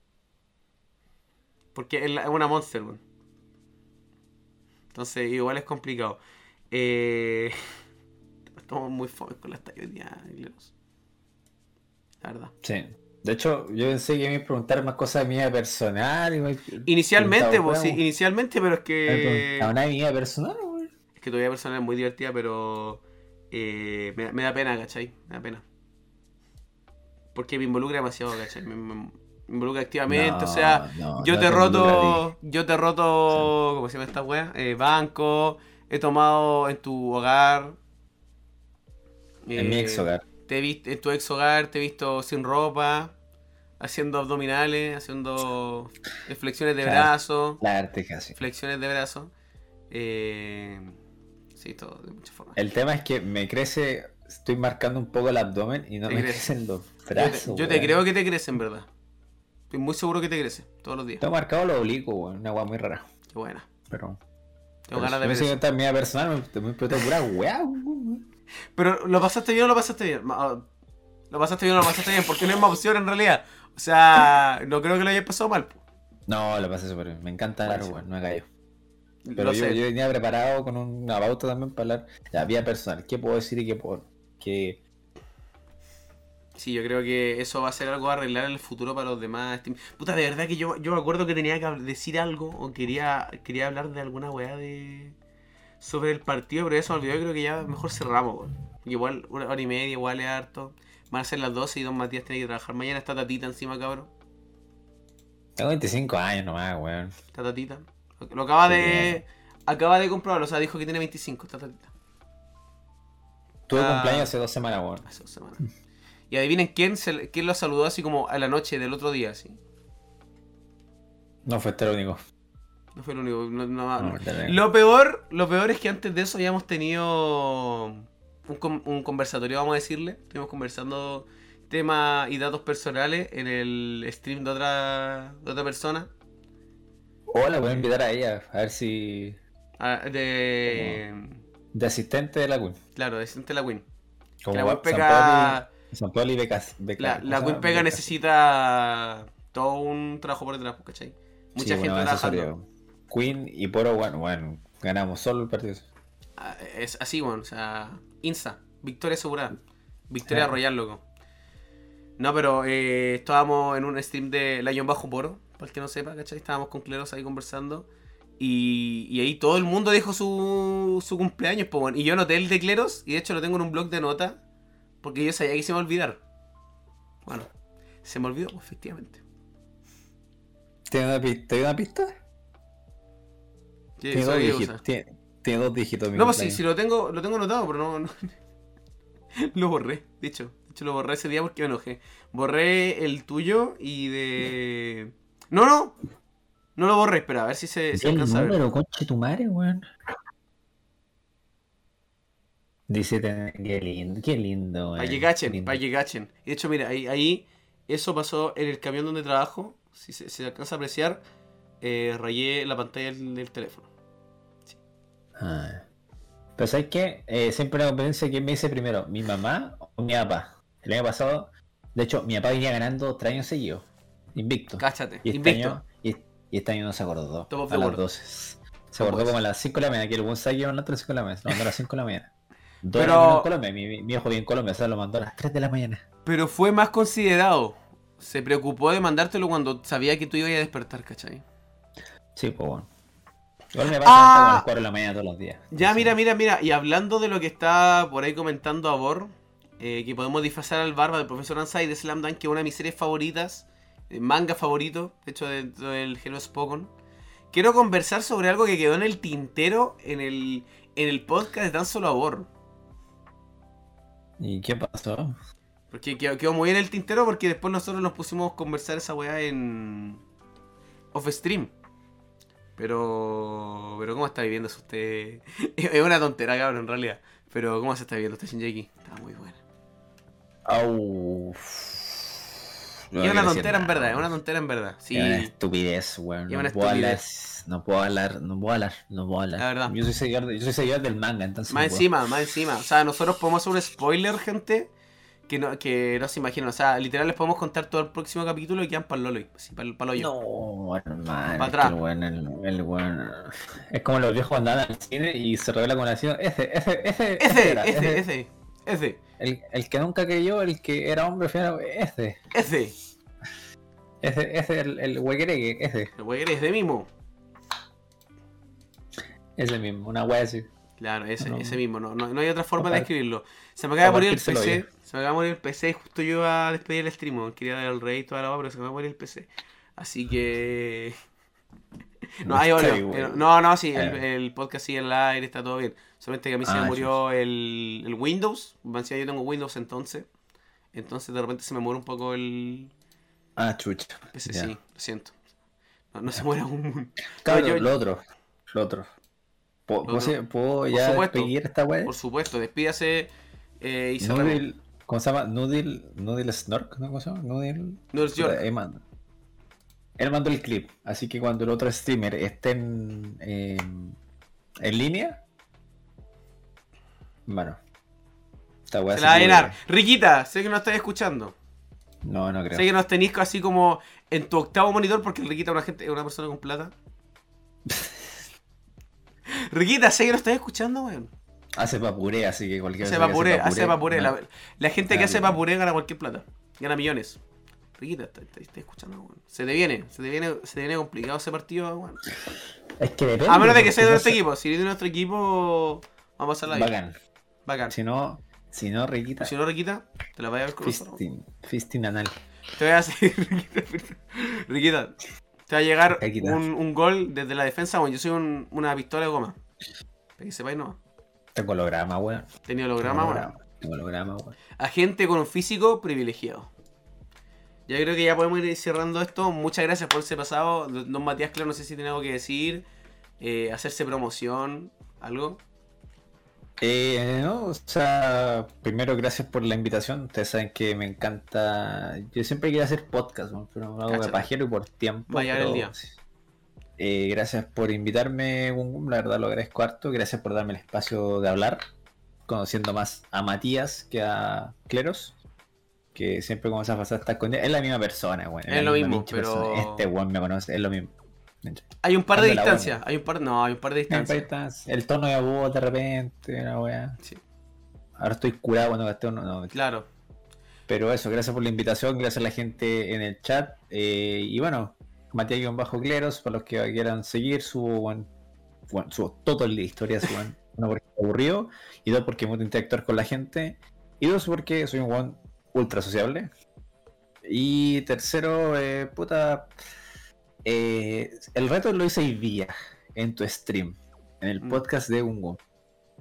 [SPEAKER 1] Porque es una monster, weón. Entonces, igual es complicado. Eh... Estamos muy fomes con las tallas. La verdad.
[SPEAKER 2] Sí. De hecho, yo pensé que me iba a preguntar más cosas de mi vida personal. Y me
[SPEAKER 1] Inicialmente,
[SPEAKER 2] preguntaba,
[SPEAKER 1] pues sí, inicialmente, pero es que.
[SPEAKER 2] preguntaba una de mi vida personal, weón.
[SPEAKER 1] Es que todavía personal es muy divertida, pero. eh, me, me da pena, ¿cachai? Me da pena. Porque me involucra demasiado, ¿cachai? Me involucra activamente,
[SPEAKER 2] No,
[SPEAKER 1] o sea.
[SPEAKER 2] no,
[SPEAKER 1] Yo
[SPEAKER 2] no
[SPEAKER 1] te roto, yo te roto, ¿cómo se llama esta wea? Eh, banco, he tomado en tu hogar.
[SPEAKER 2] En mi
[SPEAKER 1] eh,
[SPEAKER 2] ex hogar.
[SPEAKER 1] Te he visto en tu ex hogar, te he visto sin ropa, haciendo abdominales, haciendo flexiones de
[SPEAKER 2] Claro.
[SPEAKER 1] brazo,
[SPEAKER 2] La arte casi.
[SPEAKER 1] flexiones de brazo. Eh, sí, todo, de muchas formas.
[SPEAKER 2] El tema es que me crece, estoy marcando un poco el abdomen y no
[SPEAKER 1] Te
[SPEAKER 2] me
[SPEAKER 1] crece.
[SPEAKER 2] crecen los
[SPEAKER 1] Yo te,
[SPEAKER 2] brazos.
[SPEAKER 1] yo te creo que te crece, en verdad. Estoy muy seguro que te crece, todos los días.
[SPEAKER 2] Tengo marcado los oblicuos, weón, una weá muy rara.
[SPEAKER 1] Qué buena.
[SPEAKER 2] Pero.
[SPEAKER 1] Tengo
[SPEAKER 2] pero
[SPEAKER 1] ganas de ver
[SPEAKER 2] me
[SPEAKER 1] eso.
[SPEAKER 2] esta mía personal, me, me pura weá.
[SPEAKER 1] Pero, ¿lo pasaste bien o lo pasaste bien? Ah, ¿Lo pasaste bien o lo pasaste bien? Porque no es más opción en realidad. O sea, no creo que lo hayas pasado mal. po.
[SPEAKER 2] No, lo pasé súper bien. Me encanta hablar, weón, no me.
[SPEAKER 1] Lo
[SPEAKER 2] Pero yo, yo venía preparado con una pauta también para hablar la vida personal. ¿Qué puedo decir y qué puedo.? Que
[SPEAKER 1] Sí, yo creo que eso va a ser algo a arreglar en el futuro para los demás. Steam. Puta, de verdad que yo, yo me acuerdo que tenía que decir algo o quería, quería hablar de alguna weá de sobre el partido, pero se me olvidó. Yo creo que ya mejor cerramos, weón. Igual una hora y media, igual es harto. Van a ser las 12 y Don Matías tiene que trabajar. Mañana está Tatita encima, cabrón.
[SPEAKER 2] tengo 25 años nomás, weón.
[SPEAKER 1] Está Tatita. Lo, lo acaba
[SPEAKER 2] Sí.
[SPEAKER 1] de. Acaba de comprobarlo, o sea, dijo que tiene 25, está Tatita.
[SPEAKER 2] Tuve
[SPEAKER 1] Ah.
[SPEAKER 2] cumpleaños hace dos semanas, weón.
[SPEAKER 1] Hace dos semanas. Y adivinen quién, se, quién lo saludó así como a la noche del otro día, así.
[SPEAKER 2] No fue este el único.
[SPEAKER 1] No fue el único. no- no-
[SPEAKER 2] No, este.
[SPEAKER 1] Lo peor, lo peor es que antes de eso habíamos tenido un, con- un conversatorio, vamos a decirle. Estuvimos conversando temas y datos personales en el stream de otra, de otra persona.
[SPEAKER 2] Hola, voy a invitar a ella, a ver si.
[SPEAKER 1] ah, De.
[SPEAKER 2] De asistente de la Queen.
[SPEAKER 1] Claro, de Vicente la Queen.
[SPEAKER 2] Como
[SPEAKER 1] Que la Queen
[SPEAKER 2] San Pauli Becas. Beca-
[SPEAKER 1] La,
[SPEAKER 2] ¿cómo
[SPEAKER 1] la Queen? Pega
[SPEAKER 2] Becas.
[SPEAKER 1] necesita todo un trabajo por detrás, ¿cachai? Mucha
[SPEAKER 2] Sí,
[SPEAKER 1] gente
[SPEAKER 2] bueno,
[SPEAKER 1] trabajando.
[SPEAKER 2] Queen y Poro, bueno, bueno, ganamos solo el partido.
[SPEAKER 1] Ah, Es así, bueno, o sea, Insta, victoria asegurada. Victoria. Royal, loco. No, pero eh, estábamos en un stream de Lion Bajo Poro, para el que no sepa, ¿cachai? Estábamos con Cleros ahí conversando. Y, y ahí todo el mundo dijo su, su cumpleaños, pues bueno. Y yo anoté el de Cleros, y de hecho lo tengo en un blog de nota, porque yo sabía que se me iba a olvidar. Bueno, se me olvidó, efectivamente.
[SPEAKER 2] ¿Tiene una, pi- ¿te dio una pista?
[SPEAKER 1] ¿Qué
[SPEAKER 2] Tiene dos dígitos. Tiene, tiene dos dígitos.
[SPEAKER 1] No, pues sí, sí lo tengo, lo tengo anotado, pero no, no- lo borré, de hecho. De hecho lo borré ese día porque me enojé. Borré el tuyo y de. No, no. No lo borré, espera, a ver si se, se alcanza a ver.
[SPEAKER 2] número, conche tu madre, weón. Dice, qué lindo, qué lindo,
[SPEAKER 1] que que cachen. Y de hecho, mira, ahí, ahí eso pasó en el camión donde trabajo. Si se, se alcanza a apreciar, eh, rayé la pantalla del, del teléfono.
[SPEAKER 2] Ah. Pero ¿sabes qué? Eh, siempre la competencia quién me dice primero, mi mamá o mi papá. El año pasado, de hecho, mi papá venía ganando tres años seguidos, invicto.
[SPEAKER 1] Cáchate,
[SPEAKER 2] Y este,
[SPEAKER 1] invicto.
[SPEAKER 2] año, y, y este año no se acordó.
[SPEAKER 1] Top of
[SPEAKER 2] a
[SPEAKER 1] the
[SPEAKER 2] las
[SPEAKER 1] world.
[SPEAKER 2] 12. Se acordó como a las 5 de la mañana, que el buen mandó a las 5 de la mañana. Mandó a las 5 de la mañana. Dos
[SPEAKER 1] Pero-
[SPEAKER 2] en Colombia, mi, mi, mi hijo vive en Colombia, o sea, lo mandó a las 3 de la mañana.
[SPEAKER 1] Pero fue más considerado. Se preocupó de mandártelo cuando sabía que tú ibas a despertar, ¿cachai?
[SPEAKER 2] Sí, pues bueno. Igual me pasa
[SPEAKER 1] Ah.
[SPEAKER 2] a las 4 de la mañana todos los días.
[SPEAKER 1] Ya, mira, mira, mira. Y hablando de lo que está por ahí comentando Abor, eh, que podemos disfrazar al barba del profesor Ansai de Slam Dunk, que es una de mis series favoritas, eh, manga favorito, de hecho, dentro del género Spokon. Quiero conversar sobre algo que quedó en el tintero en el, en el podcast de Tan Solo Abor.
[SPEAKER 2] ¿Y qué pasó?
[SPEAKER 1] Porque quedó, quedó muy en el tintero porque después nosotros nos pusimos a conversar esa weá en off stream. Pero. Pero ¿cómo está viviendo usted? Es una tontera, cabrón, en realidad. Pero ¿cómo se está viviendo usted Shinjeki? Está muy buena.
[SPEAKER 2] Au. No
[SPEAKER 1] es una tontera en verdad, es una tontera en verdad. Sí.
[SPEAKER 2] Es una estupidez, weón.
[SPEAKER 1] Es
[SPEAKER 2] No puedo hablar, no puedo hablar, no puedo hablar, no puedo hablar.
[SPEAKER 1] La verdad.
[SPEAKER 2] Yo soy seguidor, yo soy seguidor del manga, entonces.
[SPEAKER 1] Más
[SPEAKER 2] no
[SPEAKER 1] encima, más encima. O sea, nosotros podemos hacer un spoiler, gente. Que no, que no se imaginan. O sea, literal les podemos contar todo el próximo capítulo y quedan para el lolo. Así, para el.
[SPEAKER 2] No, hermano.
[SPEAKER 1] Pa'
[SPEAKER 2] es que
[SPEAKER 1] atrás.
[SPEAKER 2] El weón, el, el Es como los viejos andan al cine y se revela con la acción. Ese, ese, ese.
[SPEAKER 1] Ese,
[SPEAKER 2] era,
[SPEAKER 1] ese, ese, ese,
[SPEAKER 2] El, el que nunca creyó, el que era hombre, al final, ese.
[SPEAKER 1] ese.
[SPEAKER 2] Ese, ese, el, el huequereque, ese.
[SPEAKER 1] El eres de mimo.
[SPEAKER 2] Ese mismo, una wea así.
[SPEAKER 1] Claro, ese,
[SPEAKER 2] No.
[SPEAKER 1] ese mismo, no, no, no hay otra forma de
[SPEAKER 2] Ojalá.
[SPEAKER 1] describirlo. Se me acaba de morir el PC, se me acaba de morir el PC y justo yo iba a despedir el stream, quería dar el rey y toda la hora, pero se me va a morir el PC. Así que... No,
[SPEAKER 2] weón.
[SPEAKER 1] No, no, sí, el,
[SPEAKER 2] Eh.
[SPEAKER 1] el podcast sigue al aire, está todo bien. Solamente que a mí se me
[SPEAKER 2] Ah,
[SPEAKER 1] murió el, el Windows. Yo tengo Windows entonces. Entonces de repente se me muere un poco el
[SPEAKER 2] Ah, chucha.
[SPEAKER 1] Sí, lo siento. No, no se muere aún.
[SPEAKER 2] Claro,
[SPEAKER 1] yo-
[SPEAKER 2] lo otro. Lo otro. ¿Puedo,
[SPEAKER 1] Lo otro.
[SPEAKER 2] ya despedir esta wea?
[SPEAKER 1] Por supuesto, despídase eh, y.
[SPEAKER 2] Noodle. ¿Cómo se llama? Noodle. Noodle Snork, ¿no? ¿Cómo se llama? Noodle.
[SPEAKER 1] No es York.
[SPEAKER 2] Él mandó, él mandó el clip. Así que cuando el otro streamer esté en, en, en línea. Bueno. Esta
[SPEAKER 1] Se la va a llenar. Riquita, sé que no estás escuchando.
[SPEAKER 2] No, no creo.
[SPEAKER 1] Sé que nos tenéis así como en tu octavo monitor porque Riquita es una gente, una persona con plata. Riquita, sé que no estás escuchando, weón.
[SPEAKER 2] Hace papuré, así que cualquier
[SPEAKER 1] Hace papuré, hace papuré.
[SPEAKER 2] no.
[SPEAKER 1] La, la gente que hace papuré gana cualquier plata. Gana millones. Riquita, estás escuchando, weón. Se te viene, se te viene, se te viene complicado ese partido, weón.
[SPEAKER 2] Es que depende.
[SPEAKER 1] A menos de que
[SPEAKER 2] porque
[SPEAKER 1] sea de nuestro equipo. Si eres de nuestro equipo, vamos a pasarla bien.
[SPEAKER 2] Bacán.
[SPEAKER 1] Bacán.
[SPEAKER 2] Si no, si no, Riquita.
[SPEAKER 1] Si no, Riquita, te la voy a ver con.
[SPEAKER 2] Fisting, fisting anal.
[SPEAKER 1] Te voy a hacer, Riquita, Riquita, te va a llegar un, un gol desde la defensa. Bueno, yo soy un- una pistola de goma. Para que sepáis, no.
[SPEAKER 2] Tengo holograma, weón.
[SPEAKER 1] Tenía holograma,
[SPEAKER 2] holograma. Tengo holograma, weón.
[SPEAKER 1] Agente con un físico privilegiado. Ya creo que ya podemos ir cerrando esto. Muchas gracias por ese pasado. Don Matías, claro, no sé si tiene algo que decir. eh, hacerse promoción, algo.
[SPEAKER 2] Eh, no, o sea, primero gracias por la invitación. Ustedes saben que me encanta. Yo siempre quería hacer podcast, pero me hago de pajero y por tiempo.
[SPEAKER 1] Va a llegar el
[SPEAKER 2] pero-
[SPEAKER 1] día.
[SPEAKER 2] Eh, gracias por invitarme, Gum Gum, la verdad lo agradezco harto. Gracias por darme el espacio de hablar, conociendo más a Matías que a Cleros. Que siempre como se ha pasado estar con él. Es la misma persona, weón.
[SPEAKER 1] Es lo mismo, pero-
[SPEAKER 2] persona. Este weón me conoce, es lo mismo.
[SPEAKER 1] Hay un par de distancias. Hay un par, no, hay un par de distancias.
[SPEAKER 2] El tono de voz de repente, una weá.
[SPEAKER 1] Sí.
[SPEAKER 2] Ahora estoy curado cuando gasté uno. No,
[SPEAKER 1] Claro.
[SPEAKER 2] pero eso, gracias por la invitación, gracias a la gente en el chat. eh, y bueno, Matías-Cleros, para los que quieran seguir su, bueno, su total historia, su, uno porque aburrido, y dos porque me gusta interactuar con la gente, y dos porque soy un one ultra sociable. Y tercero, eh, puta, eh, el reto lo hice hoy día en tu stream, en el mm. podcast de Ungo.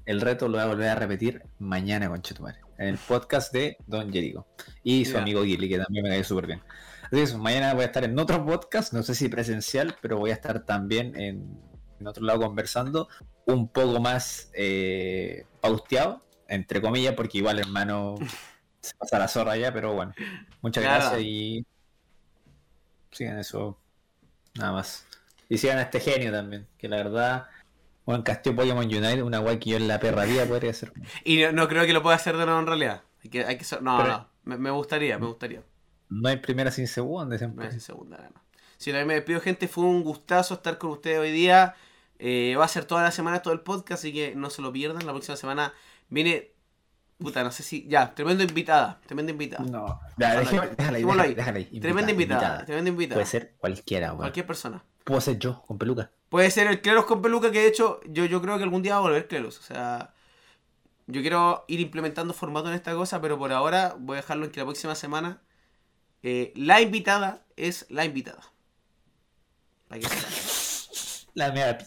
[SPEAKER 2] El reto lo voy a volver a repetir mañana, con Chetumare, en el podcast de Don Jericho y su amigo Gilly, que también me cae súper bien. Así mañana voy a estar en otro podcast, no sé si presencial, pero voy a estar también en, otro lado conversando, un poco más eh, pausteado, entre comillas, porque igual hermano se pasa la zorra ya, pero bueno, muchas gracias y sigan eso, nada más. Y sigan a este genio también, que la verdad, bueno, Castillo Pokémon United, una guay que yo en la perradía podría hacer.
[SPEAKER 1] Y no, creo que lo pueda hacer de nuevo en realidad. Hay que, hay que no, no, me, gustaría, me gustaría.
[SPEAKER 2] No hay primera sin segunda,
[SPEAKER 1] siempre. No hay sin segunda, no. Si no, me despido, gente. Fue un gustazo estar con ustedes hoy día. Eh, va a ser toda la semana todo el podcast, así que no se lo pierdan. La próxima semana viene. Puta, no sé si. Ya, tremenda invitada. Tremenda invitada.
[SPEAKER 2] No, ya, déjala, déjala, ahí, déjala, ahí.
[SPEAKER 1] Tremenda invitada, Tremenda invitada.
[SPEAKER 2] Puede ser cualquiera,
[SPEAKER 1] Cualquier persona.
[SPEAKER 2] Puedo ser yo, con peluca.
[SPEAKER 1] Puede ser el Cleros con peluca, que de hecho, yo, yo creo que algún día va a volver Cleros. O sea, yo quiero ir implementando formato en esta cosa, pero por ahora voy a dejarlo en que la próxima semana eh, la invitada es la invitada.
[SPEAKER 2] La mea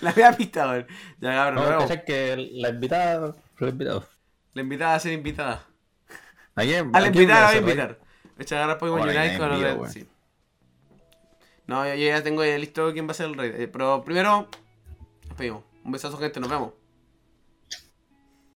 [SPEAKER 1] La mea pista, Ya, cabrón,
[SPEAKER 2] no, no. que la invitada. La invitada.
[SPEAKER 1] La invitada a ser invitada.
[SPEAKER 2] ¿A quién?
[SPEAKER 1] A la invitada va a invitar. Echa agarrar Pokémon Unite con sí. No, yo, ya tengo listo quién va a ser el rey. Eh, pero primero, nos pedimos. Un besazo, gente. Nos vemos.